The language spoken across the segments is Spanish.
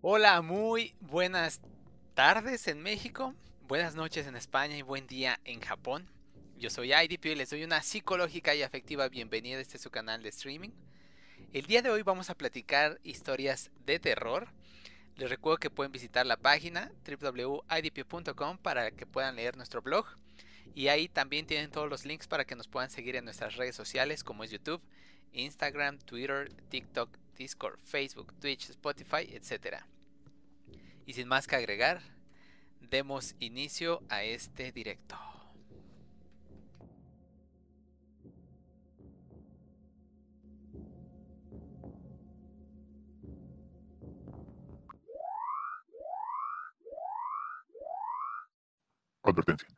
Hola, muy buenas tardes en México, buenas noches en España y buen día en Japón. Yo soy IDP y les doy una psicológica y afectiva bienvenida a este su canal de streaming. El día de hoy vamos a platicar historias de terror. Les recuerdo que pueden visitar la página www.idp.com para que puedan leer nuestro blog. Y ahí también tienen todos los links para que nos puedan seguir en nuestras redes sociales como es YouTube, Instagram, Twitter, TikTok, Discord, Facebook, Twitch, Spotify, etc. Y sin más que agregar, demos inicio a este directo. Advertencia.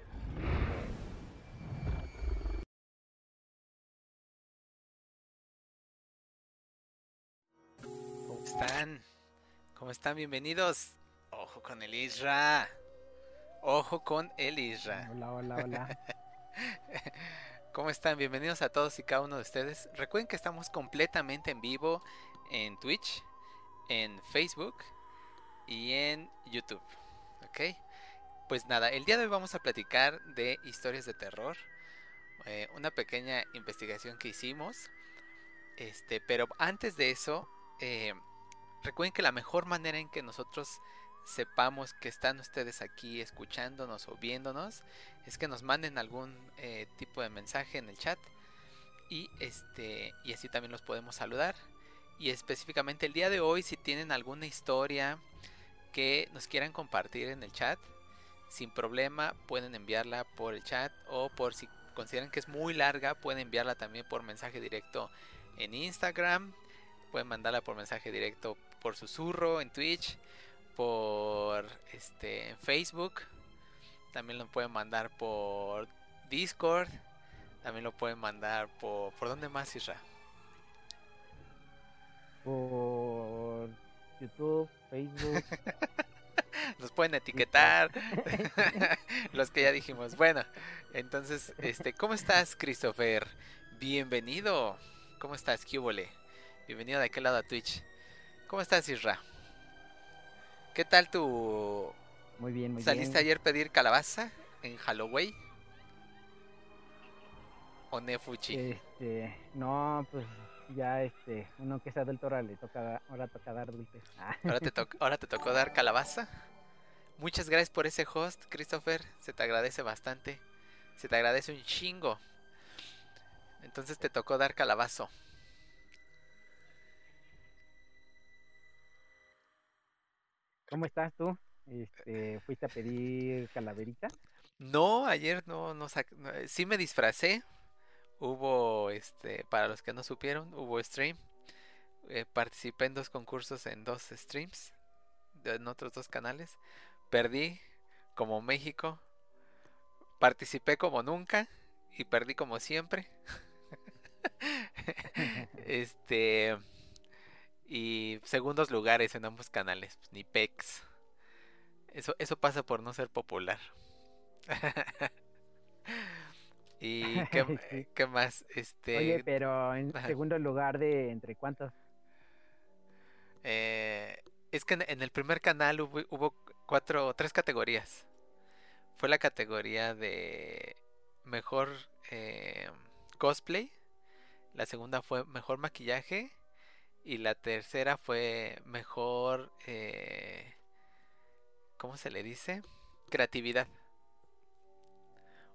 Están? ¿Cómo están? Bienvenidos. Ojo con el Isra. Ojo con el Isra. Hola, hola, hola. ¿Cómo están? Bienvenidos a todos y cada uno de ustedes. Recuerden que estamos completamente en vivo en Twitch, en Facebook y en YouTube. ¿Ok? Pues nada, el día de hoy vamos a platicar de historias de terror. eh, una pequeña investigación que hicimos. Este, pero antes de eso, eh, recuerden que la mejor manera en que nosotros sepamos que están ustedes aquí escuchándonos o viéndonos es que nos manden algún eh, tipo de mensaje en el chat y este y así también los podemos saludar. Y específicamente el día de hoy si tienen alguna historia que nos quieran compartir en el chat sin problema pueden enviarla por el chat o por si consideran que es muy larga pueden enviarla también por mensaje directo en Instagram pueden mandarla por mensaje directo por susurro en Twitch por este en Facebook. También lo pueden mandar por Discord. También lo pueden mandar por por dónde más Isra Por YouTube, Facebook. nos pueden etiquetar. Los que ya dijimos. Bueno entonces este cómo estás Christopher bienvenido. Cómo estás ¿Qué húbole? bienvenido de aquel lado a Twitch cómo estás Isra qué tal tu Muy bien, muy ¿Saliste bien. ayer pedir calabaza en Halloween? ¿O Nefuchi? Este, no, pues ya este, uno que es adulto ahora le toca, ahora toca dar dulces. Ah, ¿Ahora, te to- ¿Ahora te tocó dar calabaza? Muchas gracias por ese host, Christopher. Se te agradece bastante. Se te agradece un chingo. Entonces te tocó dar calabazo. ¿Cómo estás tú? Este, ¿fuiste a pedir calaverita? No, ayer no, no, no, eh, sí me disfracé. Hubo, este, para los que no supieron, hubo stream. Eh, participé en dos concursos en dos streams, en otros dos canales. Perdí como México. Participé como nunca y perdí como siempre. este y segundos lugares en ambos canales, pues, ni pex. Eso, eso pasa por no ser popular. y qué, Sí. qué más, este, Oye, pero en ajá. segundo lugar de entre cuántos. eh, es que en, en el primer canal hubo, hubo cuatro, tres categorías. Fue la categoría de mejor eh, cosplay, la segunda fue mejor maquillaje y la tercera fue mejor, eh, ¿cómo se le dice? Creatividad.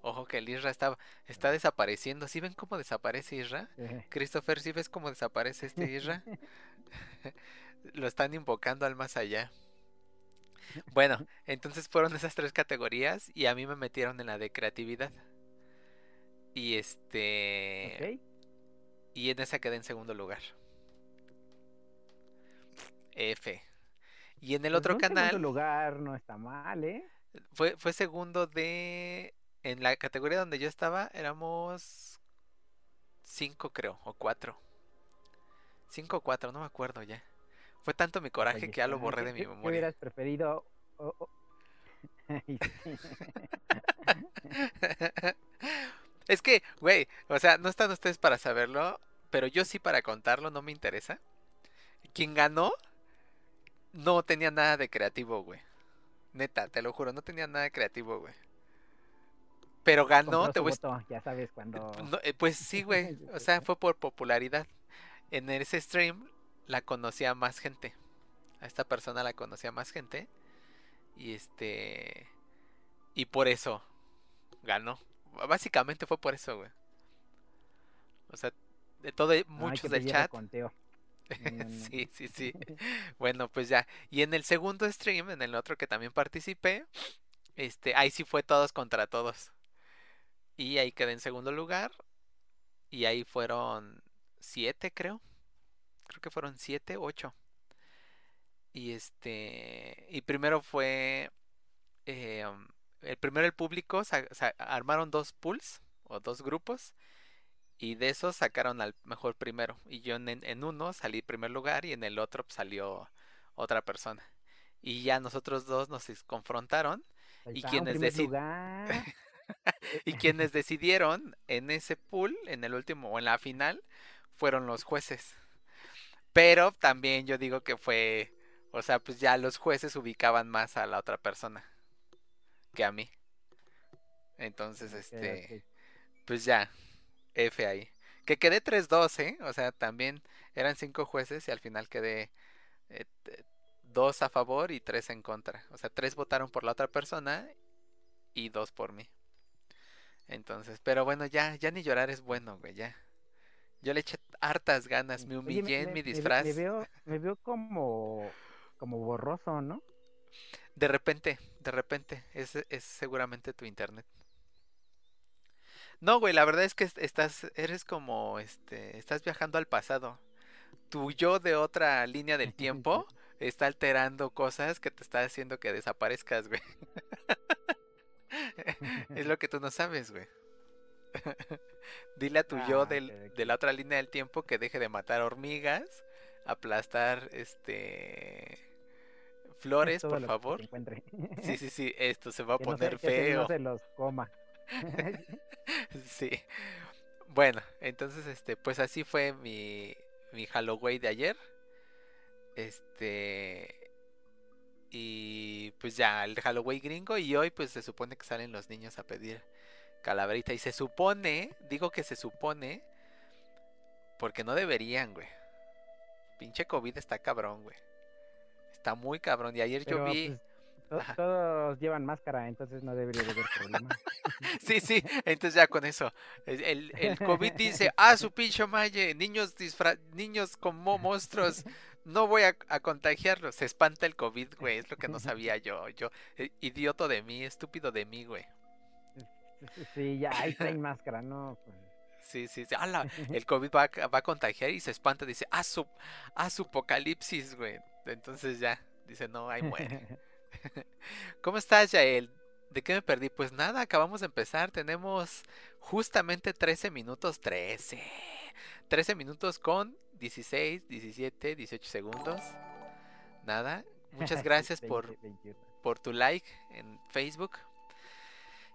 Ojo que el Isra está, está desapareciendo. ¿Sí ven cómo desaparece Isra? Eh, Christopher, ¿sí ves cómo desaparece este Isra? Lo están invocando al más allá. Bueno, entonces fueron esas tres categorías y a mí me metieron en la de creatividad. Y este... Y en esa quedé en segundo lugar. F. Y en el Pues otro canal... segundo lugar no está mal, ¿eh? Fue, fue segundo de... En la categoría donde yo estaba éramos cinco creo, o cuatro. Cinco o cuatro, no me acuerdo ya. Fue tanto mi coraje Oye, que ya lo ¿qué- borré de mi qué memoria. hubieras preferido? O- o- Ay, sí. es que, güey, o sea, no están ustedes para saberlo, pero yo sí para contarlo, no me interesa. Quien ganó no tenía nada de creativo, güey. Neta, te lo juro, no tenía nada de creativo, güey. Pero ganó, te voy voto, ya sabes cuando No, eh, pues sí, güey. O sea, fue por popularidad. En ese stream la conocía más gente. A esta persona la conocía más gente. Y este. Y por eso ganó. Básicamente fue por eso, güey. O sea, de todo, muchos del chat. conteo. Sí, sí, sí. Bueno, pues ya. Y en el segundo stream, en el otro que también participé, este, ahí sí fue todos contra todos. Y ahí quedé en segundo lugar. Y ahí fueron siete, creo. Creo que fueron siete, ocho. Y este. Y primero fue. eh, el primero el público sa- sa- armaron dos pools o dos grupos. Y de esos sacaron al mejor primero. Y yo en, en uno salí primer lugar y en el otro salió otra persona. Y ya nosotros dos nos confrontaron. Ahí y quienes primer deci- lugar. Y quienes decidieron en ese pool, en el último o en la final, fueron los jueces. Pero también yo digo que fue, o sea, pues ya los jueces ubicaban más a la otra persona que a mí. Entonces, este, pues ya, F ahí. Que quedé 3-2, ¿eh? O sea, también eran cinco jueces y al final quedé eh, dos a favor y tres en contra. O sea, tres votaron por la otra persona y dos por mí. Entonces, pero bueno, ya, ya ni llorar es bueno, güey, ya. Yo le eché hartas ganas, me Oye, humillé en me- mi me- me disfraz. veo, me veo como, como borroso, ¿no? De repente, de repente, es, es seguramente tu internet. No, güey, la verdad es que es- estás, eres como, este, estás viajando al pasado. Tu yo de otra línea del tiempo está alterando cosas que te está haciendo que desaparezcas, güey. Es lo que tú no sabes, güey. Dile a tu yo Ah, del- de la otra línea del tiempo que deje de matar hormigas, aplastar, este, flores, Todo por que favor. Sí, sí, sí, esto se va a Que no se- poner que feo. no se los coma. Sí. Bueno, entonces, este, pues así fue mi, mi Halloween de ayer. Este. Y pues ya, el Halloween gringo. Y hoy, pues se supone que salen los niños a pedir calaverita. Y se supone, digo que se supone, porque no deberían, güey. Pinche COVID está cabrón, güey. Está muy cabrón. Y ayer yo vi. pues, todos llevan máscara, entonces no debería de haber problema. Sí, sí, entonces ya con eso. El, el- COVID dice, ah, su pinche malle, niños disfra niños como monstruos, no voy a, a contagiarlos. Se espanta el COVID, güey, es lo que no sabía yo. Yo, eh, idioto de mí, estúpido de mí, güey. Sí, ya ahí traen máscara, ¿no? Pues, Sí, sí, sí. ala, el COVID va, a- va a contagiar y se espanta, dice, ah, su, ah, su apocalipsis, güey. Entonces ya, dice, no, ahí muere. ¿Cómo estás, Yael? ¿De qué me perdí? Pues nada, acabamos de empezar. Tenemos justamente 13 minutos. 13. 13 minutos con 16, 17, 18 segundos. Nada. Muchas gracias por, 20, 21. por tu like en Facebook.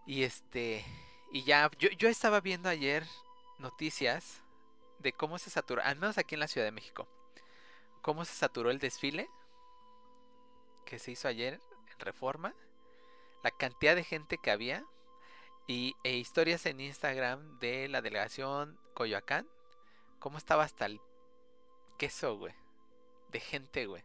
Y este. Y ya, yo, yo estaba viendo ayer noticias de cómo se saturó, al menos aquí en la Ciudad de México, cómo se saturó el desfile que se hizo ayer Reforma, la cantidad de gente que había y e historias en Instagram de la delegación Coyoacán, cómo estaba hasta el queso, güey, de gente, güey.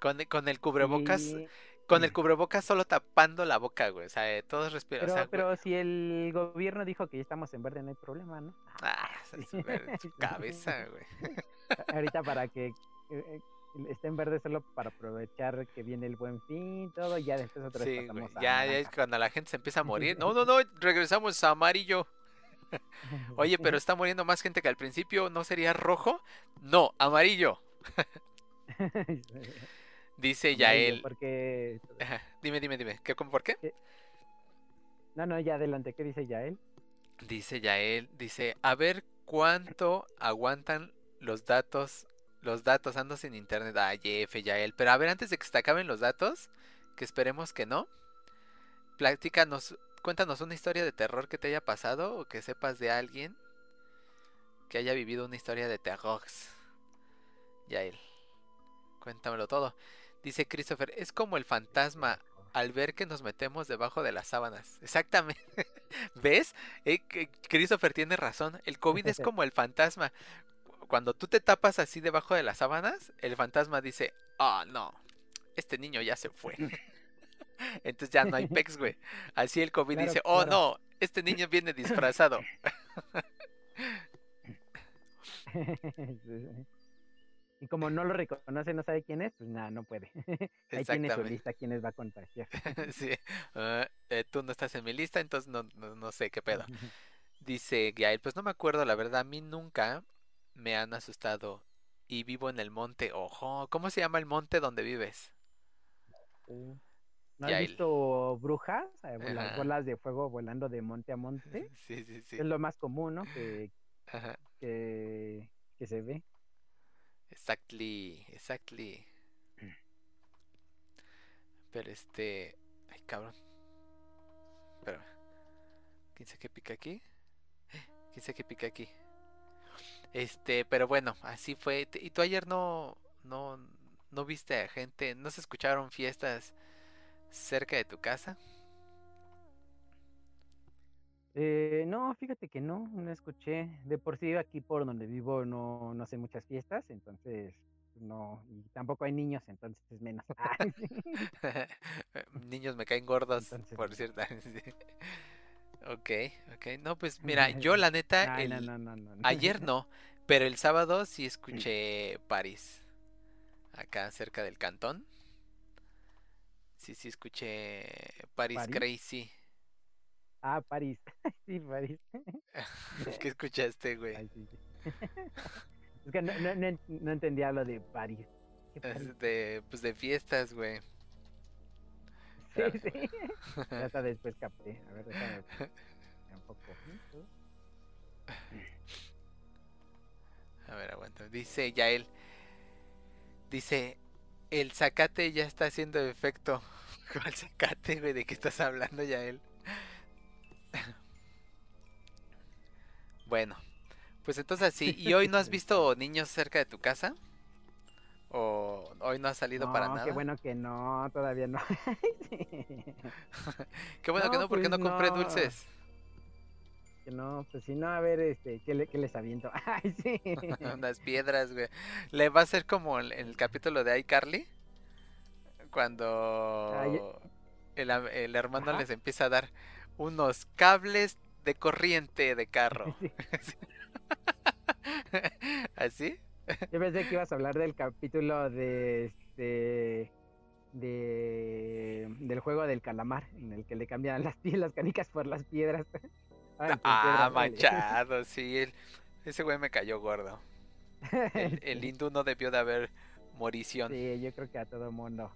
Con, con el cubrebocas, Sí, con el cubrebocas solo tapando la boca, güey. O sea, eh, todos respiran. pero, o sea, güey, pero si el gobierno dijo que ya estamos en verde, no hay problema, ¿no? ah, su cabeza, güey. Ahorita para que esté en verde solo para aprovechar que viene el buen fin, todo, y ya después otra vez Sí, a Ya, ya es cuando la gente se empieza a morir. No, no, no, regresamos a amarillo. Oye, pero está muriendo más gente que al principio. ¿No sería rojo? No, amarillo. Dice Yael. Porque... Dime, dime, dime. ¿Qué, cómo, ¿Por qué? No, no, ya adelante. ¿Qué dice Yael? Dice Yael, dice, a ver cuánto aguantan los datos, los datos, ando sin internet, ah, Jeff, Yael, pero a ver, antes de que se te acaben los datos, que esperemos que no, platícanos, cuéntanos una historia de terror que te haya pasado o que sepas de alguien que haya vivido una historia de terror. Yael, cuéntamelo todo. Dice Christopher, es como el fantasma al ver que nos metemos debajo de las sábanas. Exactamente. ¿Ves? Eh, Christopher tiene razón. El COVID es como el fantasma. Cuando tú te tapas así debajo de las sábanas, el fantasma dice, ah, no, este niño ya se fue. Entonces ya no hay pex, güey. Así el COVID Claro, dice, oh, claro. no, este niño viene disfrazado. Y como no lo reconoce, no sabe quién es, pues nada, no puede. Ahí tiene su lista quién les va a contagiar. Sí. Ah, eh, tú no estás en mi lista, entonces no, no, no sé qué pedo. Dice Gael, pues no me acuerdo, la verdad, a mí nunca me han asustado y vivo en el monte. Ojo, ¿cómo se llama el monte donde vives? ¿No has visto brujas? Eh. Las bolas de fuego volando de monte a monte. Sí, sí, sí. Es lo más común, ¿no? Que, Ajá. que, que se ve. Exactly, exactly. Pero este, ay, cabrón. Espérame. ¿Quién sabe qué pica aquí? ¿Quién sabe qué pica aquí? Este, pero bueno, así fue. ¿Y tú ayer no, no, no viste a gente, no se escucharon fiestas cerca de tu casa? Eh, no, fíjate que no, no escuché. De por sí aquí por donde vivo no, no hace muchas fiestas, entonces no, y tampoco hay niños, entonces menos. Ay, sí. Niños me caen gordos, Entonces, por cierto. Ok, ok. No, pues mira, yo la neta, Ay, no, el- no, no. Ayer no, pero el sábado sí escuché París. Acá cerca del cantón. Sí, sí escuché Paris ¿París? Crazy. Ah, París. Sí, París. ¿Qué escuchaste, güey? Ay, sí, sí. Es que no, no, no en- no entendía lo de París. ¿Qué París? De, pues de fiestas, güey. Sí, sí. Hasta después capté. A ver, déjame. Un poco. A ver, aguanta. Dice Yael. Dice, el zacate ya está haciendo efecto. ¿Cuál zacate, güey? ¿De qué estás hablando, Yael? Bueno, pues entonces sí. ¿Y hoy no has visto niños cerca de tu casa? ¿O hoy no has salido para nada? Qué bueno que no, todavía no. Qué bueno que No, porque pues no compré no. dulces. Que no, pues si no, a ver, este, ¿qué, le- qué les aviento? Ay, sí. Unas piedras, güey. Le va a ser como en el capítulo de iCarly. Cuando Ay, el, hermano Ajá. les empieza a dar unos cables de corriente de carro. Sí. ¿Así? Yo pensé que ibas a hablar del capítulo de este de del juego del calamar, en el que le cambian las, las canicas por las piedras. Ay, Ah, piedras, vale. sí. el- ese güey me cayó gordo. El, el hindú no debió de haber morición. Sí, yo creo que a todo mundo.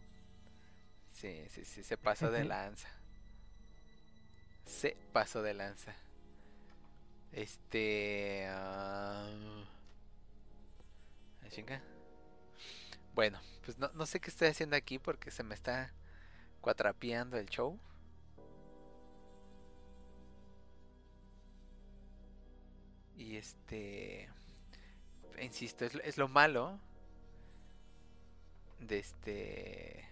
Sí, sí, sí, se pasó de lanza. Se pasó de lanza. Este... ah, chinga. Bueno, pues no, no sé qué estoy haciendo aquí porque se me está cuatrapeando el show. Y este... Insisto, es, es lo malo de este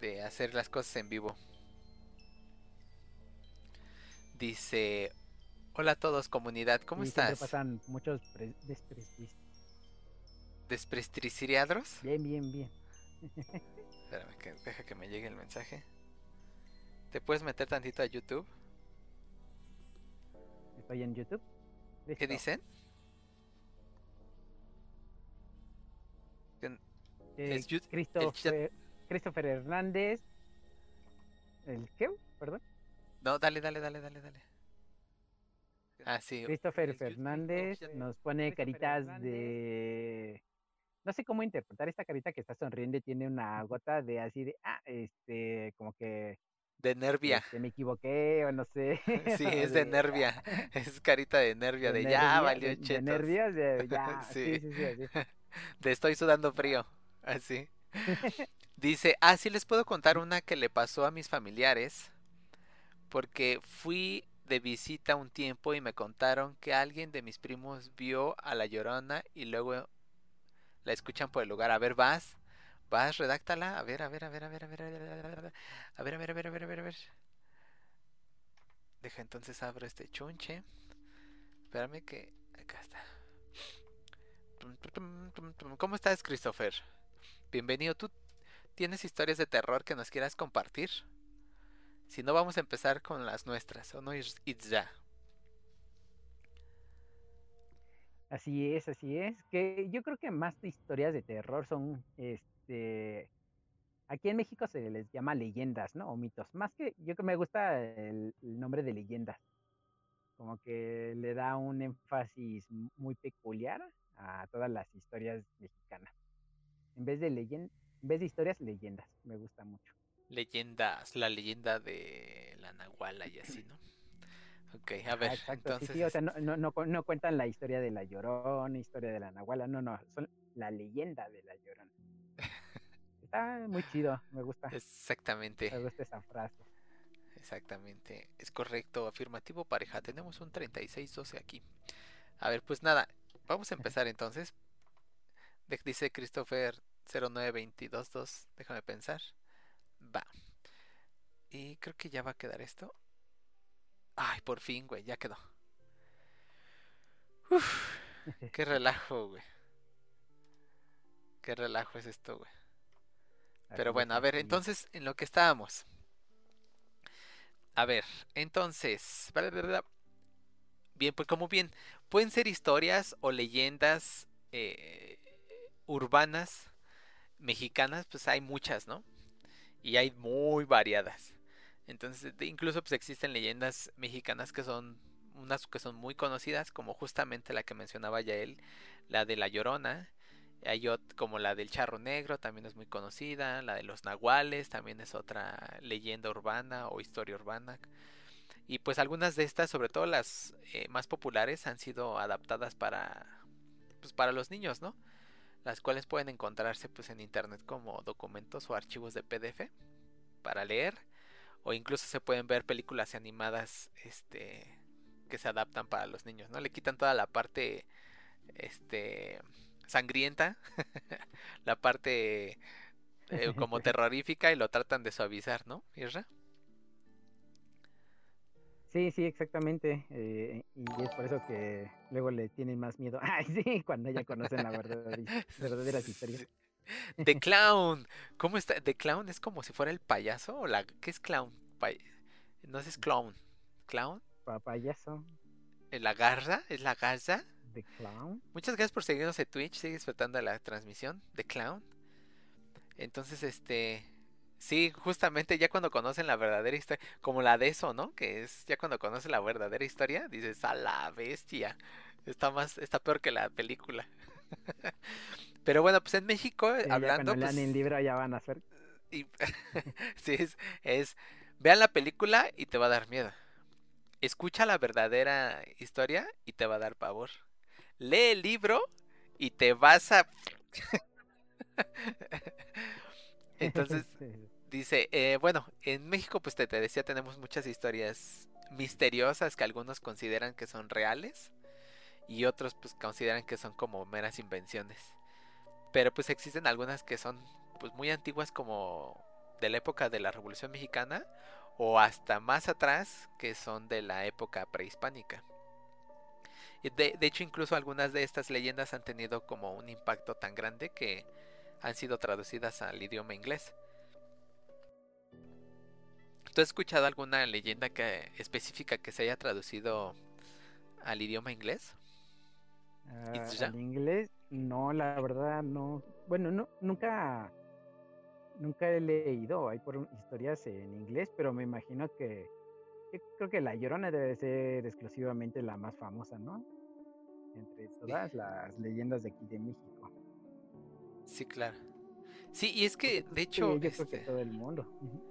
de hacer las cosas en vivo. Dice, hola a todos comunidad, ¿cómo siempre estás? pasan muchos. ¿Desprestigiados? Bien, bien, bien. Espérame, que, deja que me llegue el mensaje. ¿Te puedes meter tantito a YouTube? Estoy en YouTube. ¿Qué dicen? Eh, el Christopher Hernández. ¿El qué? Perdón. No, dale, dale, dale, dale, dale. Ah, sí. Christopher Fernández nos pone caritas de. no sé cómo interpretar esta carita que está sonriendo y tiene una gota de así de, ah, este, como que De nervia. este, me equivoqué o no sé. Sí, es de nervia. Es carita de nervia, de, ya nervia- valió de- de chetos. nervios, de ya, Sí. sí, sí, sí. De estoy sudando frío. Así. Dice, ah, sí les puedo contar una que le pasó a mis familiares. Porque fui de visita un tiempo y me contaron que alguien de mis primos vio a la llorona y luego la escuchan por el lugar. A ver, vas. Vas, redáctala. A ver, a ver, a ver, a ver, a ver, a ver, a ver, a ver, a ver, a ver, a ver, a ver. Deja entonces abro este chunche. Espérame que acá está. ¿Cómo estás, Christopher? Bienvenido. ¿Tú tienes historias de terror que nos quieras compartir? Si no, vamos a empezar con las nuestras. ¿O no, Itza? Así es, así es. Que yo creo que más historias de terror son, este, aquí en México se les llama leyendas, ¿no? O mitos. Más que, yo que me gusta el, nombre de leyendas. Como que le da un énfasis muy peculiar a todas las historias mexicanas. En vez de leyen- en vez de historias, leyendas. Me gusta mucho. Leyendas. La leyenda de la Nahuala y así, ¿no? Ok, a ver. exacto, entonces. sí, sí, o sea, no, no, no, cu- no cuentan la historia de la Llorona, historia de la Nahuala, no, no, son la leyenda de la Llorona. Está muy chido, me gusta, Exactamente. me gusta esa frase. Exactamente. Es correcto. Afirmativo pareja. Tenemos un 3612 aquí. A ver, pues nada. Vamos a empezar entonces. Dice Christopher 09222. Déjame pensar. Va. Y creo que ya va a quedar esto. Ay, por fin, güey. Ya quedó. Uf, qué relajo, güey. Qué relajo es esto, güey. Pero bueno, a ver, entonces, en lo que estábamos. A ver, entonces. Bien, pues como bien, pueden ser historias o leyendas eh, urbanas mexicanas, pues hay muchas, ¿no? Y hay muy variadas. Entonces, incluso pues existen leyendas mexicanas que son unas que son muy conocidas, como justamente la que mencionaba ya él, la de la Llorona, hay como la del Charro Negro, también es muy conocida. La de los Nahuales, también es otra leyenda urbana o historia urbana. Y pues algunas de estas, sobre todo las eh, más populares, han sido adaptadas para, pues para los niños, ¿no? Las cuales pueden encontrarse pues en internet como documentos o archivos de PDF para leer. O incluso se pueden ver películas animadas este, que se adaptan para los niños, ¿no? Le quitan toda la parte este sangrienta, la parte eh, como terrorífica y lo tratan de suavizar, ¿no? Isra? Sí, sí, exactamente, eh, y es por eso que luego le tienen más miedo. Ay, sí, cuando ya conocen la verdad, verdaderas historias. The Clown. ¿Cómo está? The Clown es como si fuera el payaso o la ¿qué es clown? Pay- No sé, es clown. ¿Clown? Papayazo ¿Eh, ¿La garza? ¿Es la garza? de clown. Muchas gracias por seguirnos en Twitch, sigue disfrutando la transmisión de Clown. Entonces, este, sí, justamente ya cuando conocen la verdadera historia, como la de eso, ¿no? Que es ya cuando conocen la verdadera historia, dices, a la bestia, está más, está peor que la película. Pero bueno, pues en México, Sí, ya hablando, lean pues, el libro ya van a y- sí, es, es, vean la película y te va a dar miedo. Escucha la verdadera historia y te va a dar pavor. Lee el libro y te vas a... Entonces, dice, eh, bueno, en México, pues te, te decía, tenemos muchas historias misteriosas que algunos consideran que son reales y otros pues consideran que son como meras invenciones. Pero pues existen algunas que son pues muy antiguas como de la época de la Revolución Mexicana o hasta más atrás que son de la época prehispánica. De, de hecho, incluso algunas de estas leyendas han tenido como un impacto tan grande que han sido traducidas al idioma inglés. ¿Tú has escuchado alguna leyenda que, específica que se haya traducido al idioma inglés? Ah, al inglés, no, la verdad no. Bueno, no, nunca, nunca he leído. Hay por historias en inglés, pero me imagino que creo que la Llorona debe ser exclusivamente la más famosa, ¿no? Entre todas las leyendas de aquí de México. Sí, claro. Sí, y es que, de Sí, hecho, yo creo que este, todo el mundo. Ujú.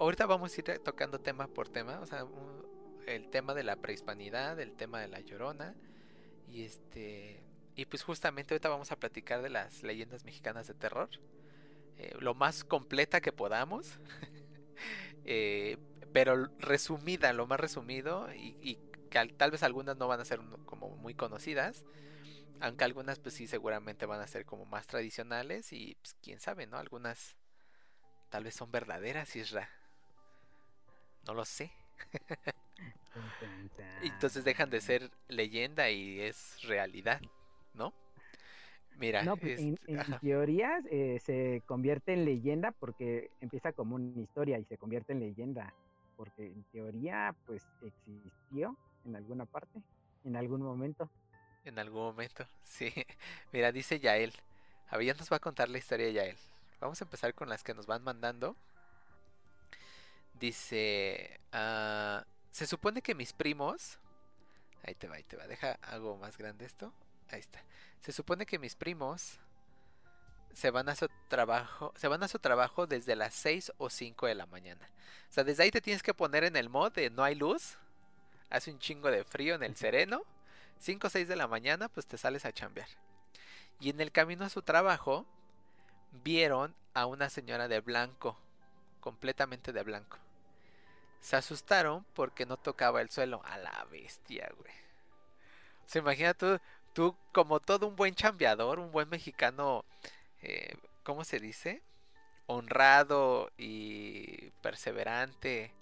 Ahorita vamos a ir tocando tema por tema, o sea, el tema de la prehispanidad, el tema de la llorona, y este, y pues justamente ahorita vamos a platicar de las leyendas mexicanas de terror, eh, lo más completa que podamos, eh, pero resumida, lo más resumido, y, que al- tal vez algunas no van a ser como muy conocidas, aunque algunas pues sí seguramente van a ser como más tradicionales y pues quién sabe, ¿no? Algunas tal vez son verdaderas, Isra. No lo sé. Entonces dejan de ser leyenda y es realidad, ¿no? Mira, No, pues en, este, en teoría eh, se convierte en leyenda porque empieza como una historia y se convierte en leyenda. Porque en teoría, pues existió en alguna parte, en algún momento. en algún momento, sí. Mira, dice Yael. Ya nos va a contar la historia de Yael. Vamos a empezar con las que nos van mandando. Dice, ah, se supone que mis primos, ahí te va, ahí te va, deja, hago más grande esto, ahí está. Se supone que mis primos se van a su trabajo, se van a su trabajo desde las 6 o 5 de la mañana. O sea, desde ahí te tienes que poner en el mod de no hay luz, hace un chingo de frío en el sereno, 5 o 6 de la mañana, pues te sales a chambear. Y en el camino a su trabajo, vieron a una señora de blanco, completamente de blanco. Se asustaron porque no tocaba el suelo. A la bestia, güey. Se imagina tú, tú como todo un buen chambeador, un buen mexicano, eh, ¿cómo se dice? Honrado y perseverante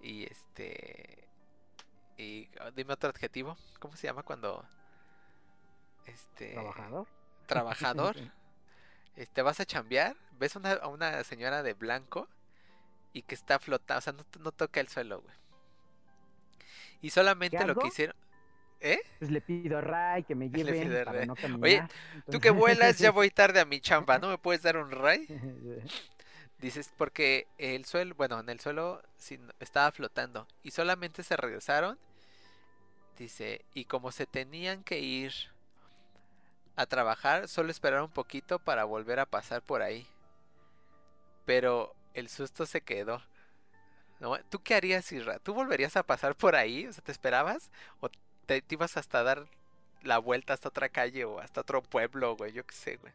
y este y ah, dime otro adjetivo, ¿cómo se llama cuando este Trabajador. trabajador? este, vas a chambear, ves una, a una señora de blanco y que está flotando, o sea, no, no toca el suelo, güey. Y solamente lo que hicieron... ¿Eh? Pues le pido a Ray que me Ray. no. Oye, Tú que vuelas, ya voy tarde a mi chamba, ¿no me puedes dar un ray? Dices, porque el suelo, bueno, en el suelo estaba flotando y solamente se regresaron. Dice, y como se tenían que ir a trabajar, solo esperaron un poquito para volver a pasar por ahí. Pero el susto se quedó. ¿No? ¿Tú qué harías, Isra? ¿Tú volverías a pasar por ahí? O sea, ¿te esperabas? ¿O te, te ibas hasta dar la vuelta hasta otra calle o hasta otro pueblo, güey? Yo qué sé, güey.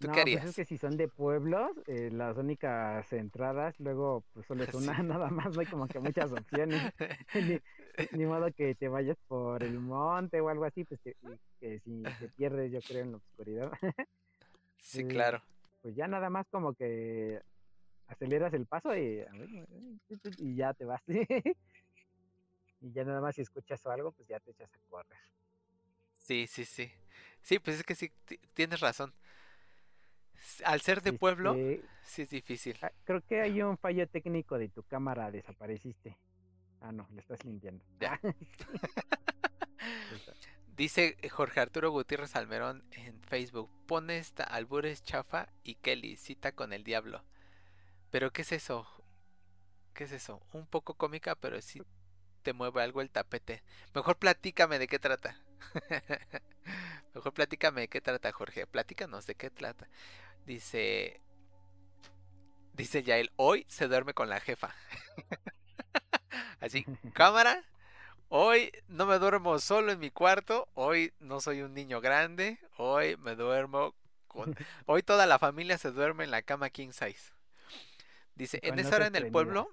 ¿Tú no, qué pues harías? es que si son de pueblos, eh, las únicas entradas, luego pues solo es una Sí. nada más, no hay como que muchas opciones. ni, ni modo que te vayas por el monte o algo así, pues que, que si te pierdes yo creo en la oscuridad, Sí, Sí. claro. Pues ya nada más como que aceleras el paso y, y ya te vas. y ya nada más si escuchas algo, pues ya te echas a correr. Sí, sí, sí. Sí, pues es que sí, ti- tienes razón. Al ser de pueblo, Este, sí es difícil. ah, creo que hay un fallo técnico de tu cámara, desapareciste. Ah, no, le estás limpiando. Ya. Dice Jorge Arturo Gutiérrez Almerón en Facebook, pone esta albures chafa y Kelly, cita con el diablo. Pero ¿qué es eso? ¿Qué es eso? Un poco cómica, pero sí te mueve algo el tapete. Mejor platícame de qué trata. Mejor platícame de qué trata, Jorge. Platícanos de qué trata. Dice... Dice Yael, hoy se duerme con la jefa. Así, cámara. Hoy no me duermo solo en mi cuarto. Hoy no soy un niño grande. Hoy me duermo con... Hoy toda la familia se duerme en la cama king size. Dice, en esa hora en el pueblo...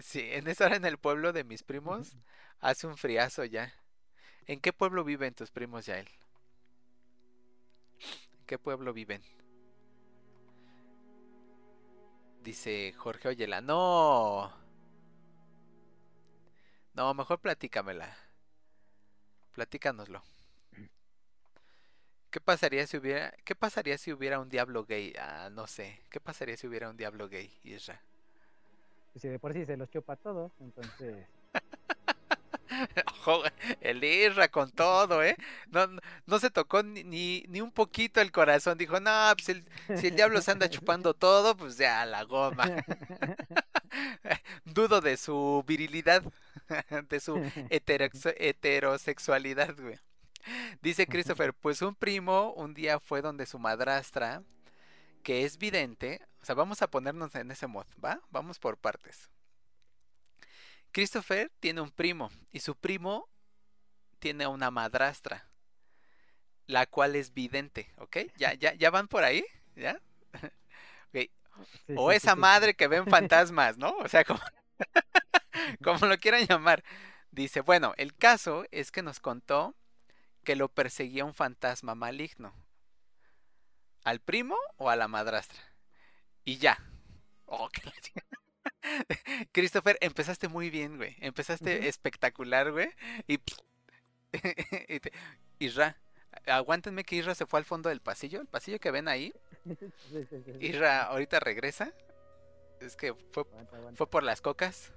Sí, en esa hora en el pueblo de mis primos hace un friazo ya. ¿En qué pueblo viven tus primos, Yael? ¿En qué pueblo viven? Dice Jorge Oyela. No. No, mejor platícamela. Platícanoslo. ¿Qué pasaría si hubiera, qué pasaría si hubiera un diablo gay? Ah, no sé. ¿Qué pasaría si hubiera un diablo gay, Isra? Pues si de por sí se los chupa a todos, entonces. El Isra con todo, ¿eh? No, no, se tocó ni, ni, ni un poquito el corazón. Dijo, no, pues el- si el diablo se anda chupando todo, pues ya la goma. Dudo de su virilidad, de su heterosexualidad, güey. Dice Christopher, pues un primo un día fue donde su madrastra, que es vidente, o sea, vamos a ponernos en ese mod, ¿va? Vamos por partes. Christopher tiene un primo y su primo tiene una madrastra, la cual es vidente, ¿ok? ¿Ya, ya, ya van por ahí? ¿Ya? O esa madre que ven fantasmas, ¿no? O sea, como, como lo quieran llamar. Dice, bueno, el caso es que nos contó que lo perseguía un fantasma maligno. ¿Al primo o a la madrastra? Y ya. Oh, chingada. Christopher, empezaste muy bien, güey. Empezaste espectacular, güey. Y... y te- Isra, aguántenme que Isra se fue al fondo del pasillo. El pasillo que ven ahí. Isra ahorita regresa. Es que fue, Aguanta, aguanta. fue por las cocas.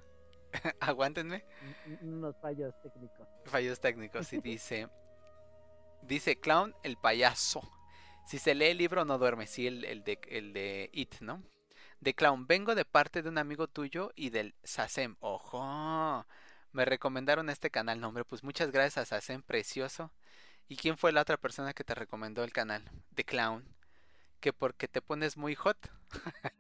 Aguántenme. Un- un- Unos fallos técnicos. Fallos técnicos. Y dice. Dice Clown el payaso. Si se lee el libro no duerme. Sí, el, el de, el de It, ¿no? De Clown. Vengo de parte de un amigo tuyo y del Sasem. ¡Ojo! Me recomendaron este canal. No, hombre, pues muchas gracias a Sasem, precioso. ¿Y quién fue la otra persona que te recomendó el canal? De Clown. Que porque te pones muy hot.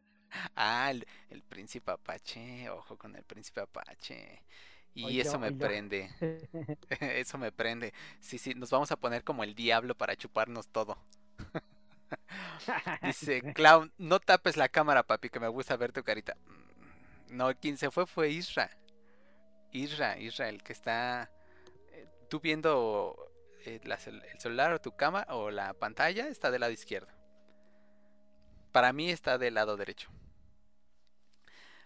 ah, el, el príncipe Apache. Ojo con el príncipe Apache. Y eso me prende. Eso me prende. Sí, sí, nos vamos a poner como el diablo para chuparnos todo. Dice, Clown, no tapes la cámara, papi, que me gusta ver tu carita. Mm, No, quien se fue fue Isra. Isra, Isra, el que está... eh, Tú viendo eh, la el celular o tu cama o la pantalla está del lado izquierdo. Para mí está del lado derecho.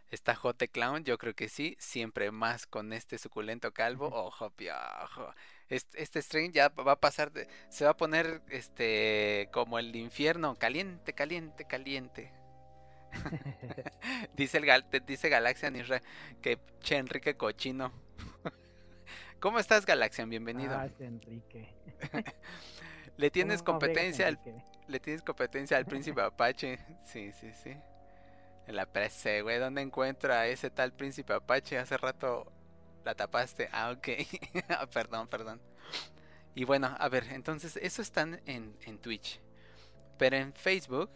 Está Jote Clown, yo creo que sí, siempre más con este suculento calvo. Ojo, piojo. Este, este stream ya va a pasar, de- se va a poner este como el infierno, caliente, caliente, caliente. dice el gal, te dice Galaxian Isra que che Enrique cochino. ¿Cómo estás Galaxian? Bienvenido. Ah, ese Enrique. Le tienes ¿Cómo fregas, competencia al, le tienes competencia al príncipe Apache. Sí, sí, sí. En la prese, güey, ¿dónde encuentro a ese tal príncipe Apache? Hace rato la tapaste. Ah, ok. Ah, perdón, perdón. Y bueno, a ver, entonces, eso están en, en Twitch. Pero en Facebook,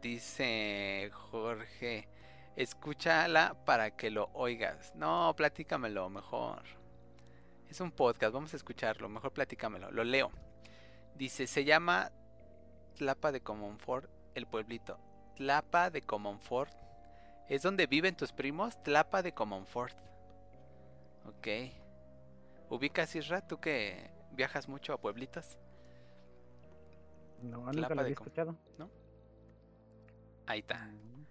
dice Jorge, escúchala para que lo oigas. No, platícamelo mejor. Es un podcast, vamos a escucharlo. Mejor platícamelo. Lo leo. Dice, se llama Tlapa de Comonfort, el pueblito. Tlapa de Comonfort. ¿Es donde viven tus primos? Tlapa de Comonfort. Ok. ¿Ubicas Isra? ¿Tú que viajas mucho a pueblitos? No, Tlapa nunca lo había escuchado. Ahí está. Mm.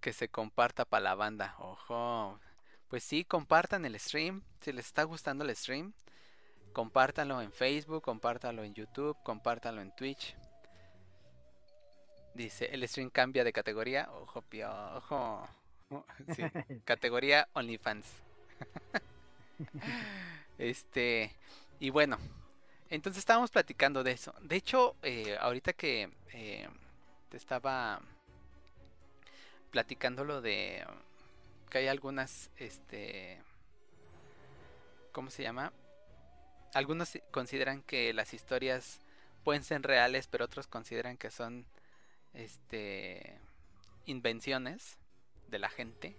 Que se comparta para la banda. Ojo. Pues sí, compartan el stream. Si les está gustando el stream, compártanlo en Facebook, compártanlo en YouTube, compártanlo en Twitch. Dice, el stream cambia de categoría. Ojo, piojo. Sí, categoría OnlyFans. este, y bueno, entonces estábamos platicando de eso. De hecho, eh, ahorita que eh, te estaba platicando lo de que hay algunas, este, ¿cómo se llama? Algunos consideran que las historias pueden ser reales, pero otros consideran que son, este, invenciones de la gente.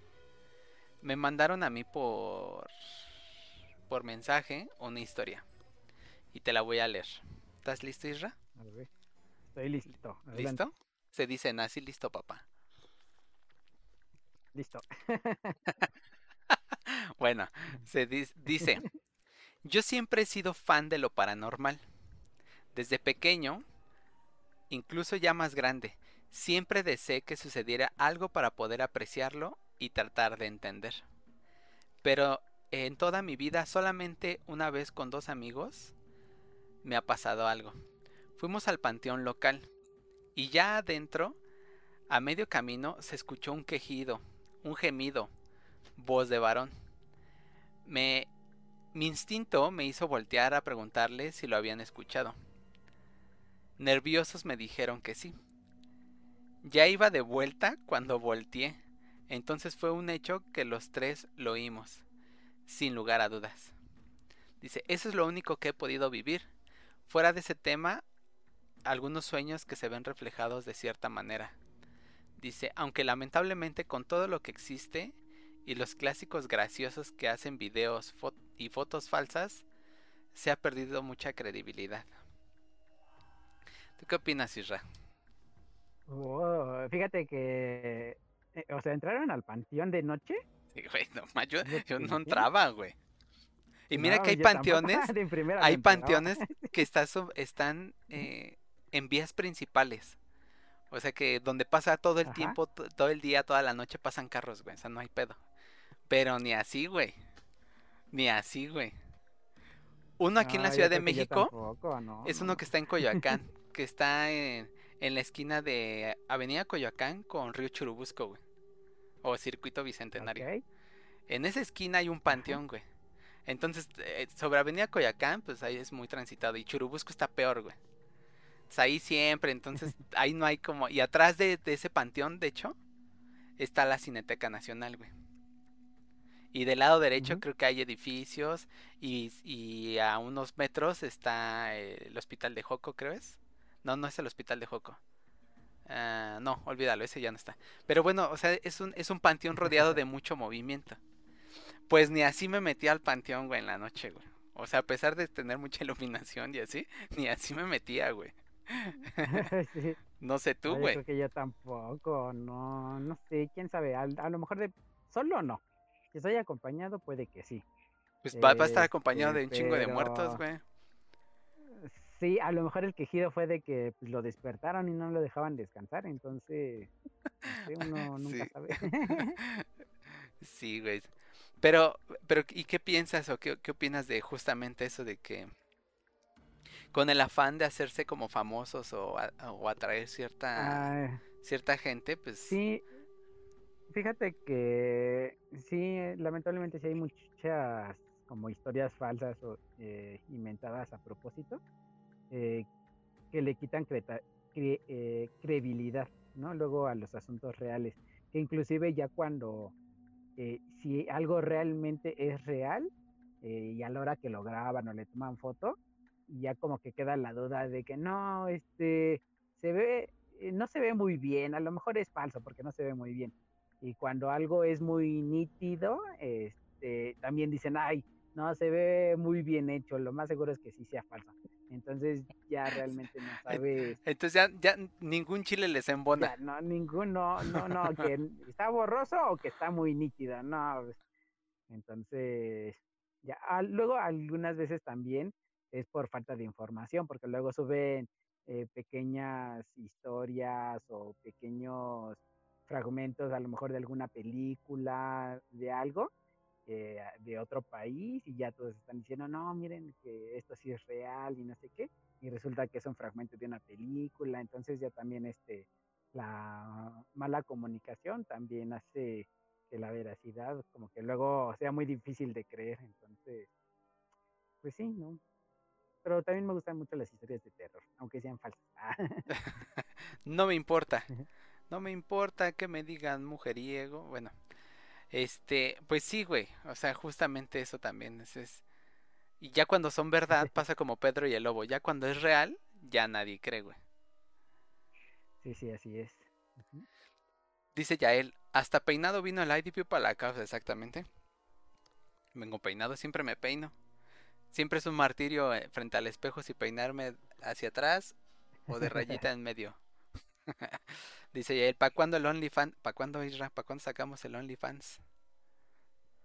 Me mandaron a mí por por mensaje una historia y te la voy a leer. ¿Estás listo, Isra? Estoy listo. adelante. ¿Listo? Se dice nazi, listo, papá. Listo. Bueno, se dice, yo siempre he sido fan de lo paranormal. Desde pequeño, incluso ya más grande, siempre deseé que sucediera algo para poder apreciarlo y tratar de entender. Pero en toda mi vida, solamente una vez con dos amigos, me ha pasado algo. Fuimos al panteón local y ya adentro, a medio camino, se escuchó un quejido, un gemido, voz de varón. Me, mi instinto me hizo voltear a preguntarle si lo habían escuchado. Nerviosos me dijeron que sí. Ya iba de vuelta cuando volteé, entonces fue un hecho que los tres lo oímos, sin lugar a dudas. Dice, eso es lo único que he podido vivir. fuera de ese tema, algunos sueños que se ven reflejados de cierta manera. Dice, aunque lamentablemente con todo lo que existe y los clásicos graciosos que hacen videos y fotos falsas, se ha perdido mucha credibilidad. ¿Tú qué opinas, Isra? Fíjate que, eh, o sea, entraron al panteón de noche. Sí, güey, no, yo, yo no entraba, güey. Y mira que hay panteones, hay panteones que están eh, en vías principales. O sea que donde pasa todo el tiempo, todo el día, toda la noche pasan carros, güey. O sea, no hay pedo. Pero ni así, güey. Ni así, güey. Uno aquí en la Ciudad de México es uno que está en Coyoacán, que está en, en, la esquina de Avenida Coyoacán con Río Churubusco, güey. O Circuito Bicentenario. En esa esquina hay un panteón, güey. Entonces, eh, sobre Avenida Coyacán, pues ahí es muy transitado. Y Churubusco está peor, güey. Pues ahí siempre, entonces ahí no hay como... Y atrás de, ese panteón, de hecho, está la Cineteca Nacional, güey. Y del lado derecho creo que hay edificios y, a unos metros está el hospital de Joco, creo es. No, no es el hospital de Joco. Ah, no, olvídalo, ese ya no está. Pero bueno, o sea, es un, es un panteón rodeado de mucho movimiento. Pues ni así me metí al panteón, güey, en la noche, güey. O sea, a pesar de tener mucha iluminación y así, ni así me metía, güey. No sé tú, güey. creo que yo tampoco, no, no sé, quién sabe, a, lo mejor de solo no. Si estoy acompañado, puede que sí. Pues va, a estar acompañado de un chingo de muertos, güey. Sí, a lo mejor el quejido fue de que pues, lo despertaron y no lo dejaban descansar, entonces uno nunca sabe. sí, güey. Pero, pero, ¿y qué piensas o qué, opinas de justamente eso de que con el afán de hacerse como famosos o, atraer cierta, ah. cierta gente, pues... Sí, fíjate que sí, lamentablemente sí hay muchas como historias falsas o eh, inventadas a propósito eh, que le quitan eh, credibilidad, ¿no? Luego a los asuntos reales, que inclusive ya cuando eh, si algo realmente es real eh, y a la hora que lo graban o le toman foto, ya como que queda la duda de que no, este, se ve, eh, no se ve muy bien, a lo mejor es falso porque no se ve muy bien. Y cuando algo es muy nítido, este, también dicen, ay, no, se ve muy bien hecho, lo más seguro es que sí sea falso. Entonces ya realmente no sabes. Entonces ya, ya ningún chile les embona. no, ninguno, no, no, que está borroso o que está muy nítido, no. Pues, entonces, ya, luego algunas veces también es por falta de información, porque luego suben eh, pequeñas historias o pequeños fragmentos a lo mejor de alguna película, de algo, eh, de otro país y ya todos están diciendo, no, miren que esto sí es real y no sé qué, y resulta que es un fragmento de una película, entonces ya también este, la mala comunicación también hace que la veracidad como que luego sea muy difícil de creer, entonces, pues sí, ¿no? Pero también me gustan mucho las historias de terror, aunque sean falsas. no me importa. No me importa que me digan mujeriego. Bueno, este, pues sí, güey. O sea, justamente eso también es, Y ya cuando son verdad pasa como Pedro y el lobo. Ya cuando es real, ya nadie cree, güey. Sí, sí, así es. Dice Yael, hasta peinado vino el IDP para la causa, exactamente. Vengo peinado, siempre me peino. Siempre es un martirio eh, frente al espejo si peinarme hacia atrás o de rayita en medio. Dice Yael, ¿para cuándo el OnlyFans? ¿Para cuándo, Isra? ¿Para cuándo sacamos el OnlyFans?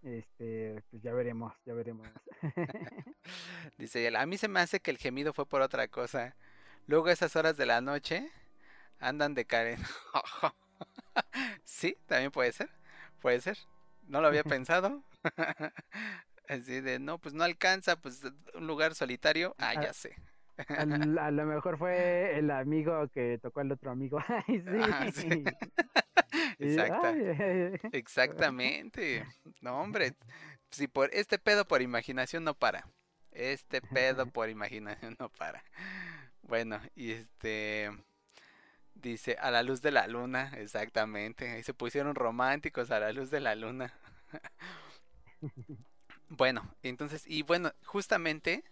Este, pues ya veremos, ya veremos. Dice Yael, a mí se me hace que el gemido fue por otra cosa. Luego a esas horas de la noche andan de Karen. sí, también puede ser. Puede ser. No lo había pensado. Así de, no, pues no alcanza, pues un lugar solitario. Ah, ya sé. A, lo mejor fue el amigo que tocó al otro amigo. sí. Exactamente. No, hombre. Si por este pedo por imaginación no para. Este pedo por imaginación no para. Bueno, y este dice a la luz de la luna, exactamente. Ahí se pusieron románticos a la luz de la luna. bueno, entonces, y bueno, justamente,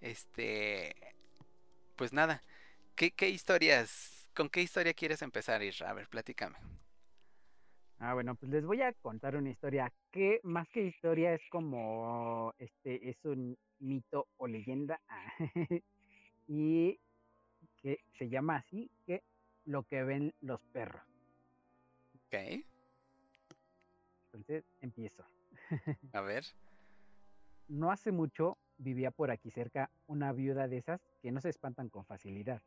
este, pues nada, ¿qué, qué historias, con qué historia quieres empezar, Isra? A ver, platícame. Ah, bueno, pues les voy a contar una historia que más que historia es como, este, es un mito o leyenda y que se llama así, que lo que ven los perros. Ok, Entonces, empiezo. a ver. No hace mucho vivía por aquí cerca una viuda de esas que no se espantan con facilidad.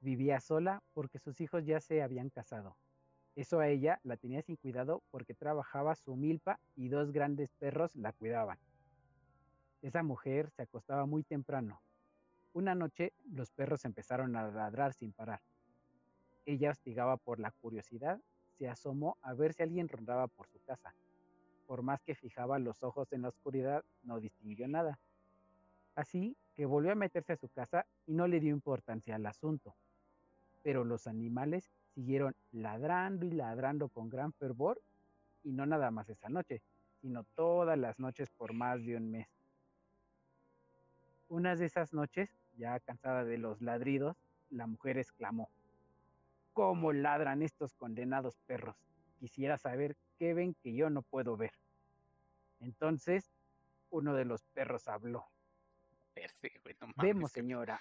Vivía sola porque sus hijos ya se habían casado. Eso a ella la tenía sin cuidado porque trabajaba su milpa y dos grandes perros la cuidaban. Esa mujer se acostaba muy temprano. Una noche los perros empezaron a ladrar sin parar. Ella hostigaba por la curiosidad, se asomó a ver si alguien rondaba por su casa. Por más que fijaba los ojos en la oscuridad, no distinguió nada. Así que volvió a meterse a su casa y no le dio importancia al asunto. Pero los animales siguieron ladrando y ladrando con gran fervor, y no nada más esa noche, sino todas las noches por más de un mes. Unas de esas noches, ya cansada de los ladridos, la mujer exclamó, ¿Cómo ladran estos condenados perros? Quisiera saber qué ven que yo no puedo ver. Entonces, uno de los perros habló. Verde, güey, no mames, Vemos, señora.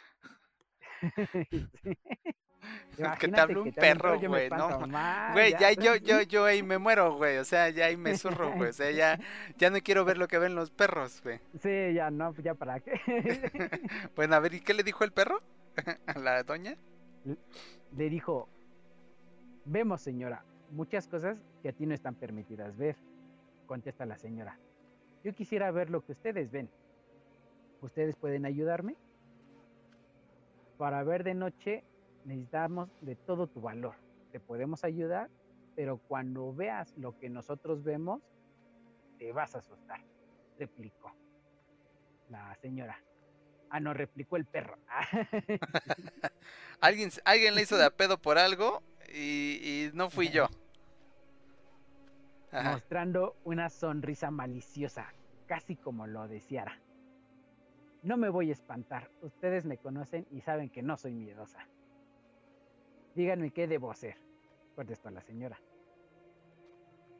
Que te hable un perro, güey, no Güey, ya yo, yo, yo ahí me muero, güey. O sea, ya ahí me zurro, güey. O sea, ya, ya no quiero ver lo que ven los perros, güey. Sí, ya no, ya para qué. Bueno, a ver, ¿y qué le dijo el perro? ¿A la doña? Le dijo, vemos señora, muchas cosas que a ti no están permitidas ver. Contesta la señora, yo quisiera ver lo que ustedes ven. ¿Ustedes pueden ayudarme? Para ver de noche necesitamos de todo tu valor. Te podemos ayudar, pero cuando veas lo que nosotros vemos, te vas a asustar, replicó la señora. Ah, no, replicó el perro. Alguien, alguien le hizo de a pedo por algo y, y no fui yo. Ajá. mostrando una sonrisa maliciosa, casi como lo deseara. No me voy a espantar, ustedes me conocen y saben que no soy miedosa. Díganme qué debo hacer, contestó la señora.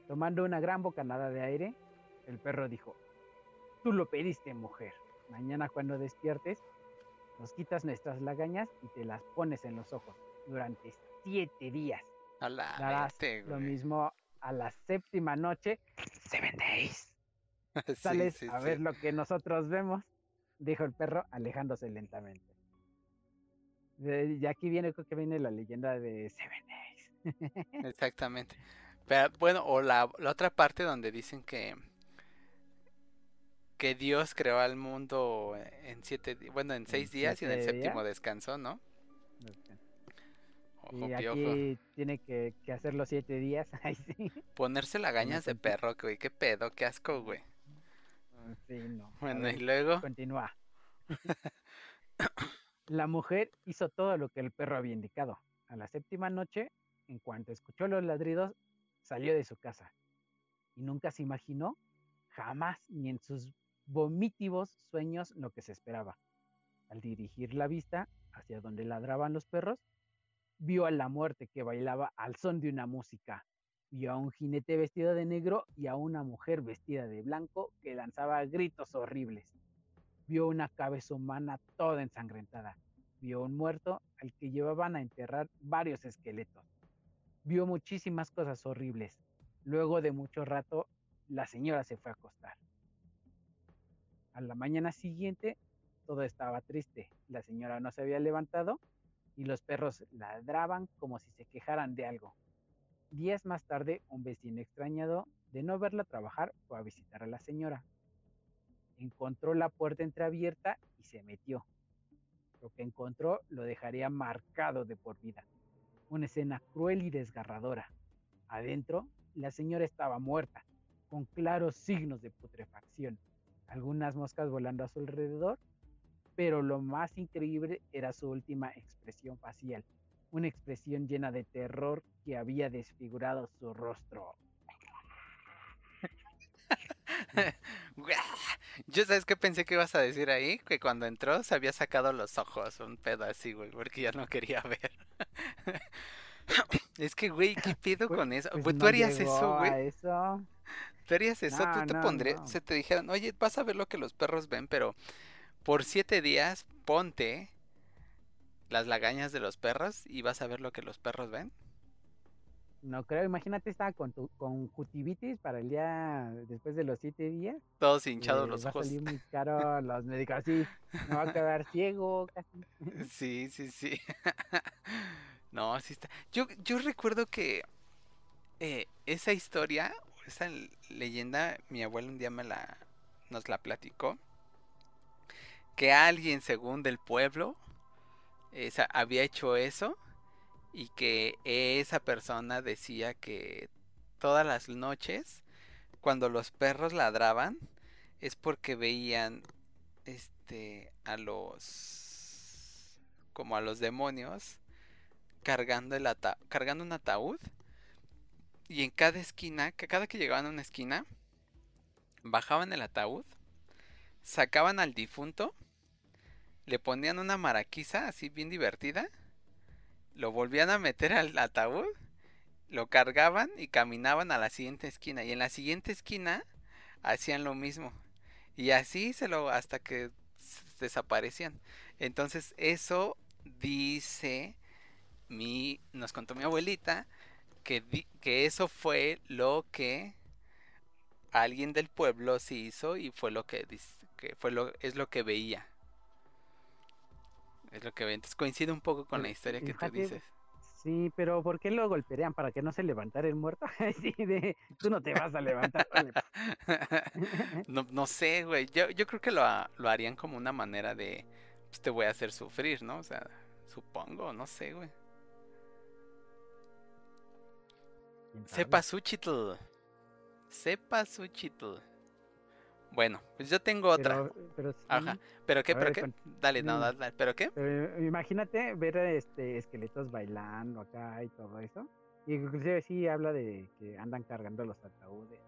Tomando una gran bocanada de aire, el perro dijo, tú lo pediste, mujer. Mañana cuando despiertes, nos quitas nuestras lagañas y te las pones en los ojos durante siete días. A la Darás vete, lo mismo a la séptima noche, seven days. Sí, Sales sí, a sí. ver lo que nosotros vemos, dijo el perro alejándose lentamente. Y aquí viene, creo que viene la leyenda de Seven Days. Exactamente. Pero, bueno, o la, la otra parte donde dicen que que Dios creó al mundo en siete, bueno, en seis días y en el séptimo días. descansó, ¿no? Ojo, Y piojo. aquí tiene que, que hacer los siete días. Ay, sí. Ponerse lagañas de perro, güey, qué pedo, qué asco, güey. Sí, no. Bueno, ver, y luego, Continúa. La mujer hizo todo lo que el perro había indicado. A la séptima noche, en cuanto escuchó los ladridos, salió de su casa. Y nunca se imaginó, jamás, ni en sus vomitivos sueños, lo que se esperaba. Al dirigir la vista hacia donde ladraban los perros, vio a la muerte que bailaba al son de una música. Vio a un jinete vestido de negro y a una mujer vestida de blanco que lanzaba gritos horribles. Vio una cabeza humana toda ensangrentada. Vio un muerto al que llevaban a enterrar varios esqueletos. Vio muchísimas cosas horribles. Luego de mucho rato, la señora se fue a acostar. A la mañana siguiente, todo estaba triste. La señora no se había levantado y los perros ladraban como si se quejaran de algo. Días más tarde, un vecino extrañado de no verla trabajar fue a visitar a la señora. Encontró la puerta entreabierta y se metió. Lo que encontró lo dejaría marcado de por vida. Una escena cruel y desgarradora. Adentro, la señora estaba muerta, con claros signos de putrefacción, algunas moscas volando a su alrededor, pero lo más increíble era su última expresión facial, una expresión llena de terror que había desfigurado su rostro. Yo sabes qué pensé que ibas a decir ahí, que cuando entró se había sacado los ojos, un pedo así, güey, porque ya no quería ver. es que, güey, ¿qué Pues- con eso? pues no ¿Tú harías eso, güey? ¿Tú harías eso? ¿Tú te no, pondrías, se te dijeran, oye, vas a ver lo que los perros ven, pero por siete días ponte las lagañas de los perros y vas a ver lo que los perros ven? No creo, imagínate, estaba con tu conjuntivitis para el día después de los siete días. Todos hinchados eh, los va a ojos. salir muy caro los médicos, así, me va a quedar ciego casi. Sí, sí, sí. No, sí está. Yo, yo recuerdo que eh, esa historia, esa leyenda, mi abuelo un día me la, nos la platicó. Que alguien, según del pueblo, había hecho eso y que esa persona decía que todas las noches, cuando los perros ladraban, es porque veían este a los como a los demonios cargando el ata- cargando un ataúd y en cada esquina, cada que llegaban a una esquina bajaban el ataúd, sacaban al difunto, le ponían una maraquiza así bien divertida, lo volvían a meter al ataúd, lo cargaban y caminaban a la siguiente esquina y en la siguiente esquina hacían lo mismo. Y así se lo hasta que desaparecían. Entonces, eso dice mi nos contó mi abuelita que que eso fue lo que alguien del pueblo se hizo y fue lo que que fue lo es lo que veía. Es lo que ve. Entonces coincide un poco con la historia que tú dices. Sí, pero ¿por qué lo golpearían? ¿Para que no se levantara el muerto? Sí, de, tú no te vas a levantar. No, no sé, güey. Yo, yo creo que lo, lo harían como una manera de, pues te voy a hacer sufrir, ¿no? O sea, supongo, no sé, güey. Sepa Suchitl. Sepa Suchitl. Bueno, pues yo tengo otra. Pero, pero sí, Ajá. ¿Pero qué? A ¿Pero ver, qué? con- Dale, no, dale, ¿Pero qué? pero imagínate ver este esqueletos bailando acá y todo eso. Y inclusive sí habla de que andan cargando los ataúdes.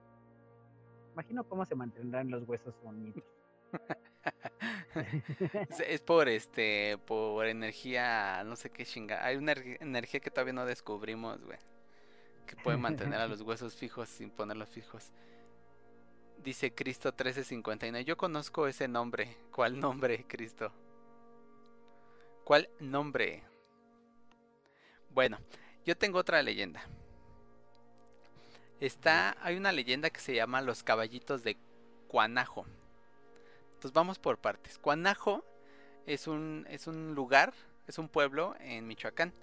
Imagino cómo se mantendrán los huesos bonitos. Es, por este, por energía, no sé qué chinga. Hay una erg- energía que todavía no descubrimos, güey. Que puede mantener a los huesos fijos sin ponerlos fijos. Dice Cristo 1359. Yo conozco ese nombre. ¿Cuál nombre, Cristo? ¿Cuál nombre? Bueno, yo tengo otra leyenda. Está, hay una leyenda que se llama Los Caballitos de Cuanajo. Entonces vamos por partes. Cuanajo es un, es un lugar, es un pueblo en Michoacán.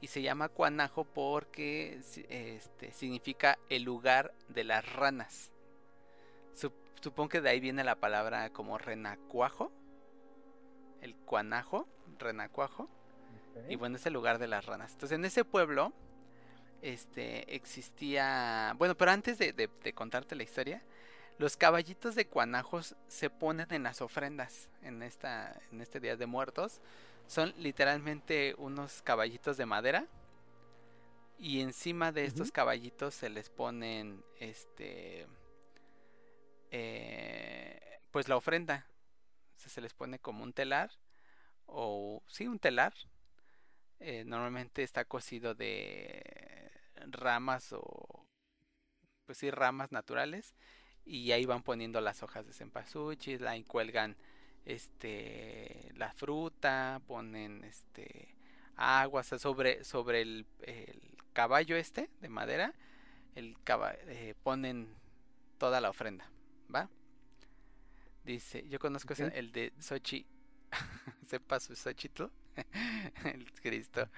Y se llama Cuanajo porque este, significa el lugar de las ranas. Sup- supongo que de ahí viene la palabra como renacuajo. El cuanajo, renacuajo. Y bueno, es el lugar de las ranas. Entonces, en ese pueblo, este, existía... Bueno, pero antes de, de- de contarte la historia, los caballitos de cuanajos se ponen en las ofrendas en, esta, en este Día de Muertos. Son literalmente unos caballitos de madera. Y encima de estos caballitos se les ponen, este... eh, pues la ofrenda. Se les pone como un telar. O sí, un telar eh, normalmente está cocido de ramas o pues sí ramas naturales y ahí van poniendo las hojas de cempasúchil, ahí cuelgan este la fruta, ponen este agua, sobre sobre el, caballo este de madera, el eh, ponen toda la ofrenda, ¿va? Dice, yo conozco ese- el de Sochi, sepa su Xochitl, el Cristo.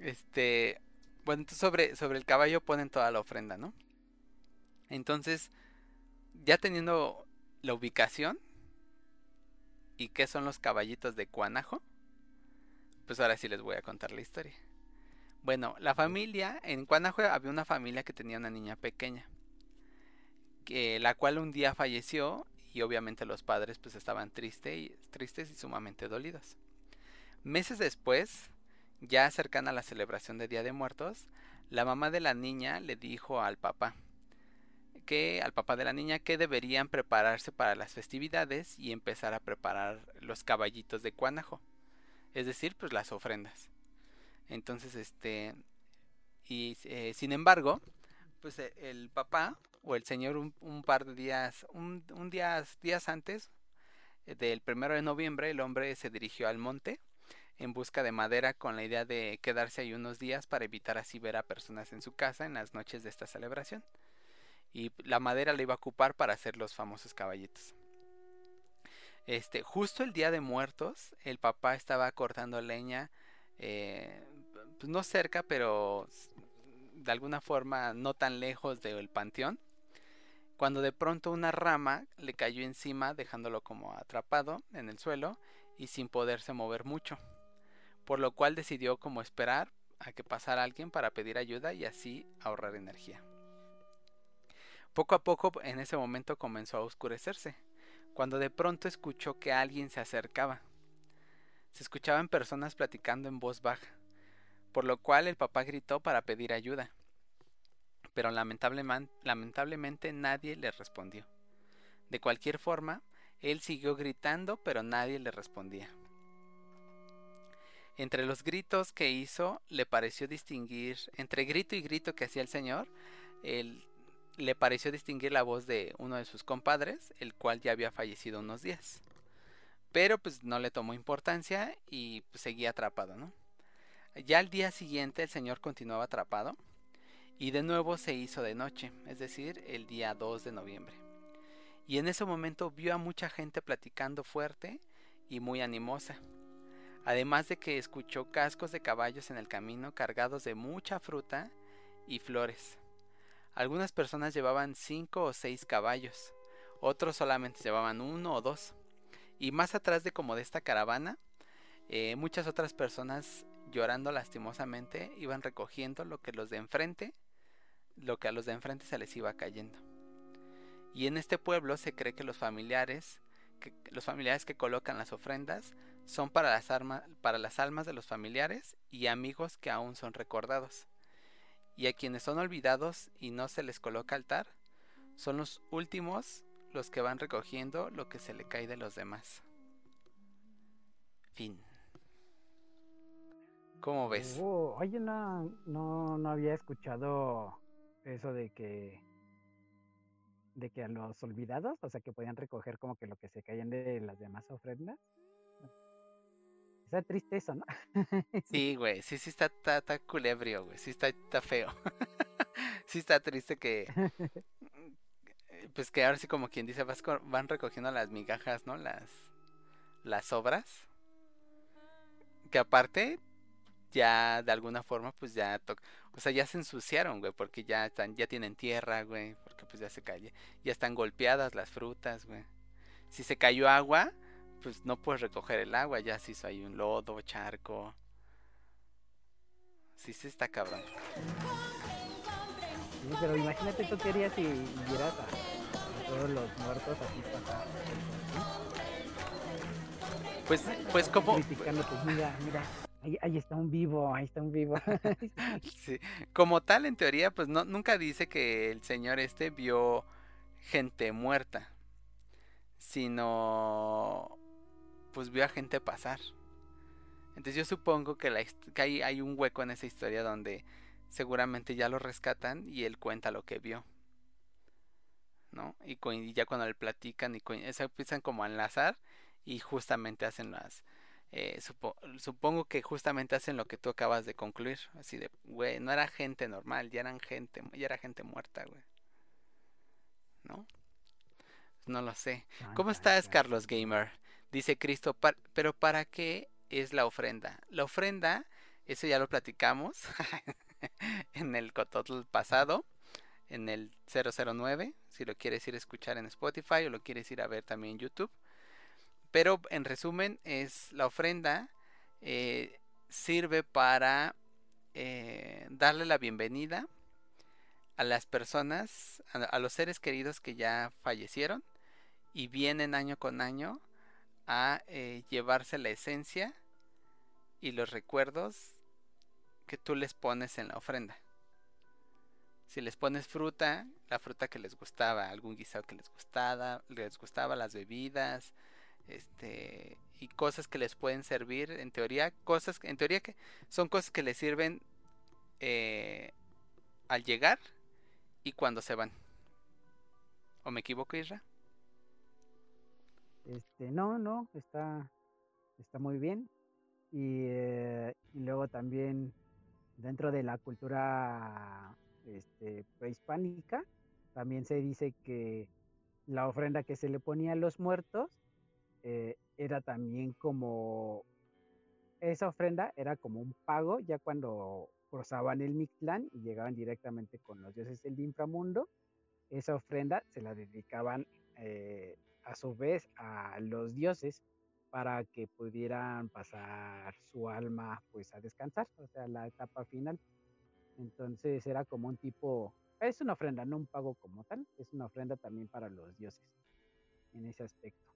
Este, bueno, entonces sobre, sobre el caballo ponen toda la ofrenda, ¿no? Entonces, ya teniendo la ubicación y qué son los caballitos de Cuanajo, pues ahora sí les voy a contar la historia. Bueno, la familia, en Cuanajo había una familia que tenía una niña pequeña, la cual un día falleció y obviamente los padres pues estaban triste y, tristes y sumamente dolidos. Meses después, ya cercana a la celebración de Día de Muertos, la mamá de la niña le dijo al papá que al papá de la niña que deberían prepararse para las festividades y empezar a preparar los caballitos de cuanajo, es decir, pues las ofrendas. Entonces, este, y eh, sin embargo, pues e, el papá o el señor un, par de días, un, días, días antes eh, del primero de noviembre, el hombre se dirigió al monte en busca de madera con la idea de quedarse ahí unos días para evitar así ver a personas en su casa en las noches de esta celebración. Y la madera la iba a ocupar para hacer los famosos caballitos. Este, justo el día de muertos, el papá estaba cortando leña, eh, pues no cerca, pero de alguna forma no tan lejos del panteón, cuando de pronto una rama le cayó encima dejándolo como atrapado en el suelo y sin poderse mover mucho, por lo cual decidió como esperar a que pasara alguien para pedir ayuda y así ahorrar energía. Poco a poco en ese momento comenzó a oscurecerse, cuando de pronto escuchó que alguien se acercaba. Se escuchaban personas platicando en voz baja, por lo cual el papá gritó para pedir ayuda pero lamentablemente, nadie le respondió. De cualquier forma, él siguió gritando, pero nadie le respondía. Entre los gritos que hizo, le pareció distinguir, entre grito y grito que hacía el señor, le pareció distinguir la voz de uno de sus compadres, el cual ya había fallecido unos días. Pero pues no le tomó importancia y pues, seguía atrapado, ¿no? Ya al día siguiente el señor continuaba atrapado y de nuevo se hizo de noche, es decir, el día 2 de noviembre. Y en ese momento vio a mucha gente platicando fuerte y muy animosa. Además de que escuchó cascos de caballos en el camino cargados de mucha fruta y flores. Algunas personas llevaban cinco o seis caballos, otros solamente llevaban uno o dos. Y más atrás de como de esta caravana, eh, muchas otras personas llorando lastimosamente iban recogiendo lo que los de enfrente lo que a los de enfrente se les iba cayendo. Y en este pueblo se cree que los familiares, que los familiares que colocan las ofrendas son para las, para las almas de los familiares y amigos que aún son recordados. Y a quienes son olvidados y no se les coloca altar, son los últimos los que van recogiendo lo que se le cae de los demás. Fin. ¿Cómo ves? Oh, oye, no, no, no había escuchado eso de que de que a los olvidados, o sea, que podían recoger como que lo que se caían de las demás ofrendas. Está triste eso, ¿no? Sí, güey, sí, sí está, está, culebrio, güey, sí está, está feo. sí está triste que, pues que ahora sí como quien dice, vas, van recogiendo las migajas, ¿no? Las, las obras. Que aparte, ya de alguna forma, pues ya, o sea, ya se ensuciaron, güey, porque ya están, ya tienen tierra, güey, porque pues ya se cae, ya están golpeadas las frutas, güey. Si se cayó agua, pues no puedes recoger el agua, ya se hizo ahí un lodo, charco. Sí, sí está cabrón. Sí, pero imagínate tú querías si vieras a, todos los muertos así pasar. Pues, pues como... Criticando, pues mira, mira, Ahí, está un vivo, ahí está un vivo. sí. Como tal, en teoría, pues no, nunca dice que el señor este vio gente muerta, sino pues vio a gente pasar. Entonces yo supongo que, la, hay, un hueco en esa historia donde seguramente ya lo rescatan y él cuenta lo que vio. ¿No? Y, ya cuando le platican y se empiezan como a enlazar y justamente hacen las, eh, supongo que justamente hacen lo que tú acabas de concluir. Así de, güey, no era gente normal, ya eran gente, ya era gente muerta, güey. ¿No? No lo sé. ¿Cómo estás, Carlos Gamer? Dice Cristo, pero ¿para qué es la ofrenda? La ofrenda, eso ya lo platicamos en el Cototl pasado, en el 009, si lo quieres ir a escuchar en Spotify o lo quieres ir a ver también en YouTube. Pero en resumen, es la ofrenda eh, sirve para eh, darle la bienvenida a las personas, a, los seres queridos que ya fallecieron y vienen año con año a eh, llevarse la esencia y los recuerdos que tú les pones en la ofrenda. Si les pones fruta, la fruta que les gustaba, algún guisado que les gustaba, les gustaba las bebidas, este y cosas que les pueden servir, en teoría, cosas, en teoría que son cosas que les sirven eh, al llegar y cuando se van. ¿O me equivoco, Isra? Este, no, no, está, está muy bien. Y, eh, luego también dentro de la cultura este, prehispánica, también se dice que la ofrenda que se le ponía a los muertos eh, era también como, esa ofrenda era como un pago ya cuando cruzaban el Mictlán y llegaban directamente con los dioses del inframundo. Esa ofrenda se la dedicaban eh, a su vez a los dioses para que pudieran pasar su alma pues a descansar, o sea, la etapa final. Entonces era como un tipo, es una ofrenda, no un pago como tal, es una ofrenda también para los dioses en ese aspecto.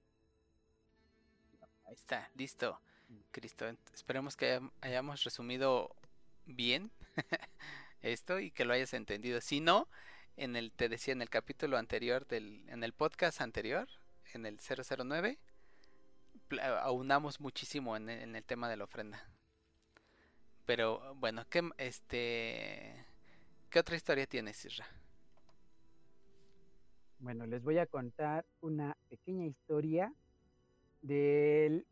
Ahí está, listo, mm. Cristo. Esperemos que hayamos resumido bien esto y que lo hayas entendido. Si no, en el te decía en el capítulo anterior del en el podcast anterior, en el 009 aunamos muchísimo en, en, el tema de la ofrenda. Pero bueno, ¿qué, este, ¿qué otra historia tienes, Isra? Bueno, les voy a contar una pequeña historia del,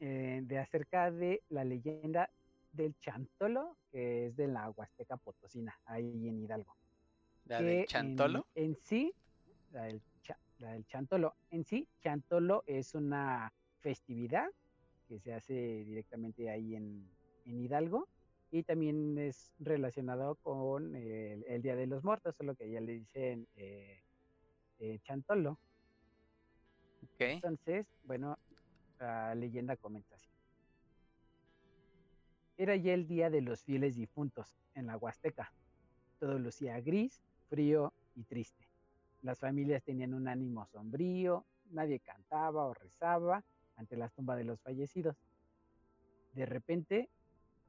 eh, de acerca de la leyenda del Chantolo, que es de la Huasteca Potosina, ahí en Hidalgo. ¿La del Chantolo? En, sí, la del, la del Chantolo. En sí, Chantolo es una festividad que se hace directamente ahí en, en Hidalgo y también es relacionado con el, Día de los Muertos, solo que ya le dicen eh, eh, Chantolo. Entonces, bueno, la leyenda comenta así. Era ya el día de los fieles difuntos en la Huasteca. Todo lucía gris, frío y triste. Las familias tenían un ánimo sombrío, nadie cantaba o rezaba ante la tumba de los fallecidos. De repente,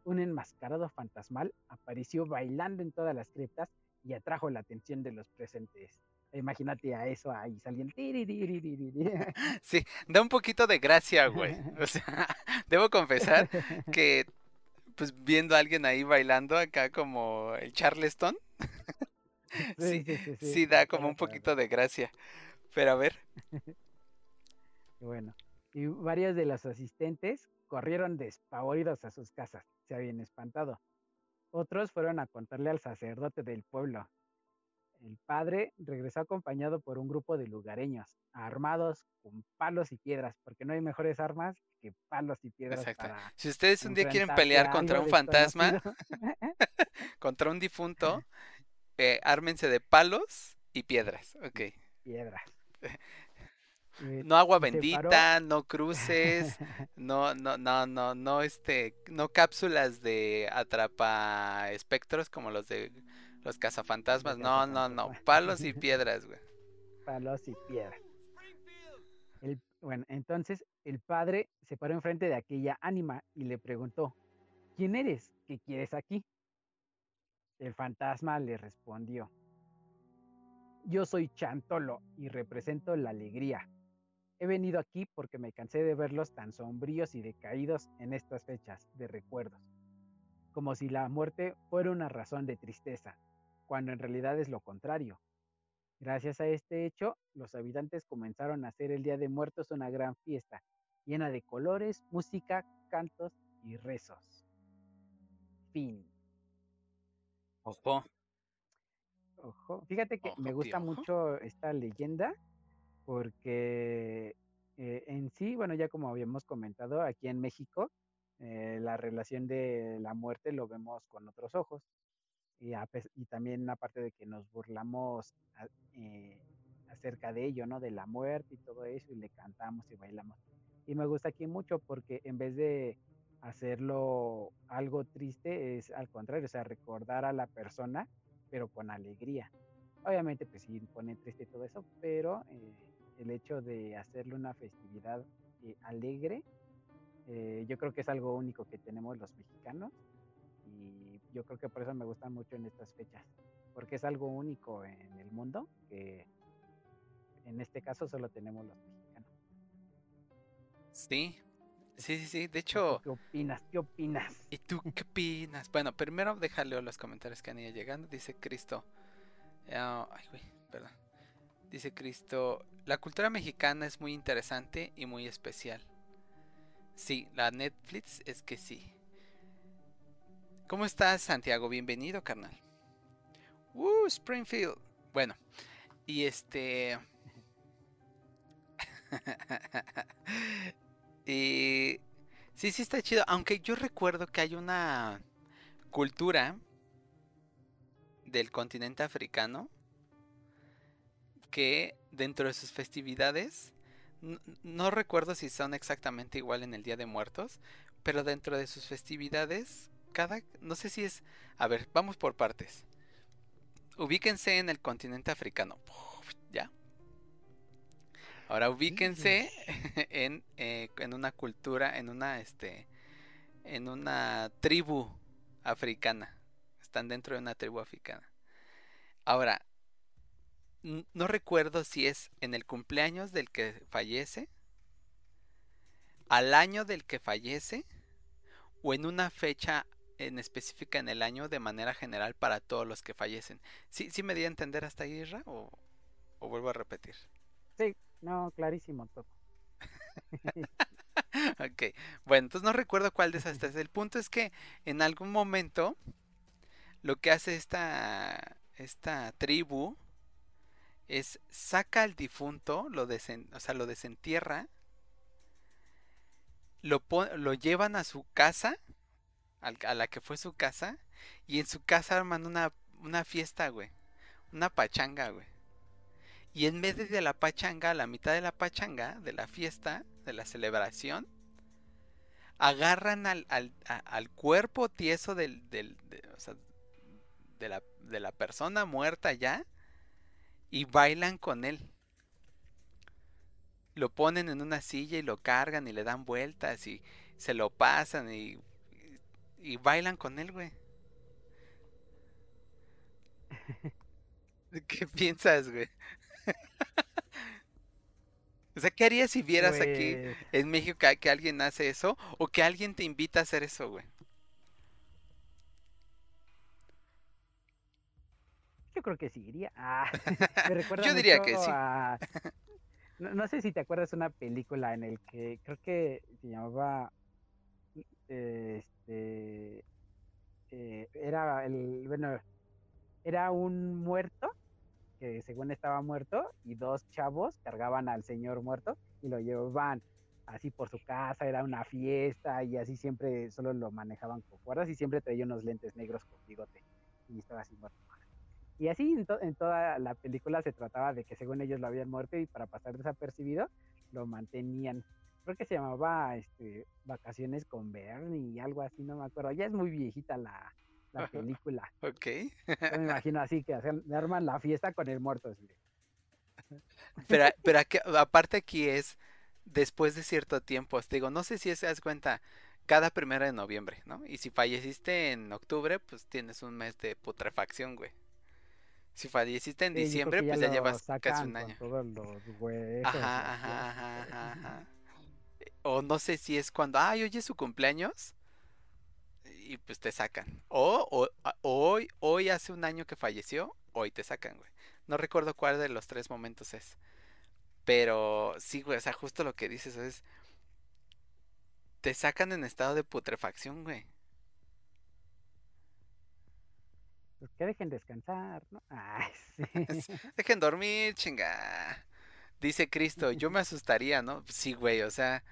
un enmascarado fantasmal apareció bailando en todas las criptas y atrajo la atención de los presentes. Imagínate a eso ahí saliendo. Sí, da un poquito de gracia, güey. O sea, debo confesar que, pues viendo a alguien ahí bailando acá como el Charleston, sí, sí, da como un poquito de gracia. Pero a ver. Bueno, y varios de los asistentes corrieron despavoridos a sus casas, se habían espantado. Otros fueron a contarle al sacerdote del pueblo, el padre regresó acompañado por un grupo de lugareños, armados con palos y piedras, porque no hay mejores armas que palos y piedras. Exacto. si ustedes un día quieren pelear contra un fantasma, contra un difunto, eh, ármense de palos y piedras. Ok. Piedras. Eh, no agua bendita, no cruces, no, no, no, no, no, este, no cápsulas de atrapa espectros como los de los cazafantasmas, no, no, no. Palos y piedras, güey. Palos y piedras. bueno, entonces el padre se paró enfrente de aquella ánima y le preguntó, ¿quién eres? ¿Qué quieres aquí? El fantasma le respondió, yo soy Chantolo y represento la alegría. He venido aquí porque me cansé de verlos tan sombríos y decaídos en estas fechas de recuerdos, como si la muerte fuera una razón de tristeza, cuando en realidad es lo contrario. Gracias a este hecho, los habitantes comenzaron a hacer el Día de Muertos una gran fiesta, llena de colores, música, cantos y rezos. Fin. Ojo. Ojo. Fíjate que me gusta mucho esta leyenda porque eh, en sí, bueno, ya como habíamos comentado, aquí en México, eh, la relación de la muerte lo vemos con otros ojos y, también aparte de que nos burlamos eh, acerca de ello, ¿no? De la muerte y todo eso, y le cantamos y bailamos. Y me gusta aquí mucho porque en vez de hacerlo algo triste, es al contrario, o sea, recordar a la persona, pero con alegría. Obviamente, pues sí, pone triste todo eso, pero eh, el hecho de hacerle una festividad eh, alegre, yo creo que es algo único que tenemos los mexicanos yo creo que por eso me gustan mucho en estas fechas, que es algo único en el mundo, que en este caso solo tenemos los mexicanos. Sí, sí, sí, sí. De ¿Tú hecho, ¿Qué opinas? ¿Qué opinas? ¿y tú qué opinas? Bueno, primero déjale los comentarios que han ido llegando. Dice Cristo. ay, güey, perdón. Dice Cristo, la cultura mexicana es muy interesante y muy especial. Sí, la Netflix es que sí. ¿Cómo estás, Santiago? Bienvenido, carnal. Uh, Springfield. Bueno, y este. y. Sí, sí está chido. Aunque yo recuerdo que hay una cultura del continente africano que dentro de sus festividades, no recuerdo si son exactamente igual en el Día de Muertos, pero dentro de sus festividades, cada, no sé si es, a ver, vamos por partes. Ubíquense en el continente africano, ¿ya? Ahora ubíquense en, eh, en una cultura, en una, este, en una tribu africana. Están dentro de una tribu africana. Ahora, no recuerdo si es en el cumpleaños del que fallece, al año del que fallece, o en una fecha en específica en el año de manera general para todos los que fallecen. ¿Sí, sí me di a entender hasta ahí? ¿O, o vuelvo a repetir? Sí, no, clarísimo todo. Ok, bueno, entonces no recuerdo cuál de esas tres. El punto es que en algún momento lo que hace esta, esta tribu es saca al difunto, lo desen- o sea, lo desentierra, lo, lo llevan a su casa, a la que fue su casa, y en su casa arman una, una fiesta, güey, una pachanga, güey. Y en medio de la pachanga, a la mitad de la pachanga, de la fiesta, de la celebración, agarran al, al, al cuerpo tieso del, del- de la, de la persona muerta ya y bailan con él. Lo ponen en una silla y lo cargan y le dan vueltas y se lo pasan y, y bailan con él, güey. ¿Qué piensas, güey? O sea, ¿qué harías si vieras aquí Pues, en México que, que alguien hace eso o que alguien te invita a hacer eso, güey? yo creo que sí iría. Ah, me Yo diría que sí. a- No, no sé si te acuerdas de una película en el que creo que se llamaba eh, este eh, era el bueno era un muerto que según estaba muerto y dos chavos cargaban al señor muerto y lo llevaban así por su casa, era una fiesta y así siempre solo lo manejaban con cuerdas y siempre traía unos lentes negros con bigote y estaba así muerto. Y así en, en toda la película se trataba de que según ellos lo habían muerto y para pasar desapercibido lo mantenían. Creo que se llamaba este, Vacaciones con Bernie y algo así, no me acuerdo. Ya es muy viejita la, la película. Ok. Yo me imagino así que hacen- arman la fiesta con el muerto. así Pero, pero aquí- aparte aquí es después de cierto tiempo. Te digo, no sé si se das cuenta, cada primero de noviembre, ¿no? Y si falleciste en octubre, pues tienes un mes de putrefacción, güey. Si falleciste en Sí, diciembre, pues ya llevas casi un año. todos los huesos. Ajá, ajá, ajá, ajá. O no sé si es cuando, ay, hoy es su cumpleaños y pues te sacan. O, o a- hoy, hoy hace un año que falleció, hoy te sacan, güey. No recuerdo cuál de los tres momentos es. Pero sí, güey, o sea, justo lo que dices es, te sacan en estado de putrefacción, güey. Pues que dejen descansar, ¿no? Ay, sí. Dejen dormir, chinga. Dice Cristo, yo me asustaría, ¿no? Sí, güey, o sea,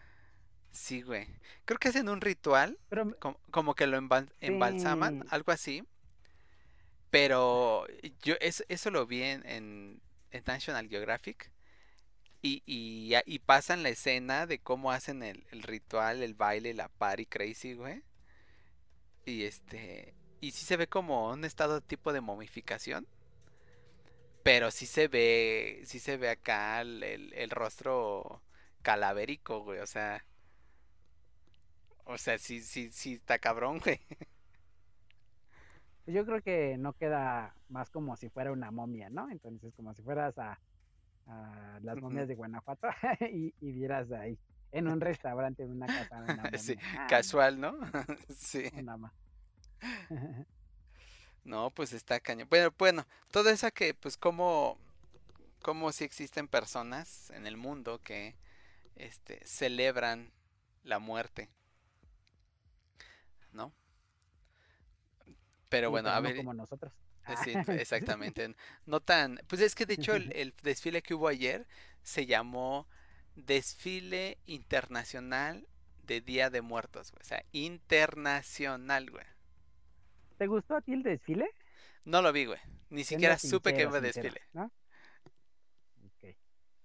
sí, güey. Creo que hacen un ritual Pero como, como que lo embal- embalsaman, Sí. algo así. Pero yo eso, eso lo vi en, en- en National Geographic. Y, y, y pasan la escena de cómo hacen el, el ritual, el baile, la party crazy, güey. Y este. Y sí se ve como un estado tipo de momificación. Pero sí se ve. Sí se ve acá el, el- el rostro calavérico, güey. O sea. O sea, sí, sí, sí está cabrón, güey. pues yo creo que no queda más como si fuera una momia, ¿no? Entonces, como si fueras a, a las momias de Guanajuato y, y vieras ahí en un restaurante, en una casa, una momia. Sí, Ah, casual, ¿no? sí. Una más. No, pues está cañón. Bueno, bueno, todo eso que, pues, como, como si existen personas en el mundo que, este, celebran la muerte, ¿no? Pero bueno, a no ver, como nosotros. eh, sí, exactamente. No tan, pues es que de hecho el, el desfile que hubo ayer se llamó Desfile Internacional de Día de Muertos, güey. O sea, internacional, güey. ¿Te gustó a ti el desfile? No lo vi, güey. Ni siquiera supe que sincero, desfile. ¿no?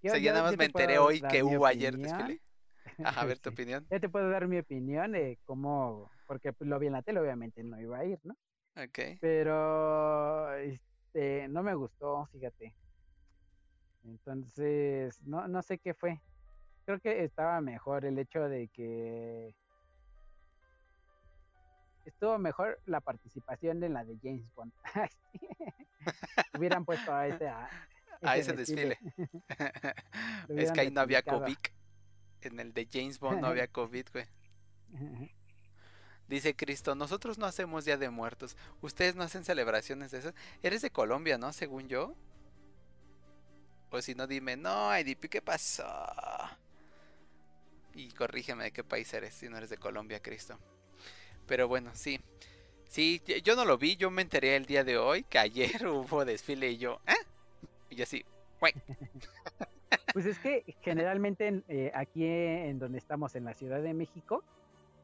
O sea, ya nada más me te enteré hoy que hubo ayer desfile. A ver tu Sí. opinión. Ya te puedo dar mi opinión de cómo, porque pues, lo vi en la tele, obviamente no iba a ir, ¿no? Ok. Pero este, no me gustó, fíjate. Entonces, no, no sé qué fue. Creo que estaba mejor el hecho de que estuvo mejor la participación en la de James Bond. Hubieran puesto a ese, a, A ese desfile. Es que ahí no había replicado. En el de James Bond no había COVID, güey. Dice Cristo, nosotros no hacemos Día de Muertos. Ustedes no hacen celebraciones de esas. Eres de Colombia, ¿no? Según yo. O si no, dime, no, IDP, ¿qué pasó? Y corrígeme de qué país eres, si no eres de Colombia, Cristo. Pero bueno, sí. Sí, yo no lo vi, yo me enteré el día de hoy que ayer hubo desfile y yo, ¿eh? Y yo así, güey. Pues es que generalmente en- eh, aquí en donde estamos en la Ciudad de México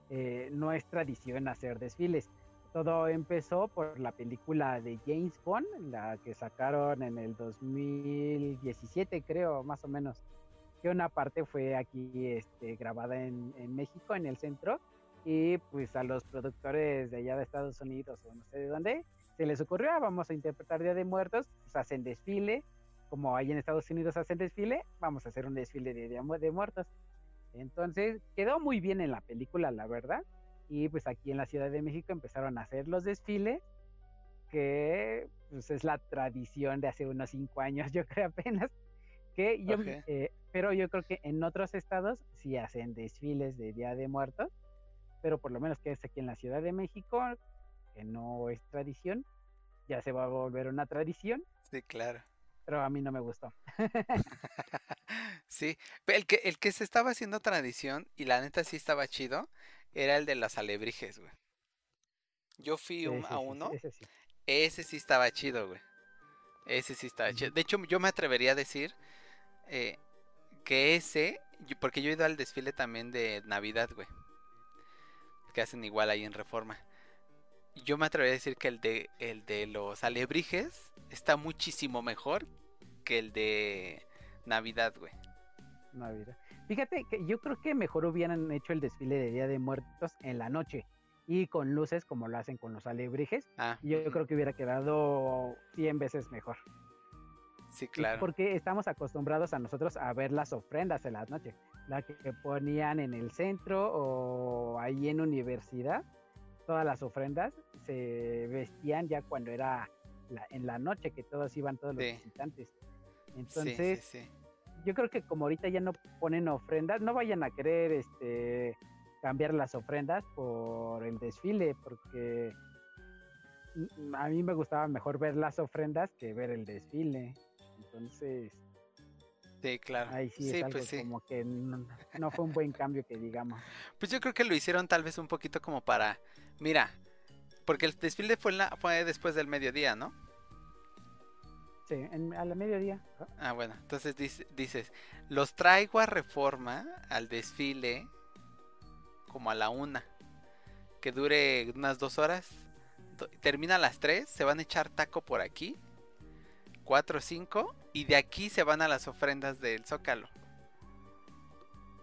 eh, no es tradición hacer desfiles. Todo empezó por la película de James Bond, la que sacaron en el 2017 creo, más o menos. Que una parte fue aquí este, grabada en, en México, en el centro, y pues a los productores de allá de Estados Unidos o no sé de dónde, se les ocurrió, "Ah, vamos a interpretar Día de Muertos, pues hacen desfile, como ahí en Estados Unidos hacen desfile, vamos a hacer un desfile de Día Mu- de Muertos. Entonces quedó muy bien en la película, la verdad. Y pues aquí en la Ciudad de México empezaron a hacer los desfiles, que pues es la tradición de hace unos cinco años, yo creo apenas. Que yo, Ok. eh, pero yo creo que en otros estados sí hacen desfiles de Día de Muertos, pero por lo menos que es aquí en la Ciudad de México, que no es tradición, ya se va a volver una tradición, Sí, claro. Pero a mí no me gustó. Sí, el que, el que se estaba haciendo tradición y la neta sí estaba chido era el de los alebrijes, güey. Yo fui un- Ese a uno, ese sí. ese sí estaba chido, güey. Ese sí estaba chido. De hecho, yo me atrevería a decir eh, que ese, porque yo he ido al desfile también de Navidad, güey. Que hacen igual ahí en Reforma. Yo me atrevería a decir que el de, el de los alebrijes está muchísimo mejor que el de Navidad, güey. Navidad. Fíjate que yo creo que mejor hubieran hecho el desfile de Día de Muertos en la noche y con luces como lo hacen con los alebrijes. Ah, Yo creo que hubiera quedado 100 veces mejor. Sí, claro. Porque estamos acostumbrados a nosotros a ver las ofrendas en la noche, la que ponían en el centro o ahí en universidad. Todas las ofrendas se vestían ya cuando era la- en la noche que todos iban todos los Sí. visitantes. Sí, Entonces, sí, sí. yo creo que como ahorita ya no ponen ofrendas, no vayan a querer este cambiar las ofrendas por el desfile, porque a mí me gustaba mejor ver las ofrendas que ver el desfile. Entonces, Sí, claro. ahí sí, Sí, es algo pues sí. como que no, no fue un buen cambio que digamos. Pues yo creo que lo hicieron tal vez un poquito como para, mira, porque el desfile fue, la, fue después del mediodía, ¿no? Sí, en- a la mediodía. Ah, bueno, entonces dice- dices, los traigo a reforma al desfile como a la una, que dure unas dos horas, termina a las tres, se van a echar taco por aquí, cuatro o cinco, y de aquí se van a las ofrendas del Zócalo.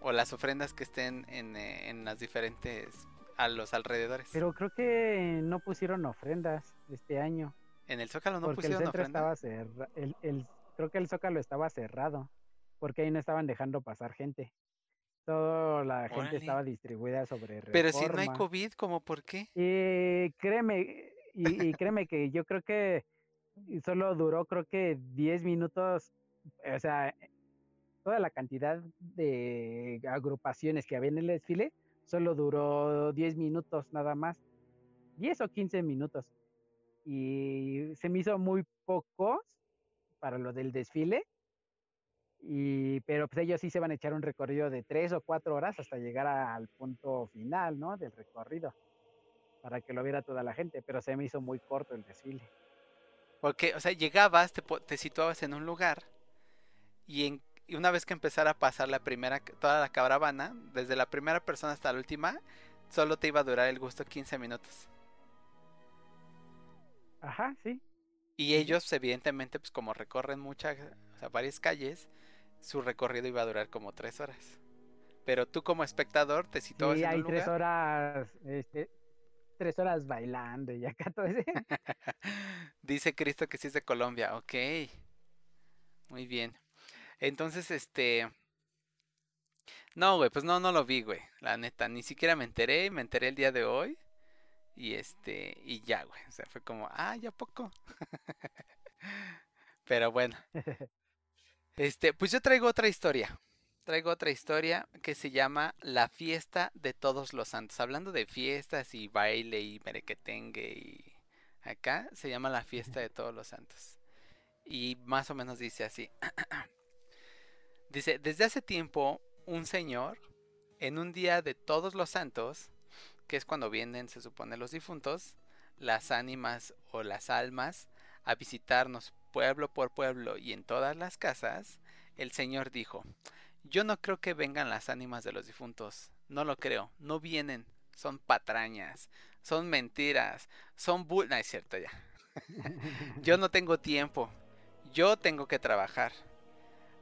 O las ofrendas que estén en, eh, en las diferentes, a los alrededores. Pero creo que no pusieron ofrendas este año, en el Zócalo no porque el pusieron centro ofrenda. estaba cerrado. El, el- creo que el Zócalo estaba cerrado, porque ahí no estaban dejando pasar gente. Toda la gente Órale. estaba distribuida sobre Pero si no hay Reforma. COVID, ¿cómo por qué? Eh, créeme, Y, y créeme que yo creo que solo duró, creo que 10 minutos, o sea, toda la cantidad de agrupaciones que había en el desfile, solo duró 10 minutos nada más, 10 o 15 minutos. Y se me hizo muy pocos para lo del desfile. Y, pero pues ellos sí se van a echar un recorrido de tres o cuatro horas hasta llegar al punto final, ¿no? Del recorrido, para que lo viera toda la gente, pero se me hizo muy corto el desfile. Porque, o sea, llegabas, te, te situabas en un lugar y, en, y una vez que empezara a pasar la primera, toda la caravana, desde la primera persona hasta la última, solo te iba a durar el gusto 15 minutos. Ajá, sí. Y ellos, evidentemente, pues como recorren muchas, o sea, varias calles, su recorrido iba a durar como 3 horas. Pero tú como espectador te situabas Sí, en hay un tres lugar. horas, este, tres horas bailando y acá todo ese. Dice Cristo que sí es de Colombia. Ok. Muy bien. Entonces, este... No, güey, pues no, no lo vi, güey. La neta, ni siquiera me enteré. Me enteré el día de hoy. Y este, y ya, güey. O sea, fue como, ah, ya poco. Pero bueno. Este, pues yo traigo otra historia. Traigo otra historia que se llama La fiesta de todos los santos. Hablando de fiestas y baile y merequetengue y acá se llama la fiesta de todos los santos. Y más o menos dice así. dice, desde hace tiempo un señor en un día de todos los santos, que es cuando vienen, se supone, los difuntos, las ánimas o las almas, a visitarnos pueblo por pueblo y en todas las casas, el Señor dijo, yo no creo que vengan las ánimas de los difuntos, no lo creo, no vienen, son patrañas, son mentiras, son bull... No, es cierto ya. yo no tengo tiempo, yo tengo que trabajar.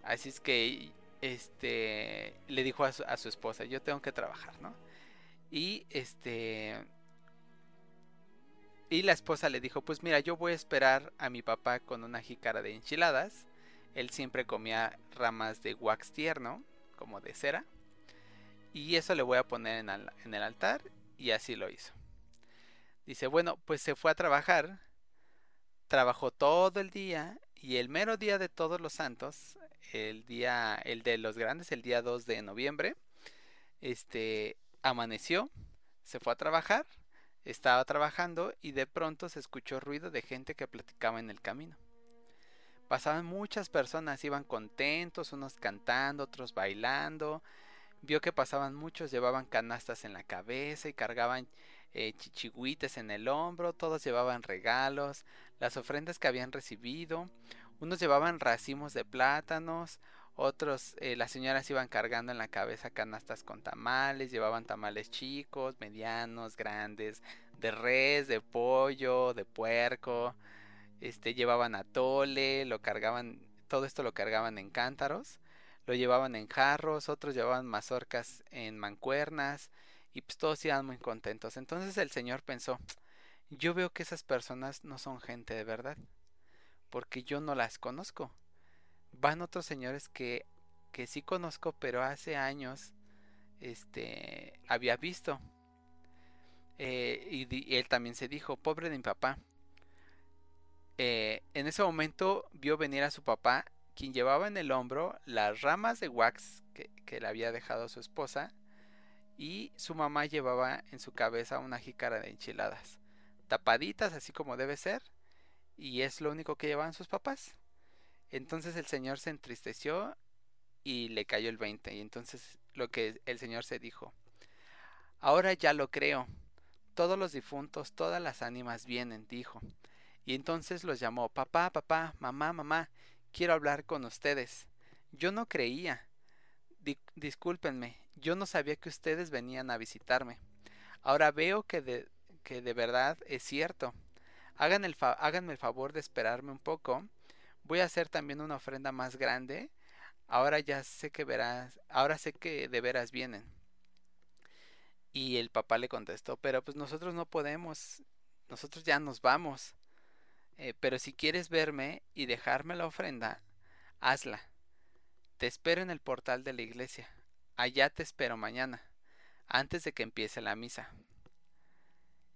Así es que, este, le dijo a su, esposa, yo tengo que trabajar, ¿no? Y este... Y la esposa le dijo, pues mira, yo voy a esperar a mi papá con una jícara de enchiladas. Él siempre comía ramas de wax tierno, como de cera. Y eso le voy a poner en el altar. Y así lo hizo. Dice, bueno, pues se fue a trabajar. Trabajó todo el día. Y el mero día de todos los santos, el día, el de los grandes, el día 2 de noviembre, este, amaneció, se fue a trabajar, estaba trabajando y de pronto se escuchó ruido de gente que platicaba en el camino. Pasaban muchas personas, iban contentos, unos cantando, otros bailando. Vio que pasaban muchos, llevaban canastas en la cabeza y cargaban eh, en el hombro, todos llevaban regalos, las ofrendas que habían recibido. Unos llevaban racimos de plátanos, otros, eh, las señoras iban cargando en la cabeza canastas con tamales, llevaban tamales chicos, medianos, grandes, de res, de pollo, de puerco, este, llevaban atole, lo cargaban, todo esto lo cargaban en cántaros, lo llevaban en jarros, otros llevaban mazorcas en mancuernas, y pues todos iban muy contentos. Entonces el Señor pensó, yo veo que esas personas no son gente de verdad, porque yo no las conozco van otros señores que, que sí conozco, pero hace años este, había visto. Eh, y, él también se dijo, pobre de mi papá. Eh, en ese momento vio venir a su papá, quien llevaba en el hombro las ramas de wax que, que le había dejado su esposa, y su mamá llevaba en su cabeza una jícara de enchiladas, tapaditas así como debe ser, y es lo único que llevaban sus papás. Entonces el Señor se entristeció y le cayó el 20. Y entonces lo que el Señor se dijo, ahora ya lo creo. Todos los difuntos, todas las ánimas vienen, dijo. Y entonces los llamó, papá, papá, mamá, mamá, quiero hablar con ustedes. Yo no creía. Di- discúlpenme, yo no sabía que ustedes venían a visitarme. Ahora veo que de, que de verdad es cierto. Hagan el fa- háganme el favor de esperarme un poco voy a hacer también una ofrenda más grande. Ahora ya sé que verás, ahora sé que de veras vienen. Y el papá le contestó, pero pues nosotros no podemos, nosotros ya nos vamos. Eh, pero si quieres verme y dejarme la ofrenda, hazla. Te espero en el portal de la iglesia. Allá te espero mañana, antes de que empiece la misa.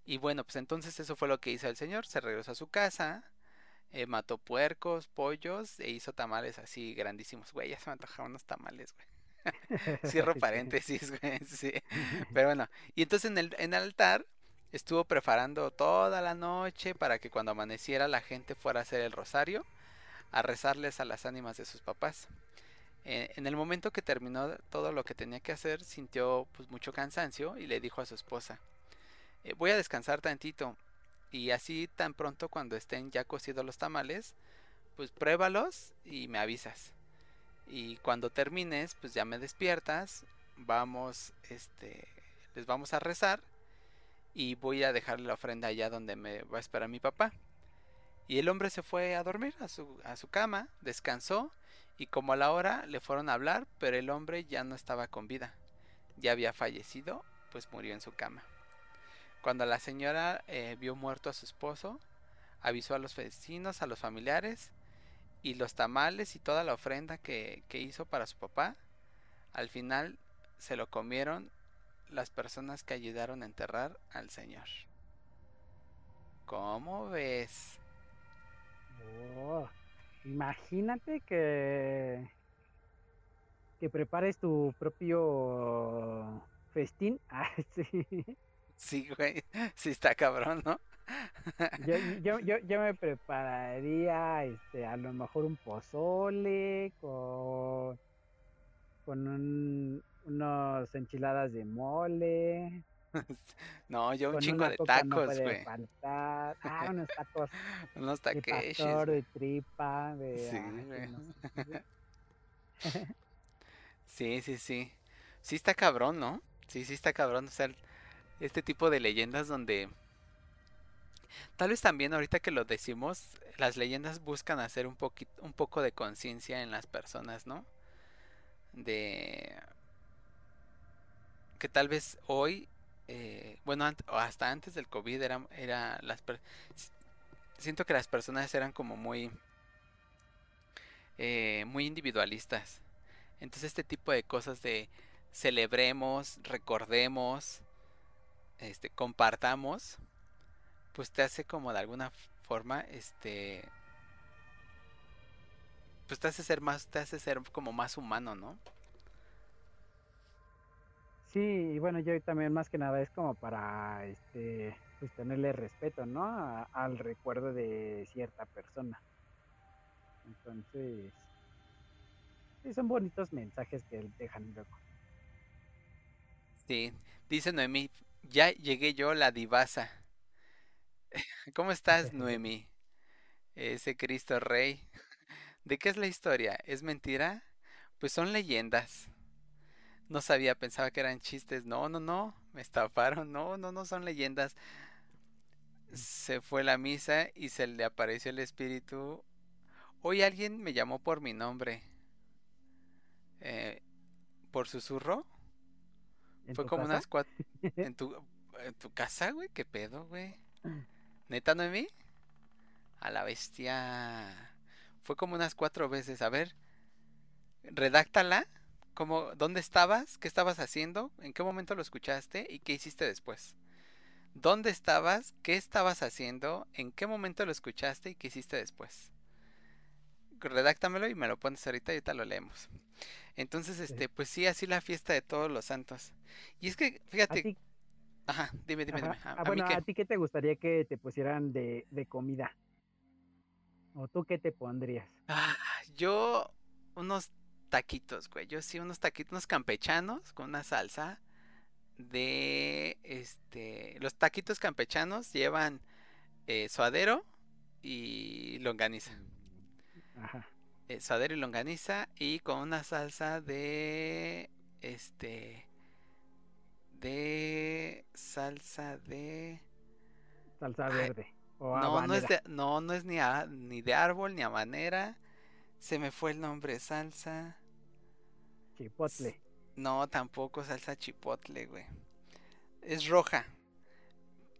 Y bueno, pues entonces eso fue lo que hizo el señor. Se regresó a su casa, eh, mató puercos, pollos e hizo tamales así grandísimos. Güey, ya se me antojaban unos tamales, güey. Cierro paréntesis, güey. Sí. Pero bueno, y entonces en el, en el altar estuvo preparando toda la noche para que cuando amaneciera la gente fuera a hacer el rosario, a rezarles a las ánimas de sus papás. Eh, en el momento que terminó todo lo que tenía que hacer, sintió pues mucho cansancio y le dijo a su esposa, eh, voy a descansar tantito y así tan pronto cuando estén ya cocidos los tamales, pues pruébalos y me avisas. Y cuando termines, pues ya me despiertas, vamos, este, les vamos a rezar y voy a dejarle la ofrenda allá donde me va a esperar mi papá. Y el hombre se fue a dormir a su, a su cama, descansó y como a la hora le fueron a hablar, pero el hombre ya no estaba con vida. Ya había fallecido, pues murió en su cama. Cuando la señora eh, vio muerto a su esposo, avisó a los vecinos, a los familiares, y los tamales y toda la ofrenda que, que hizo para su papá, al final se lo comieron las personas que ayudaron a enterrar al señor. ¿Cómo ves? Oh, imagínate que que prepares tu propio festín. Ah, sí. Sí, güey. Sí está cabrón, ¿no? Yo, yo, yo, yo me prepararía este, a lo mejor un pozole con, con un, unos enchiladas de mole. No, yo un chingo de no tacos, güey. faltar. Ah, unos tacos Unos de taqueches, pastor, de tripa, de... Sí, ay, güey. no sé. Sí, sí, sí. Sí está cabrón, ¿no? Sí, sí está cabrón. O sea, el- este tipo de leyendas donde... Tal vez también ahorita que lo decimos, las leyendas buscan hacer un poquito, un poco de conciencia en las personas, ¿no? De que tal vez hoy, eh, bueno, hasta antes del COVID era, era las siento que las personas eran como muy, eh, muy individualistas. Entonces este tipo de cosas de celebremos, recordemos, este, compartamos, pues te hace como de alguna forma, este, pues te hace ser más, te hace ser como más humano, ¿no? Sí, y bueno, yo también más que nada es como para este pues tenerle respeto, ¿no? A- al recuerdo de cierta persona. Entonces, sí, son bonitos mensajes que dejan luego. Sí, dice Noemí, ya llegué yo, la divasa. ¿Cómo estás, Noemí? Ese Cristo Rey. ¿De qué es la historia? ¿Es mentira? Pues son leyendas. No sabía, pensaba que eran chistes. No, no, no, me estafaron. No, no, no son leyendas. Se fue la misa y se le apareció el espíritu. Hoy alguien me llamó por mi nombre. Eh, ¿por susurro? ¿En Fue tu como casa? unas cuatro... ¿En tu, en tu casa, güey? ¿Qué pedo, güey? ¿Neta, Noemí? A la bestia. Fue como unas cuatro veces. A ver, redáctala. Como, ¿dónde estabas? ¿Qué estabas haciendo? ¿En qué momento lo escuchaste? ¿Y qué hiciste después? ¿Dónde estabas? ¿Qué estabas haciendo? ¿En qué momento lo escuchaste? ¿Y qué hiciste después? Redáctamelo y me lo pones ahorita y ahorita lo leemos. Entonces, este, pues sí, así la fiesta de todos los santos. Y es que, ¿A fíjate, ajá, dime, dime, ajá, dime. ¿A, ah, a mí bueno? ¿a ti qué te gustaría que te pusieran de, de comida? ¿O tú qué te pondrías? Ah, yo unos taquitos, güey. Yo sí, unos taquitos, unos campechanos con una salsa de, este, los taquitos campechanos llevan eh, suadero y longaniza. Ajá. Eh, suadero y longaniza y con una salsa de, este, de salsa de... Salsa Ay, verde. O No, no es habanera. de, no, no es ni, a- ni de árbol ni habanera. Se me fue el nombre, salsa. Chipotle. No, tampoco salsa chipotle, güey. Es roja.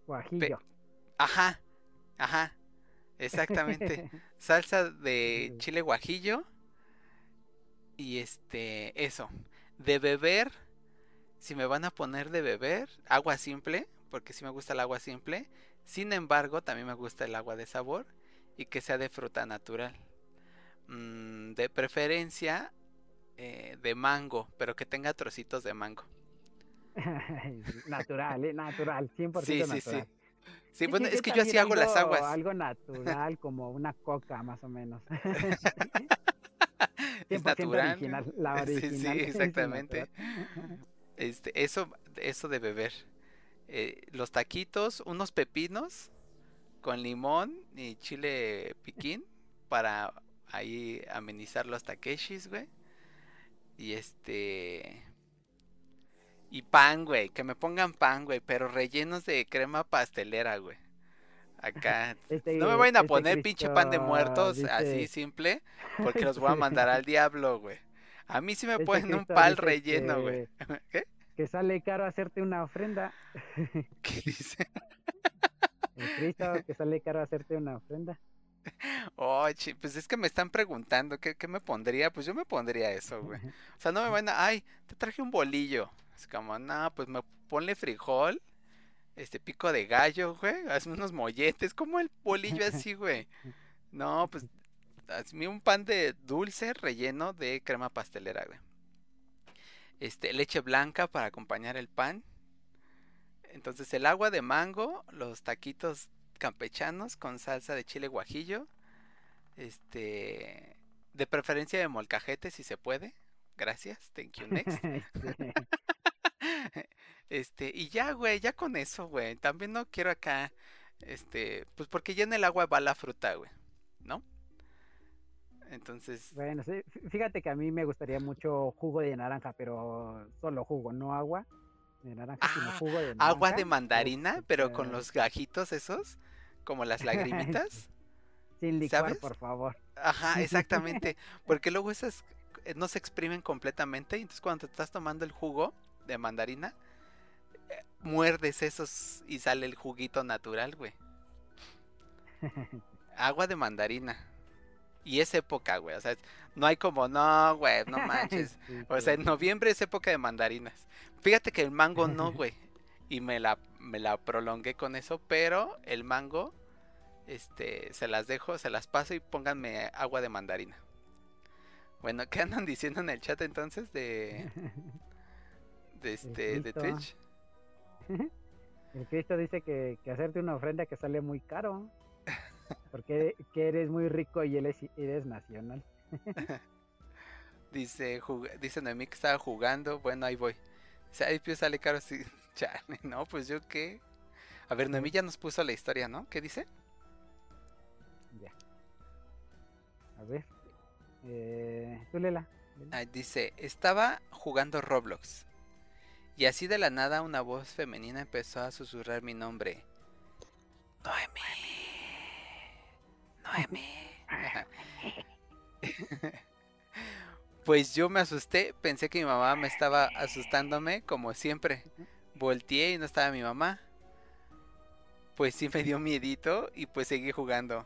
Guajillo. Ajá, ajá, exactamente. Salsa de chile guajillo. Y este, eso. De beber, si me van a poner de beber, agua simple, porque sí me gusta el agua simple. Sin embargo, también me gusta el agua de sabor y que sea de fruta natural. Mm, de preferencia eh, de mango, pero que tenga trocitos de mango. natural, ¿eh? Natural, 100% Sí, sí, sí. Sí, bueno, es que yo así hago las algo- aguas. Algo natural, como una coca, más o menos. Es 100% natural. original, la Sí, sí, original. es exactamente. Este, eso, eso de beber. Eh, los taquitos, unos pepinos con limón y chile piquín para ahí amenizar los takeshis, güey. Y este... Y pan, güey, que me pongan pan, güey, pero rellenos de crema pastelera, güey. Acá. Este- No me vayan a este poner pinche pan de muertos así simple, porque los voy a mandar al diablo, güey. A mí sí me Este ponen un pal relleno, güey. ¿Qué? Que sale caro hacerte una ofrenda. ¿Qué dice? El Cristo, que sale caro hacerte una ofrenda. Oh, pues es que me están preguntando ¿qué, qué me pondría, pues yo me pondría eso, güey. O sea, no me van a, ay, te traje un bolillo. Es como, no, pues me ponle frijol, este pico de gallo, güey, hazme unos molletes, como el bolillo así, güey. No, pues hazme un pan de dulce relleno de crema pastelera, güey. Este, leche blanca para acompañar el pan. Entonces el agua de mango, los taquitos campechanos con salsa de chile guajillo. Este, de preferencia de molcajete si se puede. Gracias. Thank you next. Este, Este, y ya, güey, ya con eso, güey. También no quiero acá, este, pues porque ya en el agua va la fruta, güey, ¿no? Entonces, bueno, fíjate que a mí me gustaría mucho jugo de naranja, pero solo jugo, no agua de naranja, sino Ah, jugo de agua naranja. de mandarina, pero con súper- los gajitos esos, como las lagrimitas. Sin licuar, ¿sabes? por favor. Ajá, exactamente. Porque luego esas eh, no se exprimen completamente. Y entonces cuando te estás tomando el jugo de mandarina, eh, muerdes esos y sale el juguito natural, güey. Agua de mandarina. Y es época, güey. O sea, no hay como, no, güey, no manches. O sea, en noviembre es época de mandarinas. Fíjate que el mango no, güey. Y me la, me la prolongué con eso, pero el mango, este, se las dejo, se las paso y pónganme agua de mandarina. Bueno, ¿qué andan diciendo en el chat entonces de, de este, de. Twitch? El Cristo dice que, que hacerte una ofrenda que sale muy caro. Porque que eres muy rico y él es, eres nacional. Dice, dice Noemí que estaba jugando, bueno, ahí voy. Dice, ay, pues sale caro, sí. Chale, no, pues yo qué. A ver, Noemí ya nos puso la historia, ¿no? ¿Qué dice? Ya. A ver. Eh, tú lela. lela. Ah, dice, estaba jugando Roblox. Y así de la nada una voz femenina empezó a susurrar mi nombre. Noemi. Noemi. Pues yo me asusté, pensé que mi mamá me estaba asustándome como siempre. Volteé y no estaba mi mamá. Pues sí me dio miedito y pues seguí jugando.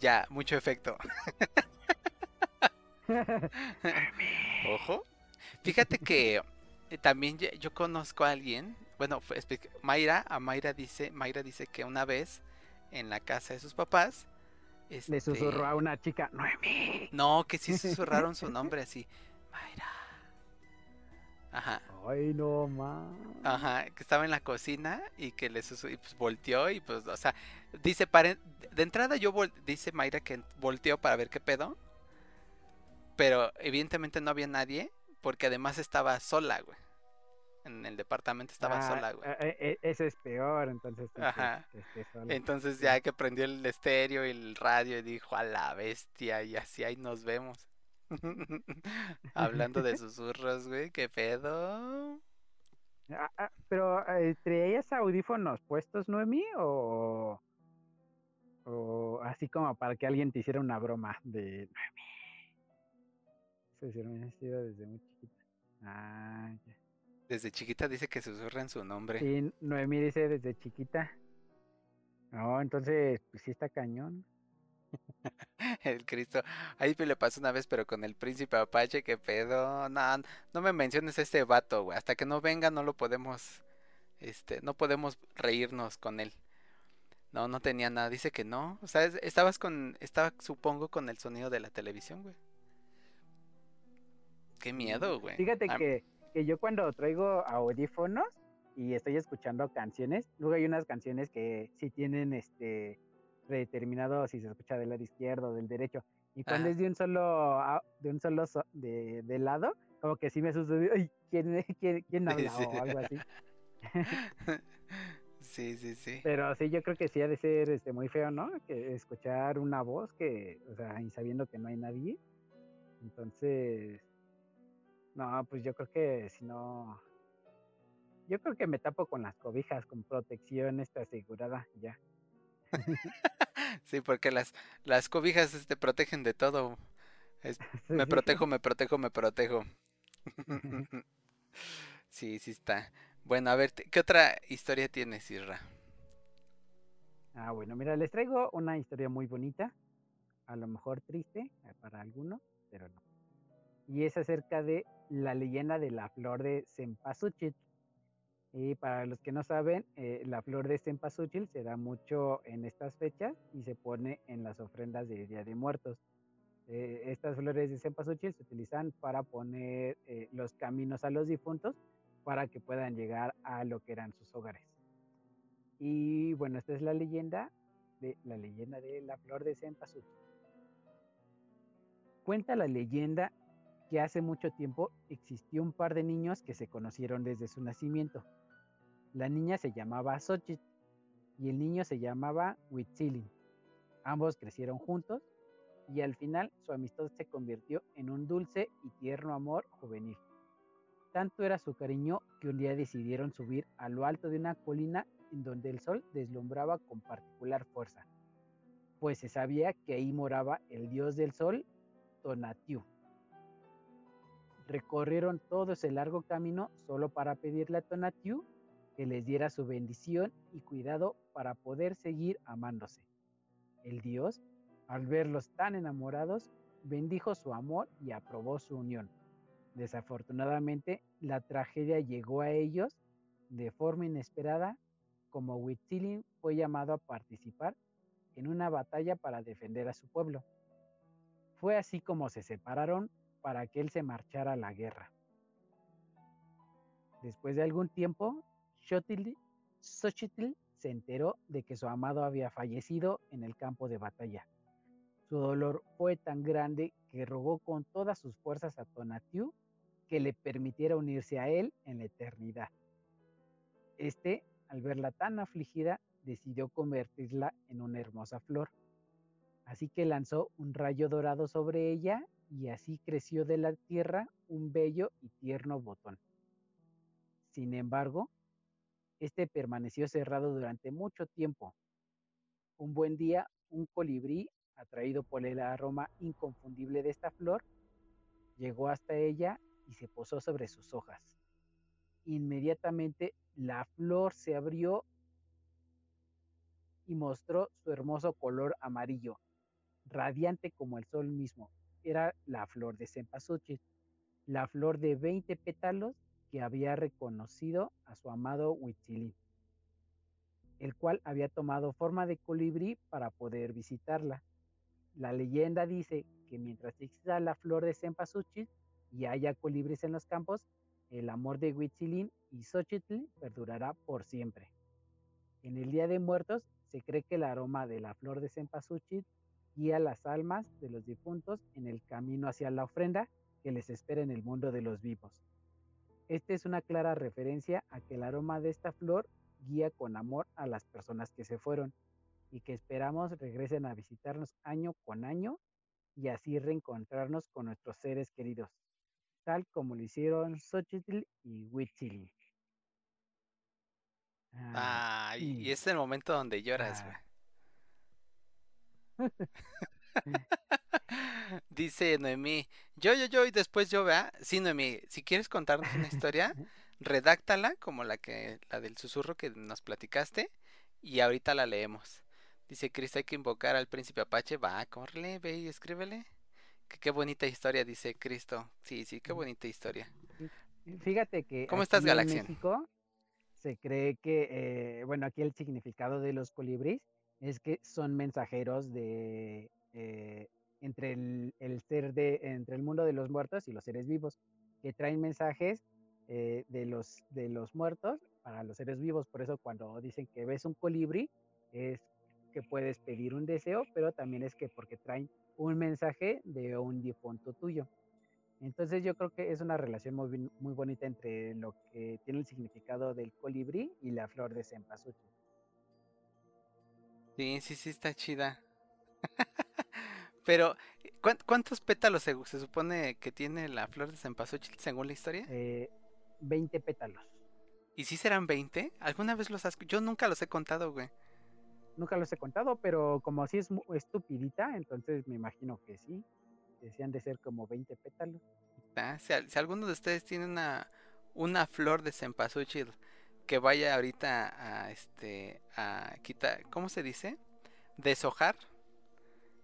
Ya, mucho efecto. Ojo. Fíjate que también ye- yo conozco a alguien, bueno, Mayra, a Mayra dice, Mayra dice que una vez en la casa de sus papás, Le este, susurró a una chica, Noemí. no, que sí susurraron su nombre así, Mayra. Ajá, Ay, no más. ajá, que estaba en la cocina y que le susurró y pues volteó y pues, o sea, dice, pare- de entrada yo, vol- dice Mayra que volteó para ver qué pedo, pero evidentemente no había nadie porque además estaba sola, güey. En el departamento estaba Ah, sola, güey. eh, eh, eso es peor, entonces. Ajá. sola. Entonces ya que prendió el estéreo y el radio y dijo a la bestia y así ahí nos vemos. Hablando de susurros, güey, qué pedo. Ah, ah, pero, eh, ¿traías audífonos puestos, Noemí? O, o así como para que alguien te hiciera una broma de Noemí? Eso sí, me ha sido desde muy chiquita. Ah, ya. Desde chiquita dice que susurran su nombre. Sí, Noemí dice desde chiquita. No, entonces, pues sí está cañón. El Cristo. Ahí me le pasó una vez, pero con el príncipe Apache, qué pedo. No, no me menciones a este vato, güey. Hasta que no venga no lo podemos este, no podemos reírnos con él. No, no tenía nada, dice que no. O sea, es- estabas con, estaba supongo con el sonido de la televisión, güey. Qué miedo, güey. Fíjate que, que yo cuando traigo audífonos y estoy escuchando canciones, luego hay unas canciones que sí tienen este predeterminado si se escucha del lado izquierdo o del derecho. Y cuando Ajá. es de un solo au- de un solo so- de, de lado, como que sí me asusto, ay, ¿quién, quién, quién habla? Sí. o algo así. Sí, sí, sí. Pero sí, yo creo que sí ha de ser este, muy feo, ¿no? Que escuchar una voz que, o sea, y sabiendo que no hay nadie. Entonces, no, pues yo creo que si no, yo creo que me tapo con las cobijas, con protección esta asegurada, ya. Sí, porque las, las cobijas te protegen de todo. Es- Sí, me sí. protejo, me protejo, me protejo. Sí, sí está. Bueno, a ver, ¿qué otra historia tienes, Isra? Ah, bueno, mira, les traigo una historia muy bonita, a lo mejor triste eh, para algunos, pero no. Y es acerca de la leyenda de la flor de cempasúchil. Y para los que no saben, eh, la flor de cempasúchil se da mucho en estas fechas y se pone en las ofrendas de Día de Muertos. Eh, estas flores de cempasúchil se utilizan para poner eh, los caminos a los difuntos para que puedan llegar a lo que eran sus hogares. Y bueno, esta es la leyenda de la leyenda de la flor de cempasúchil. Cuenta la leyenda que hace mucho tiempo existió un par de niños que se conocieron desde su nacimiento. La niña se llamaba Xochitl y el niño se llamaba Huitzilin. Ambos crecieron juntos y al final su amistad se convirtió en un dulce y tierno amor juvenil. Tanto era su cariño que un día decidieron subir a lo alto de una colina en donde el sol deslumbraba con particular fuerza, pues se sabía que ahí moraba el dios del sol, Tonatiuh. Recorrieron todo ese largo camino solo para pedirle a Tonatiuh que les diera su bendición y cuidado para poder seguir amándose. El dios, al verlos tan enamorados, bendijo su amor y aprobó su unión. Desafortunadamente, la tragedia llegó a ellos de forma inesperada, como Huitzilin fue llamado a participar en una batalla para defender a su pueblo. Fue así como se separaron para que él se marchara a la guerra. Después de algún tiempo, Xochitl se enteró de que su amado había fallecido en el campo de batalla. Su dolor fue tan grande que rogó con todas sus fuerzas a Tonatiuh que le permitiera unirse a él en la eternidad. Este, al verla tan afligida, decidió convertirla en una hermosa flor. Así que lanzó un rayo dorado sobre ella y así creció de la tierra un bello y tierno botón. Sin embargo, este permaneció cerrado durante mucho tiempo. Un buen día, un colibrí, atraído por el aroma inconfundible de esta flor, llegó hasta ella y se posó sobre sus hojas. Inmediatamente la flor se abrió y mostró su hermoso color amarillo, radiante como el sol mismo. Era la flor de cempasúchil, la flor de 20 pétalos que había reconocido a su amado Huitzilin, el cual había tomado forma de colibrí para poder visitarla. La leyenda dice que mientras exista la flor de cempasúchil y haya colibríes en los campos, el amor de Huitzilin y Xochitl perdurará por siempre. En el Día de Muertos se cree que el aroma de la flor de cempasúchil guía las almas de los difuntos en el camino hacia la ofrenda que les espera en el mundo de los vivos. Esta es una clara referencia a que el aroma de esta flor guía con amor a las personas que se fueron y que esperamos regresen a visitarnos año con año y así reencontrarnos con nuestros seres queridos, tal como lo hicieron Xochitl y Huitzilin. Ah, Ah, y, es el momento donde lloras, Ah. Dice Noemí, yo, yo, yo y después yo, vea. Sí, Noemí, si quieres contarnos una historia, redáctala como la que, la del susurro que nos platicaste y ahorita la leemos. Dice Cristo, hay que invocar al príncipe Apache. Va, córrele, ve y escríbele. Que qué bonita historia, dice Cristo. Sí, sí, qué bonita historia. Fíjate que ¿Cómo estás, en? México se cree que, eh, bueno, aquí el significado de los colibríes es que son mensajeros de eh, entre el, ser de, entre el mundo de los muertos y los seres vivos, que traen mensajes eh, de, los, de los muertos para los seres vivos. Por eso cuando dicen que ves un colibrí, es que puedes pedir un deseo, pero también es que porque traen un mensaje de un difunto tuyo. Entonces yo creo que es una relación muy, muy bonita entre lo que tiene el significado del colibrí y la flor de cempasúchil. Sí, sí, sí, está chida. Pero, ¿cuán- ¿cuántos pétalos se, se supone que tiene la flor de cempasúchil según la historia? Eh, 20 pétalos. ¿Y si serán 20? ¿Alguna vez los has... Yo nunca los he contado, güey. Nunca los he contado, pero como así es estupidita, entonces me imagino que sí. Decían de ser como 20 pétalos. Ah, si alguno de ustedes tiene una, una flor de cempasúchil que vaya ahorita a este a quitar, ¿cómo se dice? Deshojar,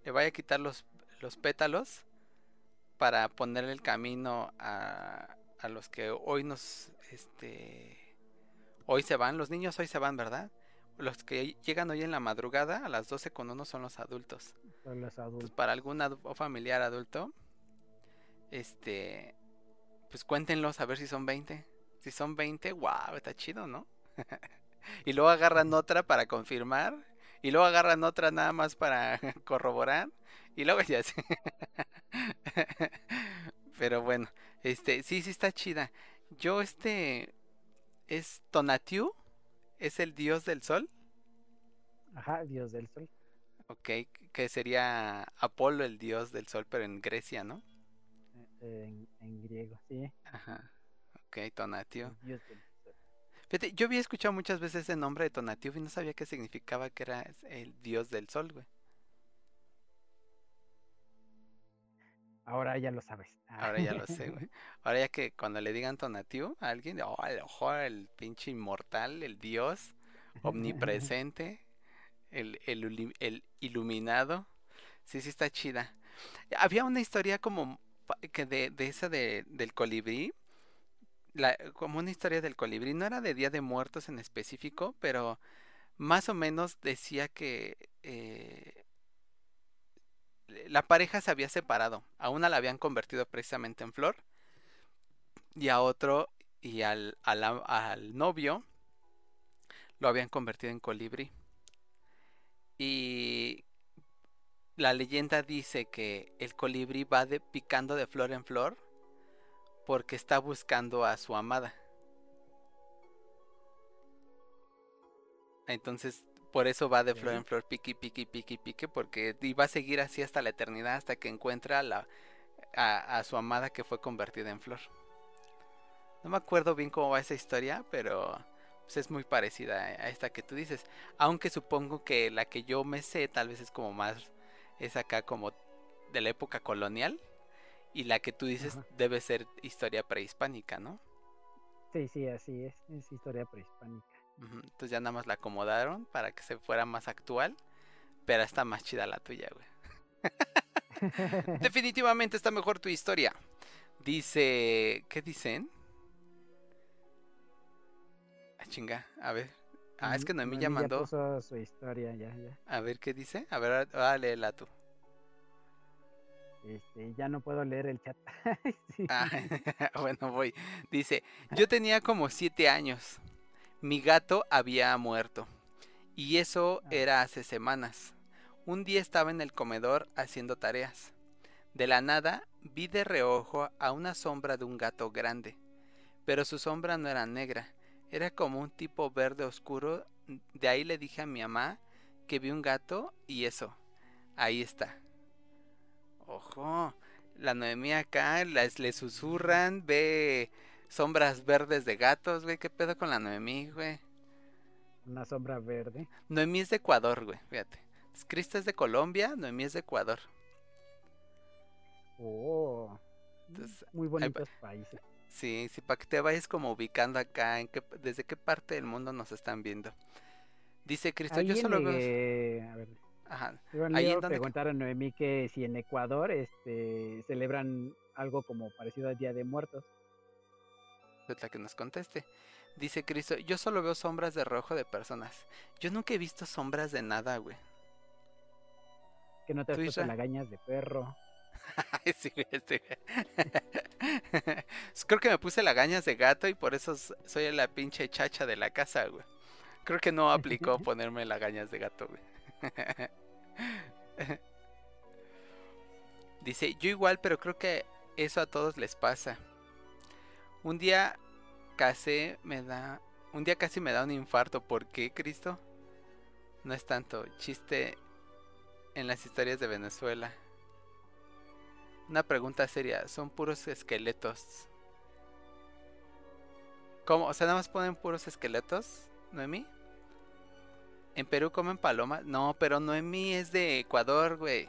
le vaya a quitar los, los pétalos para ponerle el camino a, a los que hoy nos este hoy se van, los niños hoy se van, ¿verdad? Los que llegan hoy en la madrugada a las 12 con uno son los adultos. Son los adultos. para algún adu- familiar adulto, este, pues cuéntenlos a ver si son 20. Si son 20, wow, está chido, ¿no? y luego agarran otra para confirmar. Y luego agarran otra nada más para corroborar. Y luego ya sí. Pero bueno, este, sí, sí está chida. Yo, este, es Tonatiuh, es el dios del sol. Ajá, Dios del Sol. Ok, que sería Apolo, el dios del sol, pero en Grecia, ¿no? eh, En, en griego, sí. Ajá. Ok, Tonatiuh. el Dios. Fíjate, yo había escuchado muchas veces ese nombre de Tonatiuh y no sabía qué significaba que era el dios del sol, güey. Ahora ya lo sabes. Ahora ya lo sé, güey. Ahora ya que cuando le digan Tonatiuh a alguien, oh, el, ojo, el pinche inmortal, el dios omnipresente, el, el, el iluminado. Sí, sí está chida. Había una historia como que de, de esa de, del colibrí. La, como una historia del colibrí. No era de Día de Muertos en específico, pero más o menos decía que eh, la pareja se había separado. A una la habían convertido precisamente en flor. Y a otro, y al, al, al novio, lo habían convertido en colibrí. Y la leyenda dice que el colibrí va de, picando de flor en flor porque está buscando a su amada. Entonces, por eso va de flor en flor, pique, pique, pique, pique, porque y va a seguir así hasta la eternidad, hasta que encuentra a, la, a, a su amada que fue convertida en flor. No me acuerdo bien cómo va esa historia, pero pues, es muy parecida a a esta que tú dices. Aunque supongo que la que yo me sé tal vez es como más, es acá como de la época colonial. Y la que tú dices Ajá. debe ser historia prehispánica, ¿no? Sí, sí, así es. Es historia prehispánica. Entonces ya nada más la acomodaron para que se fuera más actual. Pero está más chida la tuya, güey. Definitivamente está mejor tu historia. Dice. ¿Qué dicen? Ah, chinga, a ver. Ah, es que Noemí ya mandó. puso su historia, ya, ya. A ver qué dice. A ver, ahora léela tú. Este, ya no puedo leer el chat. Sí. Ah, bueno, voy. Dice, yo tenía como siete años. Mi gato había muerto. Y eso Ah. era hace semanas. Un día estaba en el comedor haciendo tareas. De la nada vi de reojo a una sombra de un gato grande. Pero su sombra no era negra. Era como un tipo verde oscuro. De ahí le dije a mi mamá que vi un gato y eso. Ahí está. Ojo, la Noemí acá las, le susurran, ve sombras verdes de gatos, güey. ¿Qué pedo con la Noemí, güey? Una sombra verde. Noemí es de Ecuador, güey, fíjate. Cristo es de Colombia, Noemí es de Ecuador. Oh. Entonces, Muy bonitos países. Sí, sí, para que te vayas como ubicando acá, en qué, desde qué parte del mundo nos están viendo. Dice Cristo, yo solo veo... a ver, Ajá, ahí a en donde- preguntar a Noemí que si en Ecuador este, celebran algo como parecido al Día de Muertos. es la que nos conteste. Dice Cristo, yo solo veo sombras de rojo de personas. Yo nunca he visto sombras de nada, güey. Que no te has ¿Tú, puesto lagañas de perro. Sí, güey. Creo que me puse lagañas de gato y por eso soy la pinche chacha de la casa, güey. Creo que no aplicó ponerme lagañas de gato, güey. Dice, yo igual, pero creo que eso a todos les pasa. Un día casi me da, un día casi me da un infarto. ¿Por qué, Cristo? No es tanto chiste en las historias de Venezuela. Una pregunta seria, son puros esqueletos. ¿Cómo? O sea, nada más ponen puros esqueletos, Noemí. ¿En Perú comen palomas? No, pero Noemí es de Ecuador, güey.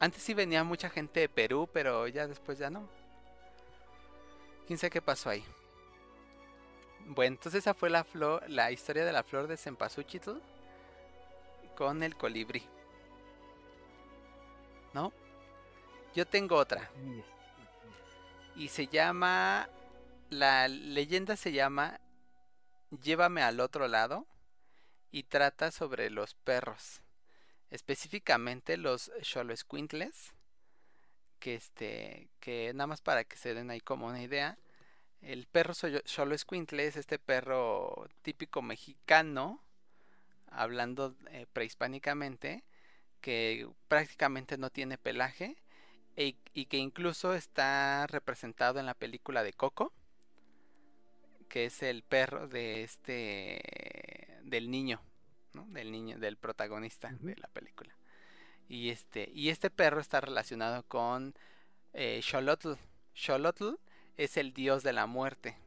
Antes sí venía mucha gente de Perú, pero ya después ya no. ¿Quién sabe qué pasó ahí? Bueno, entonces esa fue la flor, la historia de la flor de cempasúchil con el colibrí. ¿No? Yo tengo otra. Y se llama. La leyenda se llama Llévame al otro lado. Y trata sobre los perros. Específicamente los Xoloescuintles. Que este. Que nada más para que se den ahí como una idea. El perro Xoloescuintle es este perro típico mexicano. Hablando eh, prehispánicamente. Que prácticamente no tiene pelaje e- y que incluso está representado en la película de Coco, que es el perro de este del niño, ¿no? Del niño, del protagonista de la película. Y este, y este perro está relacionado con eh, Xolotl. Xolotl es el dios de la muerte.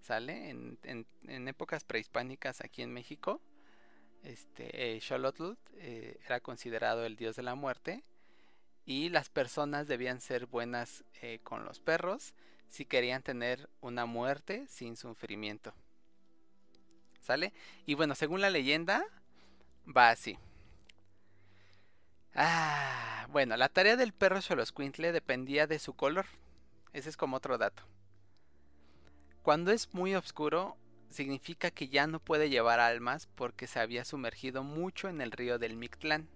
¿Sale? En, en- en épocas prehispánicas aquí en México, este, eh, Xolotl eh, era considerado el dios de la muerte y las personas debían ser buenas eh, con los perros si querían tener una muerte sin sufrimiento. ¿Sale? Y bueno, según la leyenda, va así. Ah, bueno, la tarea del perro Xoloscuintle dependía de su color. Ese es como otro dato. Cuando es muy oscuro, significa que ya no puede llevar almas porque se había sumergido mucho en el río del Mictlán.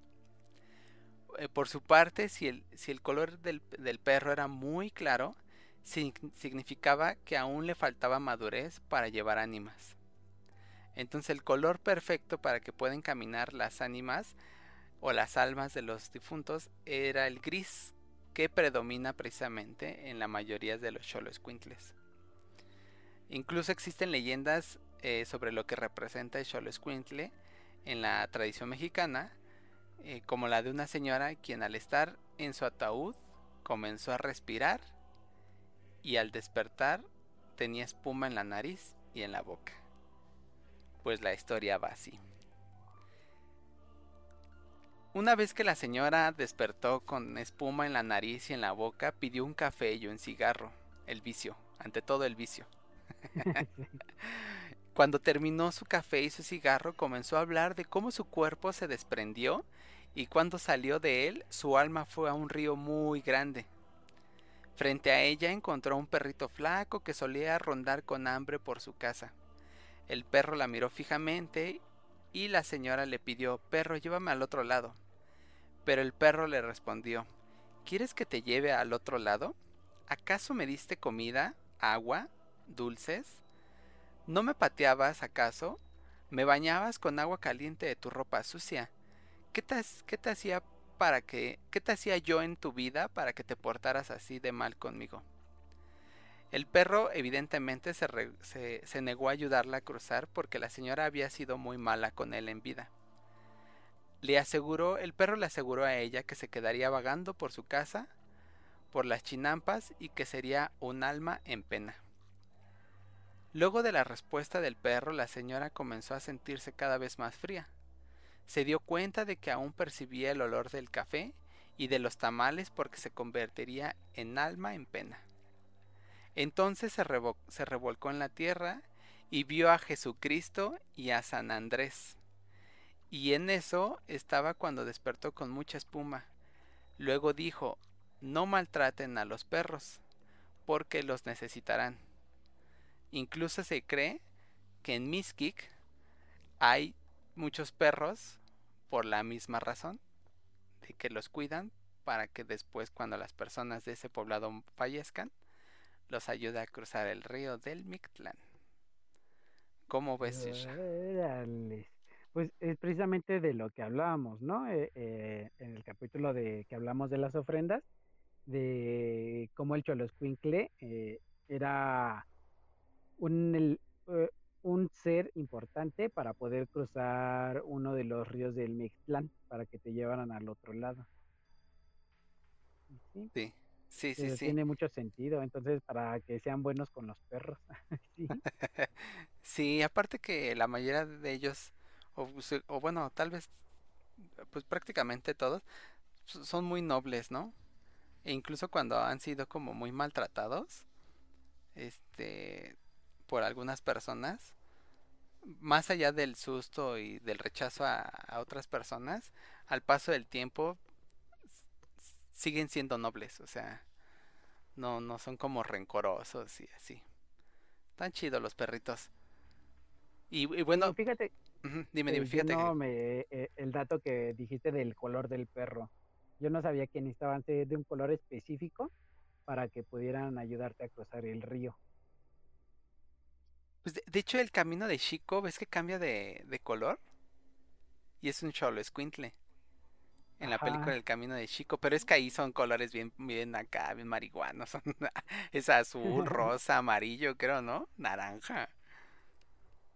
Eh, por su parte, si el, si el color del, del perro era muy claro, significaba que aún le faltaba madurez para llevar ánimas. Entonces el color perfecto para que puedan caminar las ánimas o las almas de los difuntos era el gris, que predomina precisamente en la mayoría de los Xoloescuintles. Incluso existen leyendas eh, sobre lo que representa el Xoloescuintle en la tradición mexicana, eh, como la de una señora quien al estar en su ataúd comenzó a respirar y al despertar tenía espuma en la nariz y en la boca. Pues la historia va así. Una vez que la señora despertó con espuma en la nariz y en la boca, pidió un café y un cigarro, el vicio, ante todo el vicio. Cuando terminó su café y su cigarro, comenzó a hablar de cómo su cuerpo se desprendió y cuando salió de él, su alma fue a un río muy grande. Frente a ella encontró un perrito flaco que solía rondar con hambre por su casa. El perro la miró fijamente y la señora le pidió, perro, llévame al otro lado. Pero el perro le respondió, ¿quieres que te lleve al otro lado? ¿Acaso me diste comida, agua, dulces? ¿No me pateabas acaso? ¿Me bañabas con agua caliente de tu ropa sucia? ¿Qué te, qué te hacía para que qué te hacía yo en tu vida para que te portaras así de mal conmigo? El perro evidentemente se, se, negó a ayudarla a cruzar porque la señora había sido muy mala con él en vida. Le aseguró, el perro le aseguró a ella que se quedaría vagando por su casa, por las chinampas y que sería un alma en pena. Luego de la respuesta del perro, la señora comenzó a sentirse cada vez más fría. Se dio cuenta de que aún percibía el olor del café y de los tamales porque se convertiría en alma en pena. Entonces se, revolcó en la tierra y vio a Jesucristo y a San Andrés. Y en eso estaba cuando despertó con mucha espuma. Luego dijo, no maltraten a los perros, porque los necesitarán. Incluso se cree que en Miskik hay muchos perros por la misma razón, de que los cuidan para que después cuando las personas de ese poblado fallezcan, los ayude a cruzar el río del Mictlán. ¿Cómo ves? Órales. Pues es precisamente de lo que hablábamos, ¿no? Eh, eh, en el capítulo de que hablamos de las ofrendas, de cómo el Choloscuincle eh, era un, el- eh, un ser importante para poder cruzar uno de los ríos del Mictlán, para que te llevaran al otro lado. Sí, Sí, sí, sí, pero sí. tiene mucho sentido, entonces para que sean buenos con los perros. Sí. Sí, aparte que la mayoría de ellos, o, o bueno, tal vez, pues prácticamente todos, son muy nobles, ¿no? E incluso cuando han sido como muy maltratados, este, por algunas personas, más allá del susto y del rechazo a, a otras personas, al paso del tiempo siguen siendo nobles, o sea, no, no son como rencorosos y así. Tan chidos los perritos. Y, bueno, fíjate, dime, dime, fíjate que... me, eh, el dato que dijiste del color del perro. Yo no sabía que necesitaban ser de un color específico para que pudieran ayudarte a cruzar el río. Pues de, de hecho el camino de Chico, ¿ves que cambia de, de color? Y es un cholo escuintle en la película El Camino de Chico, pero es que ahí son colores bien, bien acá, bien marihuanos. son- es azul, rosa, amarillo, creo, ¿no? Naranja.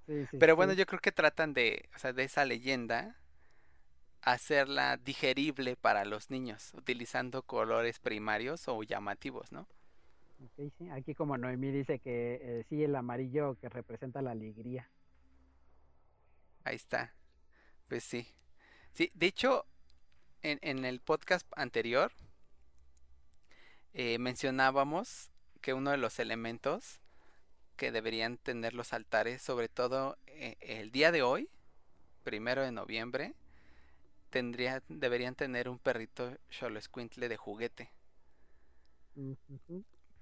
sí, sí, Pero bueno, sí. yo creo que tratan de, o sea, de esa leyenda, hacerla digerible para los niños, utilizando colores primarios o llamativos, ¿no? Sí. Aquí como Noemí dice que eh, sí, el amarillo que representa la alegría. Ahí está. Pues sí. Sí, de hecho, en, en el podcast anterior eh, mencionábamos que uno de los elementos que deberían tener los altares, sobre todo eh, el día de hoy, primero de noviembre, tendría, deberían tener un perrito Xoloescuintle de juguete.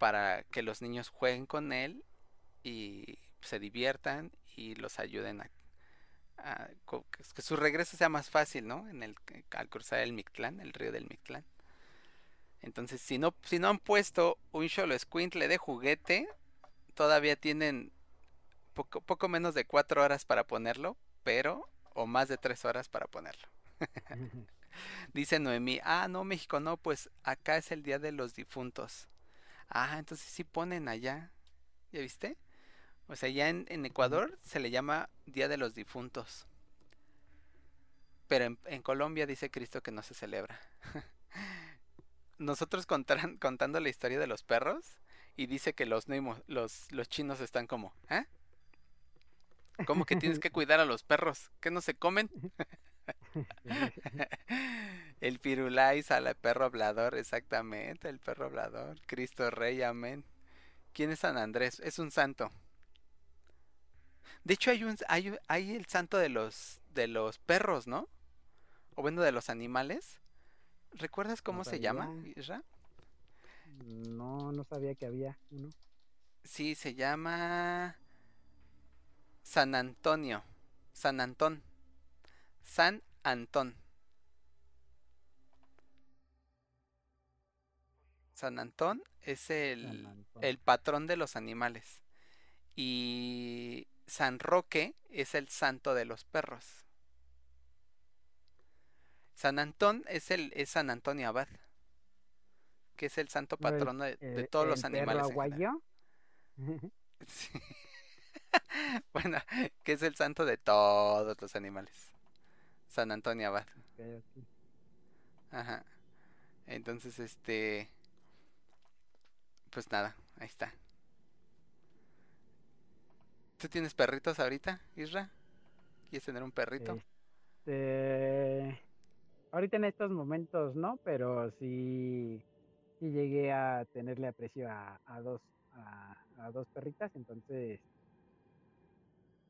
Para que los niños jueguen con él y se diviertan y los ayuden a, que su regreso sea más fácil, ¿no? En el al cruzar el Mictlán, el río del Mictlán. Entonces, si no si no han puesto un Xoloescuintle de juguete, todavía tienen poco poco menos de cuatro horas para ponerlo, pero o más de tres horas para ponerlo. Dice Noemí, ah, no, México, no, pues acá es el Día de los Difuntos. Ah, entonces sí ponen allá. ¿Ya viste? O sea, ya en, en Ecuador se le llama Día de los Difuntos. Pero en, en Colombia dice Cristo que no se celebra. Nosotros contaran- contando la historia de los perros y dice que los, los, los chinos están como, ¿eh? ¿Cómo que tienes que cuidar a los perros? ¿Que no se comen? El Firulais al perro hablador, exactamente, el perro hablador. Cristo Rey, amén. ¿Quién es San Andrés? Es un santo. De hecho, hay un hay, hay el santo de los de los perros, ¿no? O bueno, de los animales. ¿Recuerdas cómo No se llama. Isra? No, no sabía que había uno. Sí, se llama San Antonio. San Antón. San Antón. San Antón es el, Antón. el patrón de los animales. Y San Roque es el santo de los perros. San Antón es el es San Antonio Abad, que es el santo ¿No es patrono de, de eh, todos los el perro animales. Sí. Bueno, que es el santo de todos los animales. San Antonio Abad. Ajá. Entonces, este. Pues nada, ahí está. ¿Tú tienes perritos ahorita, Isra? ¿Quieres tener un perrito? Este, ahorita en estos momentos no, pero sí, sí llegué a tenerle aprecio a, a dos, a, a dos perritas, entonces,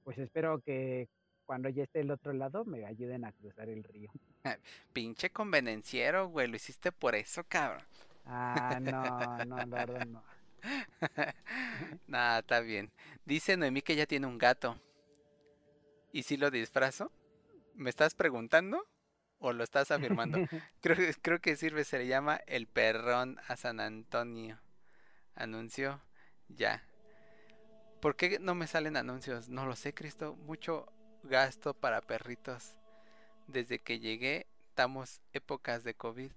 pues espero que cuando ya esté el otro lado me ayuden a cruzar el río. Pinche convenenciero, güey, lo hiciste por eso, cabrón. Ah, no, no, la verdad no. Nada, está bien. Dice Noemí que ya tiene un gato. ¿Y si lo disfrazo? ¿Me estás preguntando? ¿O lo estás afirmando? creo, que- creo que sirve, se le llama el perrón a San Antonio. Anunció. Ya. ¿Por qué no me salen anuncios? No lo sé, Cristo. Mucho gasto para perritos. Desde que llegué, estamos épocas de COVID.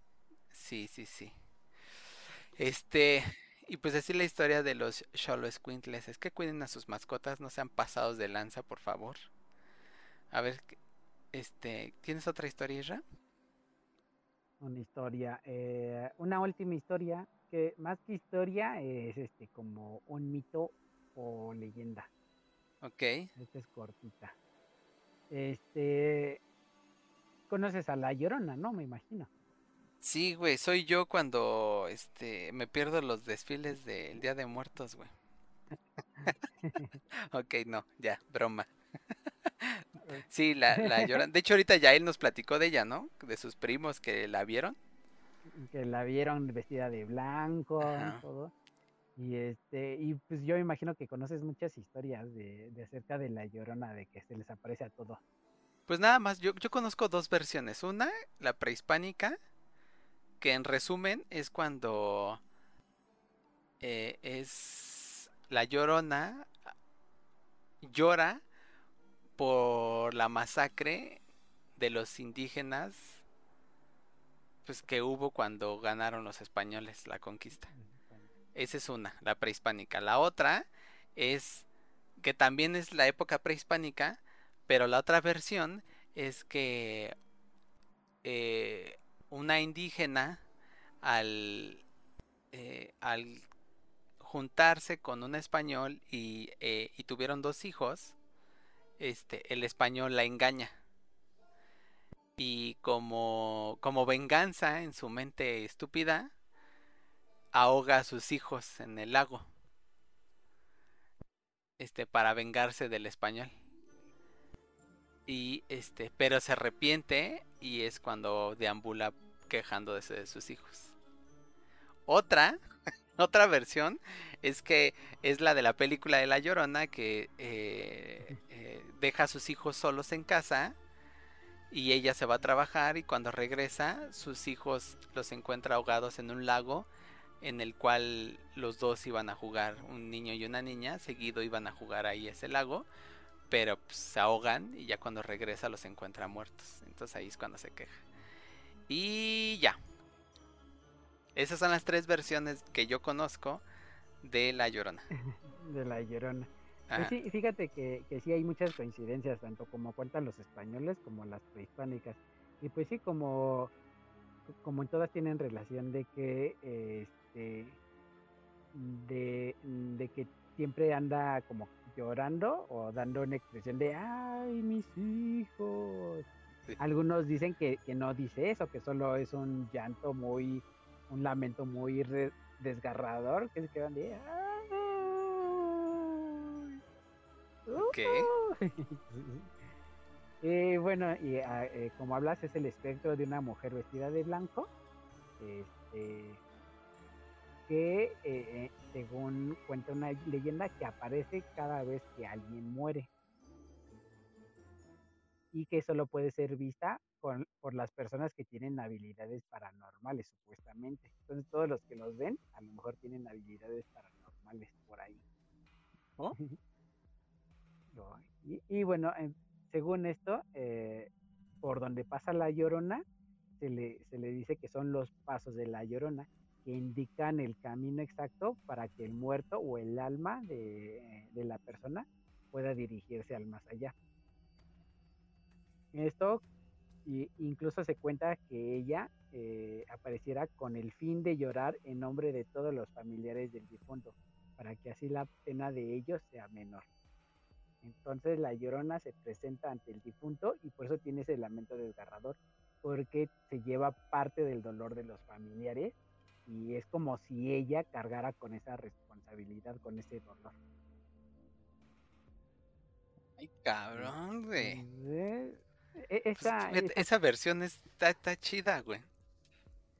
Sí, sí, sí. Este, y pues así la historia de los Cholo Squintles. Es que cuiden a sus mascotas, no sean pasados de lanza, por favor. A ver, ¿qué- este, ¿tienes otra historia, Isra? Una historia, eh, una última historia que más que historia es este como un mito o leyenda. Ok. Esta es cortita. Este, conoces a la Llorona, ¿no? Me imagino. Sí, güey, soy yo cuando este me pierdo los desfiles del Día de Muertos, güey. Ok, no, ya, broma. Sí, la, la lloran. De hecho, ahorita ya él nos platicó de ella, ¿no? De sus primos que la vieron. que la vieron vestida de blanco, Ajá. todo. Y este, y pues yo imagino que conoces muchas historias de, de acerca de la Llorona, de que se les aparece a todo. Pues nada más, yo, yo conozco dos versiones. Una, la prehispánica, que en resumen es cuando eh, es la llorona llora por la masacre de los indígenas pues que hubo cuando ganaron los españoles la conquista. Esa es una, la prehispánica. La otra es que también es la época prehispánica, pero la otra versión es que eh, una indígena al, eh, al juntarse con un español y, eh, y tuvieron dos hijos, este, el español la engaña. Y como, como venganza en su mente estúpida, ahoga a sus hijos en el lago. Este, para vengarse del español. Y este, pero se arrepiente y es cuando deambula quejándose de sus hijos. Otra, otra versión es que es la de la película de La Llorona que eh, eh, deja a sus hijos solos en casa y ella se va a trabajar y cuando regresa sus hijos los encuentra ahogados en un lago en el cual los dos iban a jugar, un niño y una niña, seguido iban a jugar ahí ese lago, pero pues, se ahogan y ya cuando regresa los encuentra muertos. Entonces ahí es cuando se queja. Y ya. Esas son las tres versiones que yo conozco de La Llorona. De la Llorona. Pues sí, fíjate que, que sí hay muchas coincidencias, tanto como cuentan los españoles como las prehispánicas. Y pues sí, como, como en todas tienen relación de que este de, de que siempre anda como llorando o dando una expresión de ay mis hijos. Sí. Algunos dicen que, que no dice eso, que solo es un llanto muy, un lamento muy re- desgarrador, que se quedan de. Ok. Eh, bueno, y ah, eh, como hablas, es el espectro de una mujer vestida de blanco, este, que eh, eh, según cuenta una leyenda que aparece cada vez que alguien muere y que solo puede ser vista con- por las personas que tienen habilidades paranormales, supuestamente. Entonces todos los que los ven a lo mejor tienen habilidades paranormales por ahí. ¿Oh? Y, y bueno, en- según esto, eh, por donde pasa la llorona, se le, se le dice que son los pasos de la llorona, que indican el camino exacto para que el muerto o el alma de, de la persona pueda dirigirse al más allá. Esto y incluso se cuenta que ella eh, apareciera con el fin de llorar en nombre de todos los familiares del difunto, para que así la pena de ellos sea menor. Entonces la llorona se presenta ante el difunto y por eso tiene ese lamento desgarrador, porque se lleva parte del dolor de los familiares y es como si ella cargara con esa responsabilidad, con ese dolor. Ay, cabrón, güey. E- Pues, esa, fíjate, esa- esa versión está, está chida, güey.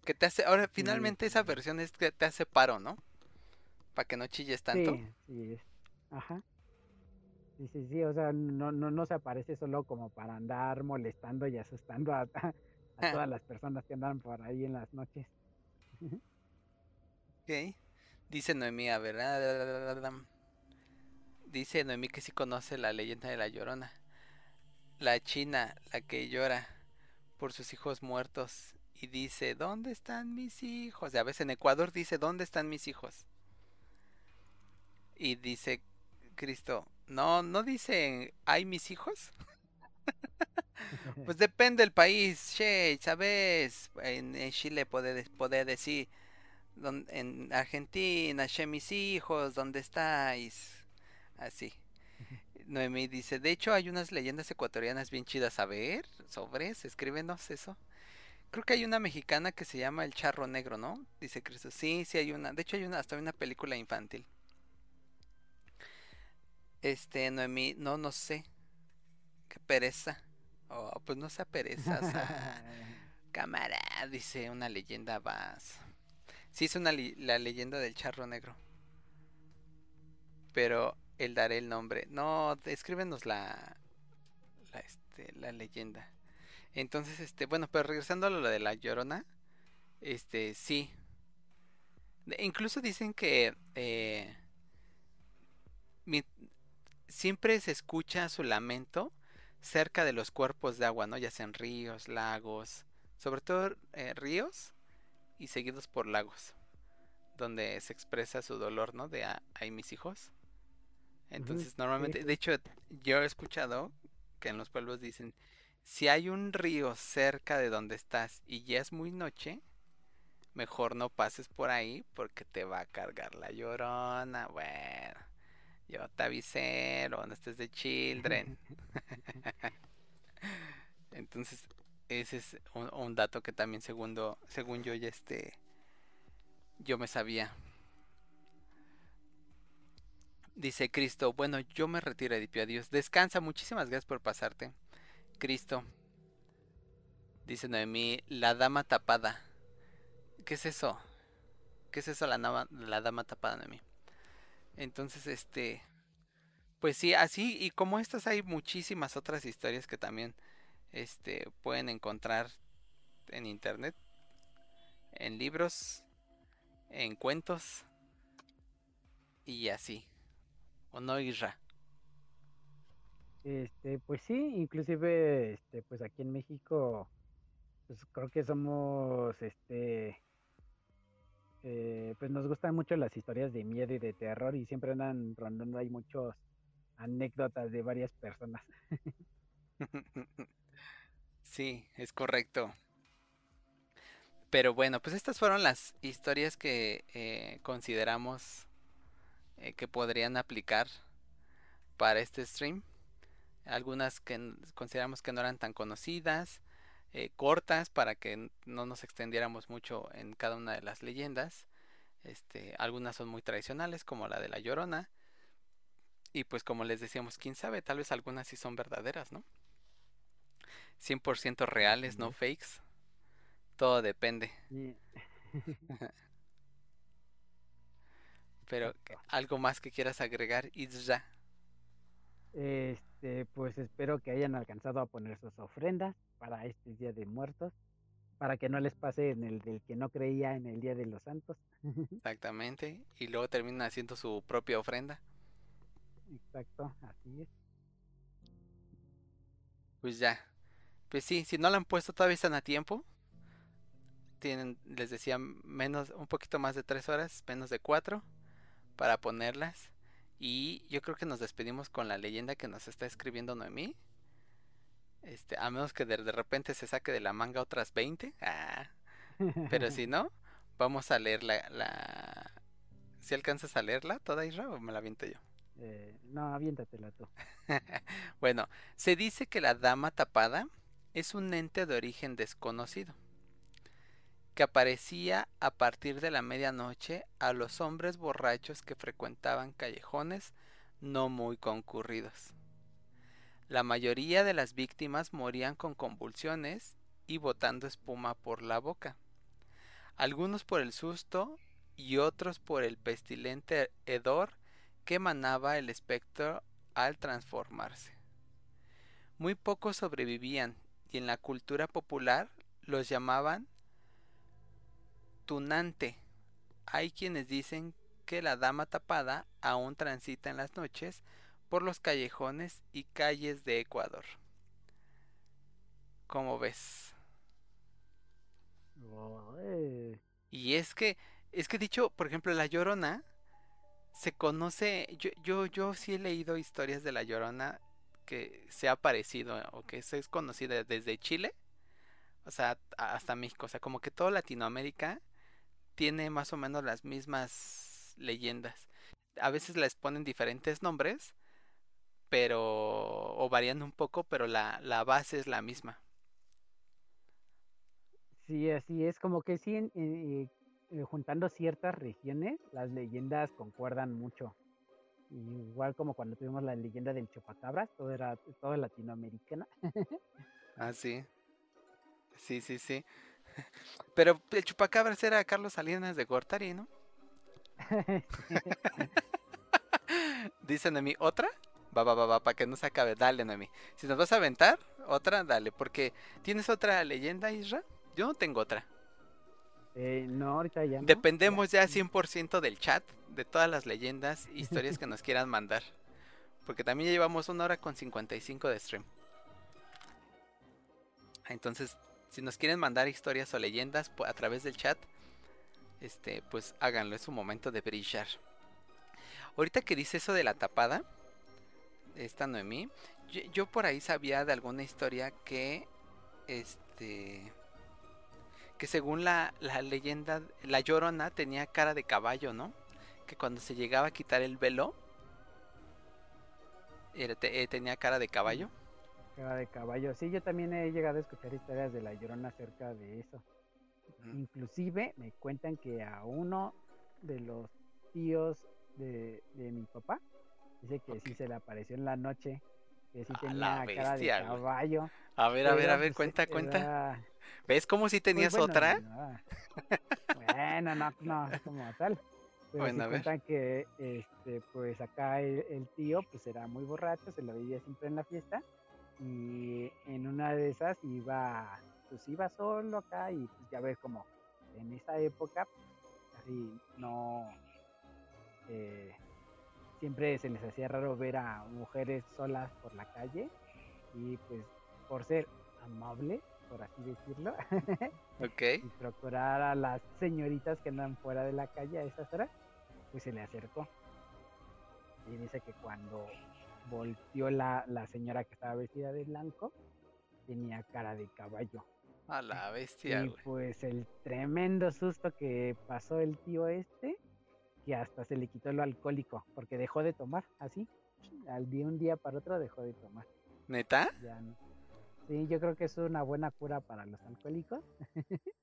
Que te hace, ahora finalmente esa versión es que te hace paro, ¿no? Para que no chilles tanto. Sí, sí es. Ajá. Sí, sí, sí, o sea, no, no, no se aparece solo como para andar molestando y asustando a, a todas las personas que andan por ahí en las noches. Ok. Dice Noemí, a ver. ah, Dice Noemí que sí conoce la leyenda de la Llorona. La china, la que llora por sus hijos muertos. Y dice, ¿dónde están mis hijos? Y a veces en Ecuador dice, ¿dónde están mis hijos? Y dice Cristo, no, no dice, ¿hay mis hijos? Pues depende del país, che, ¿sabes? En, Chile puede, de- puede decir, "Don- en Argentina, che, mis hijos, ¿dónde estáis? Así. Noemí dice, de hecho hay unas leyendas ecuatorianas bien chidas. A ver, sobres, escríbenos eso. Creo que hay una mexicana que se llama El Charro Negro, ¿no? Dice Cristo. Sí, sí hay una. De hecho hay una, hasta una película infantil. Este, Noemí, no, no sé. Qué pereza. Oh, pues no sea pereza, o sea, cámara, dice una leyenda más. Sí, es una la leyenda del charro negro. Pero él daré el nombre. No, escríbenos la, la, este, la leyenda. Entonces, este, bueno, pero regresando a lo de la Llorona, este, sí. De- incluso dicen que eh, siempre se escucha su lamento cerca de los cuerpos de agua, ¿no? Ya sean ríos, lagos, sobre todo eh, ríos y seguidos por lagos, donde se expresa su dolor, ¿no? De "Ah, hay mis hijos. Entonces, normalmente, de hecho, yo he escuchado que en los pueblos dicen, si hay un río cerca de donde estás y ya es muy noche, mejor no pases por ahí porque te va a cargar la llorona. Bueno, yo te avisé, no estés de children. Entonces, ese es un, un dato que también segundo, según yo ya este, yo me sabía. Dice Cristo, bueno, yo me retiro, Edipio, adiós. Descansa, muchísimas gracias por pasarte. Cristo. Dice Noemí, la dama tapada. ¿Qué es eso? ¿Qué es eso la, nama- la dama tapada, Noemí? Entonces, este, pues sí, así y como estas hay muchísimas otras historias que también, este, pueden encontrar en internet, en libros, en cuentos y así. ¿O no, Isra? Este, pues sí, inclusive, este, pues aquí en México, pues creo que somos, este, eh, pues nos gustan mucho las historias de miedo y de terror y siempre andan rondando ahí muchos anécdotas de varias personas. Sí, es correcto. Pero bueno, pues estas fueron las historias que eh, consideramos eh, que podrían aplicar para este stream. Algunas que consideramos que no eran tan conocidas, eh, cortas para que no nos extendiéramos mucho en cada una de las leyendas. Este, algunas son muy tradicionales, como la de la Llorona. Y pues como les decíamos, quién sabe, tal vez algunas sí son verdaderas, ¿no? 100% reales, no es. fakes. Todo depende. Y Pero algo más que quieras agregar, Isra. Este, pues espero que hayan alcanzado a poner sus ofrendas para este Día de Muertos, para que no les pase en el del que no creía en el Día de los Santos. Exactamente. Y luego termina haciendo su propia ofrenda. Exacto, así es. Pues ya. Pues sí, si no la han puesto todavía están a tiempo. Tienen, les decía, menos, un poquito más de tres horas, menos de cuatro, para ponerlas. Y yo creo que nos despedimos con la leyenda que nos está escribiendo Noemí. Este, a menos que de, de repente se saque de la manga otras 20. Ah, pero si no, vamos a leer la, la... Si alcanzas a leerla toda Isra o me la aviento yo. Eh, no, aviéntatela tú. Bueno, se dice que la dama tapada es un ente de origen desconocido, que aparecía a partir de la medianoche a los hombres borrachos que frecuentaban callejones no muy concurridos. La mayoría de las víctimas morían con convulsiones y botando espuma por la boca, algunos por el susto y otros por el pestilente hedor que emanaba el espectro al transformarse. Muy pocos sobrevivían y en la cultura popular los llamaban tunante. Hay quienes dicen que la dama tapada aún transita en las noches por los callejones y calles de Ecuador. ¿Cómo ves? Ay, Y es que, es que dicho, por ejemplo, la Llorona se conoce, yo, yo, yo sí he leído historias de la Llorona que se ha parecido o que se es conocida desde Chile, o sea, hasta México, o sea, como que toda Latinoamérica tiene más o menos las mismas leyendas. A veces les ponen diferentes nombres, pero, o varían un poco, pero la, la base es la misma. Sí, así es, como que sí, en- eh, eh, juntando ciertas regiones, las leyendas concuerdan mucho. Igual como cuando tuvimos la leyenda del chupacabras, todo era todo latinoamericana. Ah, sí. Sí, sí, sí. Pero el chupacabras era Carlos Salinas de Gortari, ¿no? Dice Noemí, ¿otra? Va, va, va, va, para que no se acabe. Dale, Noemí. Si nos vas a aventar, otra, dale. Porque ¿tienes otra leyenda, Isra? Yo no tengo otra. Eh, no, ahorita ya no. Dependemos ya 100% del chat, de todas las leyendas, historias que nos quieran mandar. Porque también ya llevamos una hora con 55 de stream. Entonces, si nos quieren mandar historias o leyendas a través del chat, este, pues háganlo, es un momento de brillar. Ahorita que dice eso de la tapada, esta Noemí, yo, yo por ahí sabía de alguna historia que, este, que según la, la leyenda, la llorona tenía cara de caballo, ¿no? Que cuando se llegaba a quitar el velo, eh, tenía cara de caballo. Cara de caballo. Sí, yo también he llegado a escuchar historias de la Llorona acerca de eso. Inclusive me cuentan que a uno de los tíos de, de mi papá dice que sí Ok. se le apareció en la noche, que sí A tenía cara de güey. caballo. A ver, a ver, a ver, pues, cuenta, cuenta. ¿Ves cómo si tenías bueno, otra? ¿no? Bueno, no, no, como tal. Pero Bueno, sí a ver. cuentan que este, pues acá el, el tío pues era muy borracho, se lo veía siempre en la fiesta. Y en una de esas iba, pues iba solo acá y pues ya ves como en esa época, así no eh, siempre se les hacía raro ver a mujeres solas por la calle y pues por ser amable, por así decirlo, y procurar a las señoritas que andan fuera de la calle a esas horas, pues se le acercó. Y dice que cuando volteó la, la señora que estaba vestida de blanco, tenía cara de caballo. A la bestia, y güey. pues el tremendo susto que pasó el tío este, que hasta se le quitó lo alcohólico, porque dejó de tomar, así, al día un día para otro dejó de tomar. ¿Neta? Ya no. Sí, yo creo que es una buena cura para los alcohólicos.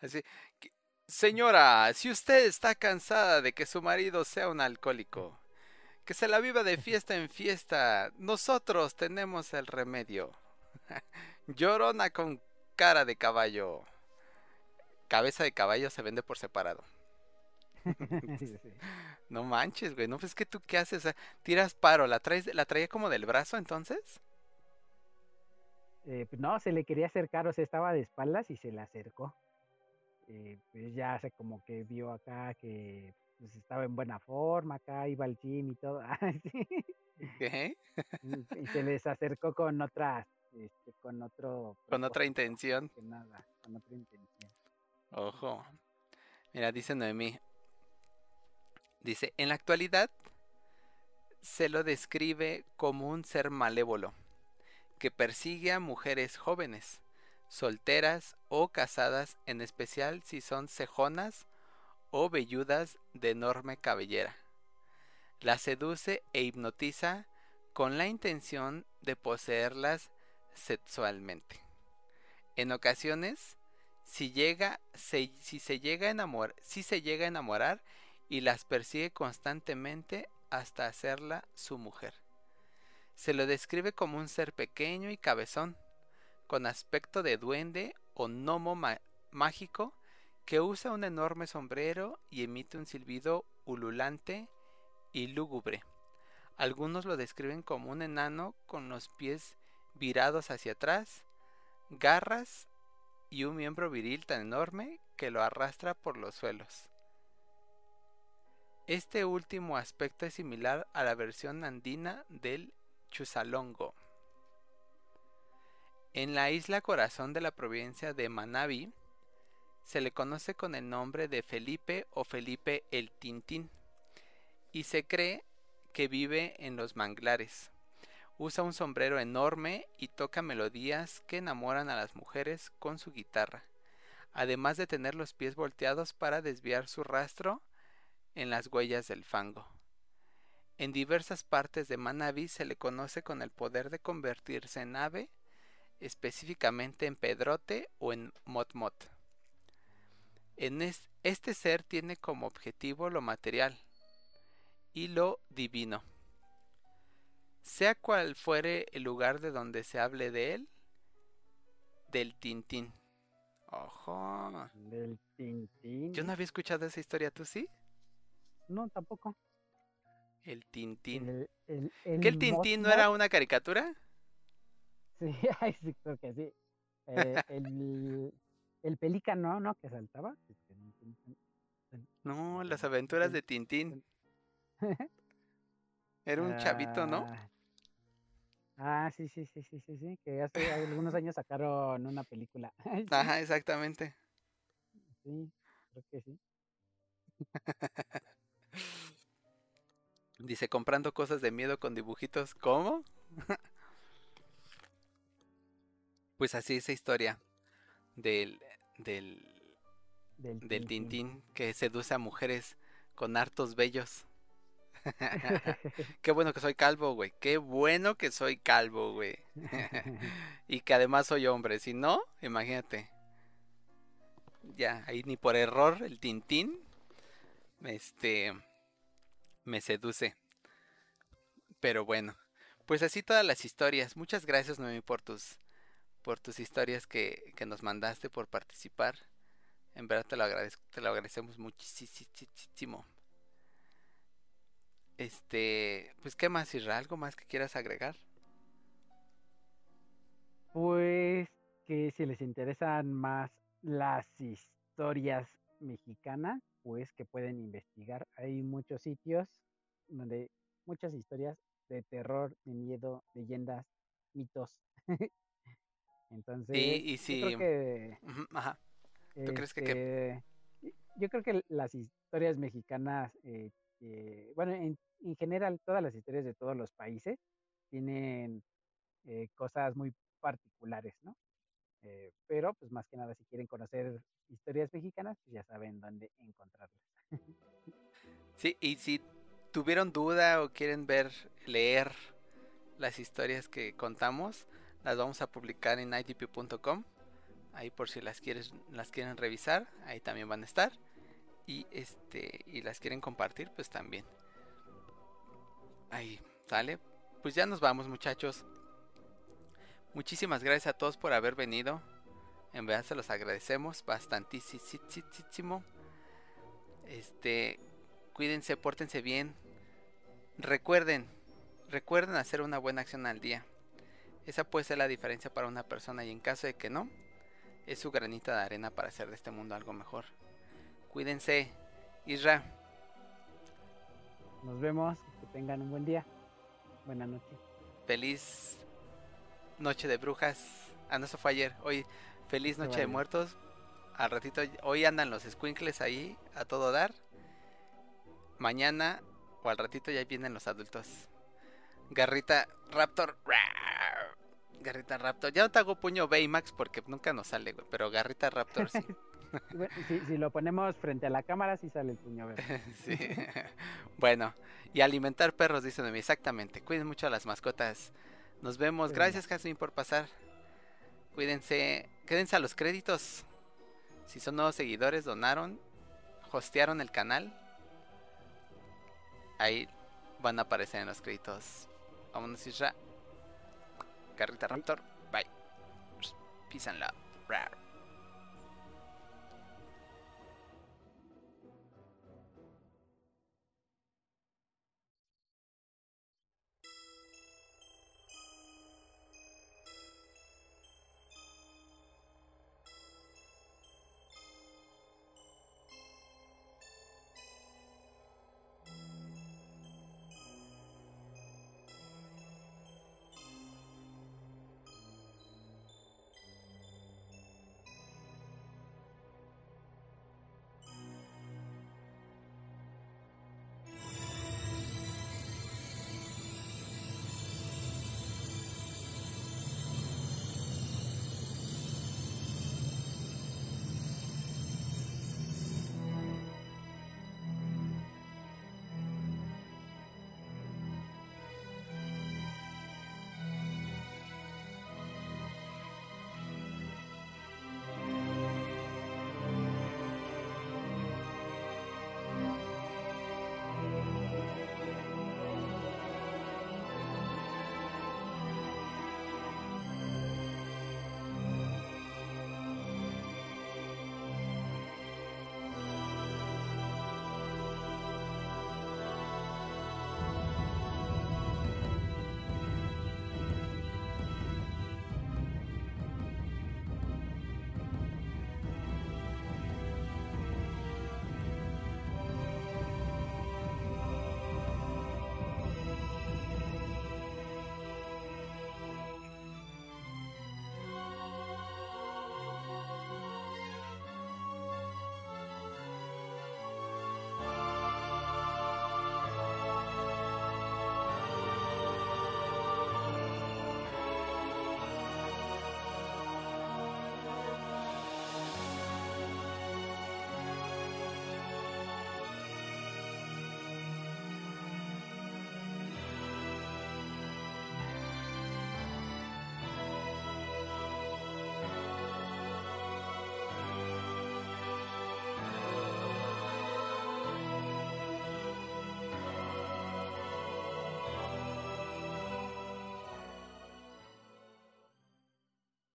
Así. que- Señora, si usted está cansada de que su marido sea un alcohólico, que se la viva de fiesta en fiesta, nosotros tenemos el remedio. Llorona con cara de caballo. Cabeza de caballo se vende por separado. No manches, güey. No, pues que tú qué haces. O sea, tiras paro. ¿La traes, la traía como del brazo entonces? Eh, pues no, se le quería acercar, o sea, estaba de espaldas y se le acercó. Eh, pues ya se como que vio acá que pues, estaba en buena forma, acá iba al gym y todo. ¿Qué? y, se les acercó con otras, este, con otro Con otra intención. que nada, con otra intención. Ojo. Mira, dice Noemí. Dice, en la actualidad se lo describe como un ser malévolo que persigue a mujeres jóvenes, solteras o casadas, en especial si son cejonas o velludas de enorme cabellera. Las seduce e hipnotiza con la intención de poseerlas sexualmente. En ocasiones, si llega, se- llega a enamorar, si se llega a enamorar y las persigue constantemente hasta hacerla su mujer. Se lo describe como un ser pequeño y cabezón, con aspecto de duende o gnomo mágico que usa un enorme sombrero y emite un silbido ululante y lúgubre, Algunos lo describen como un enano con los pies virados hacia atrás, garras y un miembro viril tan enorme que lo arrastra por los suelos. Este último aspecto es similar a la versión andina del chusalongo. En la isla corazón de la provincia de Manabí se le conoce con el nombre de Felipe o Felipe el Tintín y se cree que vive en los manglares. Usa un sombrero enorme y toca melodías que enamoran a las mujeres con su guitarra, además de tener los pies volteados para desviar su rastro en las huellas del fango. En diversas partes de Manabí se le conoce con el poder de convertirse en ave, específicamente en pedrote o en motmot. En este ser tiene como objetivo lo material y lo divino. Sea cual fuere el lugar de donde se hable de él, del Tintín. Ojo. Del Tintín. Yo no había escuchado esa historia, ¿tú sí? No, tampoco. El Tintín. El, el, el ¿Que el Tintín no era una caricatura? Sí, ay, sí, creo que sí. Eh, el, el pelícano, ¿no? Que saltaba. No, las aventuras de Tintín. Era un chavito, ¿no? Ah, sí, sí, sí, sí, sí, sí, que hace algunos años sacaron una película. Ajá, exactamente. Sí, creo que sí. Dice, comprando cosas de miedo con dibujitos. ¿Cómo? pues así esa historia del, del, Del, del Tintín que seduce a mujeres con hartos bellos. Qué bueno que soy calvo, güey. Qué bueno que soy calvo, güey. y que además soy hombre. Si no, imagínate. Ya, ahí ni por error el Tintín este me seduce. Pero bueno, pues así todas las historias. Muchas gracias, Noemi, por tus por tus historias que, que nos mandaste, por participar. En verdad te lo agradezco, te lo agradecemos muchísimo. Este, pues qué más, Isra, algo más que quieras agregar? Pues que si les interesan más las historias mexicanas, pues que pueden investigar. Hay muchos sitios donde muchas historias de terror, de miedo, leyendas, mitos. Entonces, y yo creo que, Ajá. ¿Tú crees que, que, este, Yo creo que las historias mexicanas, eh, eh, bueno, en, en, general todas las historias de todos los países tienen eh, cosas muy particulares, ¿no? Eh, pero pues más que nada si quieren conocer historias mexicanas, pues ya saben dónde encontrarlas. sí, y si tuvieron duda o quieren ver, leer las historias que contamos, las vamos a publicar en idp.com. Ahí por si las quieres, las quieren revisar, ahí también van a estar. Y este, y las quieren compartir, pues también. Ahí, sale. Pues ya nos vamos, muchachos. Muchísimas gracias a todos por haber venido. En verdad se los agradecemos bastantísimo. Este, cuídense, pórtense bien. Recuerden, recuerden hacer una buena acción al día. Esa puede ser la diferencia para una persona y en caso de que no, es su granita de arena para hacer de este mundo algo mejor. Cuídense. Isra. Nos vemos. Que tengan un buen día. Buena noche. Feliz Noche de Brujas. Ah, no, eso fue ayer. Hoy, feliz Noche de Muertos. Al ratito, hoy andan los squinkles ahí a todo dar. Mañana o al ratito ya vienen los adultos. Garrita Raptor. Garrita Raptor. Ya no te hago puño Baymax porque nunca nos sale, güey. Pero Garrita Raptor sí. si, si, lo ponemos frente a la cámara, sí sale el puño verde. sí. bueno, y alimentar perros, dicen de mí. Exactamente. Cuiden mucho a las mascotas. Nos vemos. Sí, Gracias, Jasmine, por pasar. Cuídense. Quédense a los créditos. Si son nuevos seguidores, donaron, hostearon el canal. Ahí van a aparecer en los créditos. Vámonos, Isra. Carrita Raptor. Bye. Peace and love.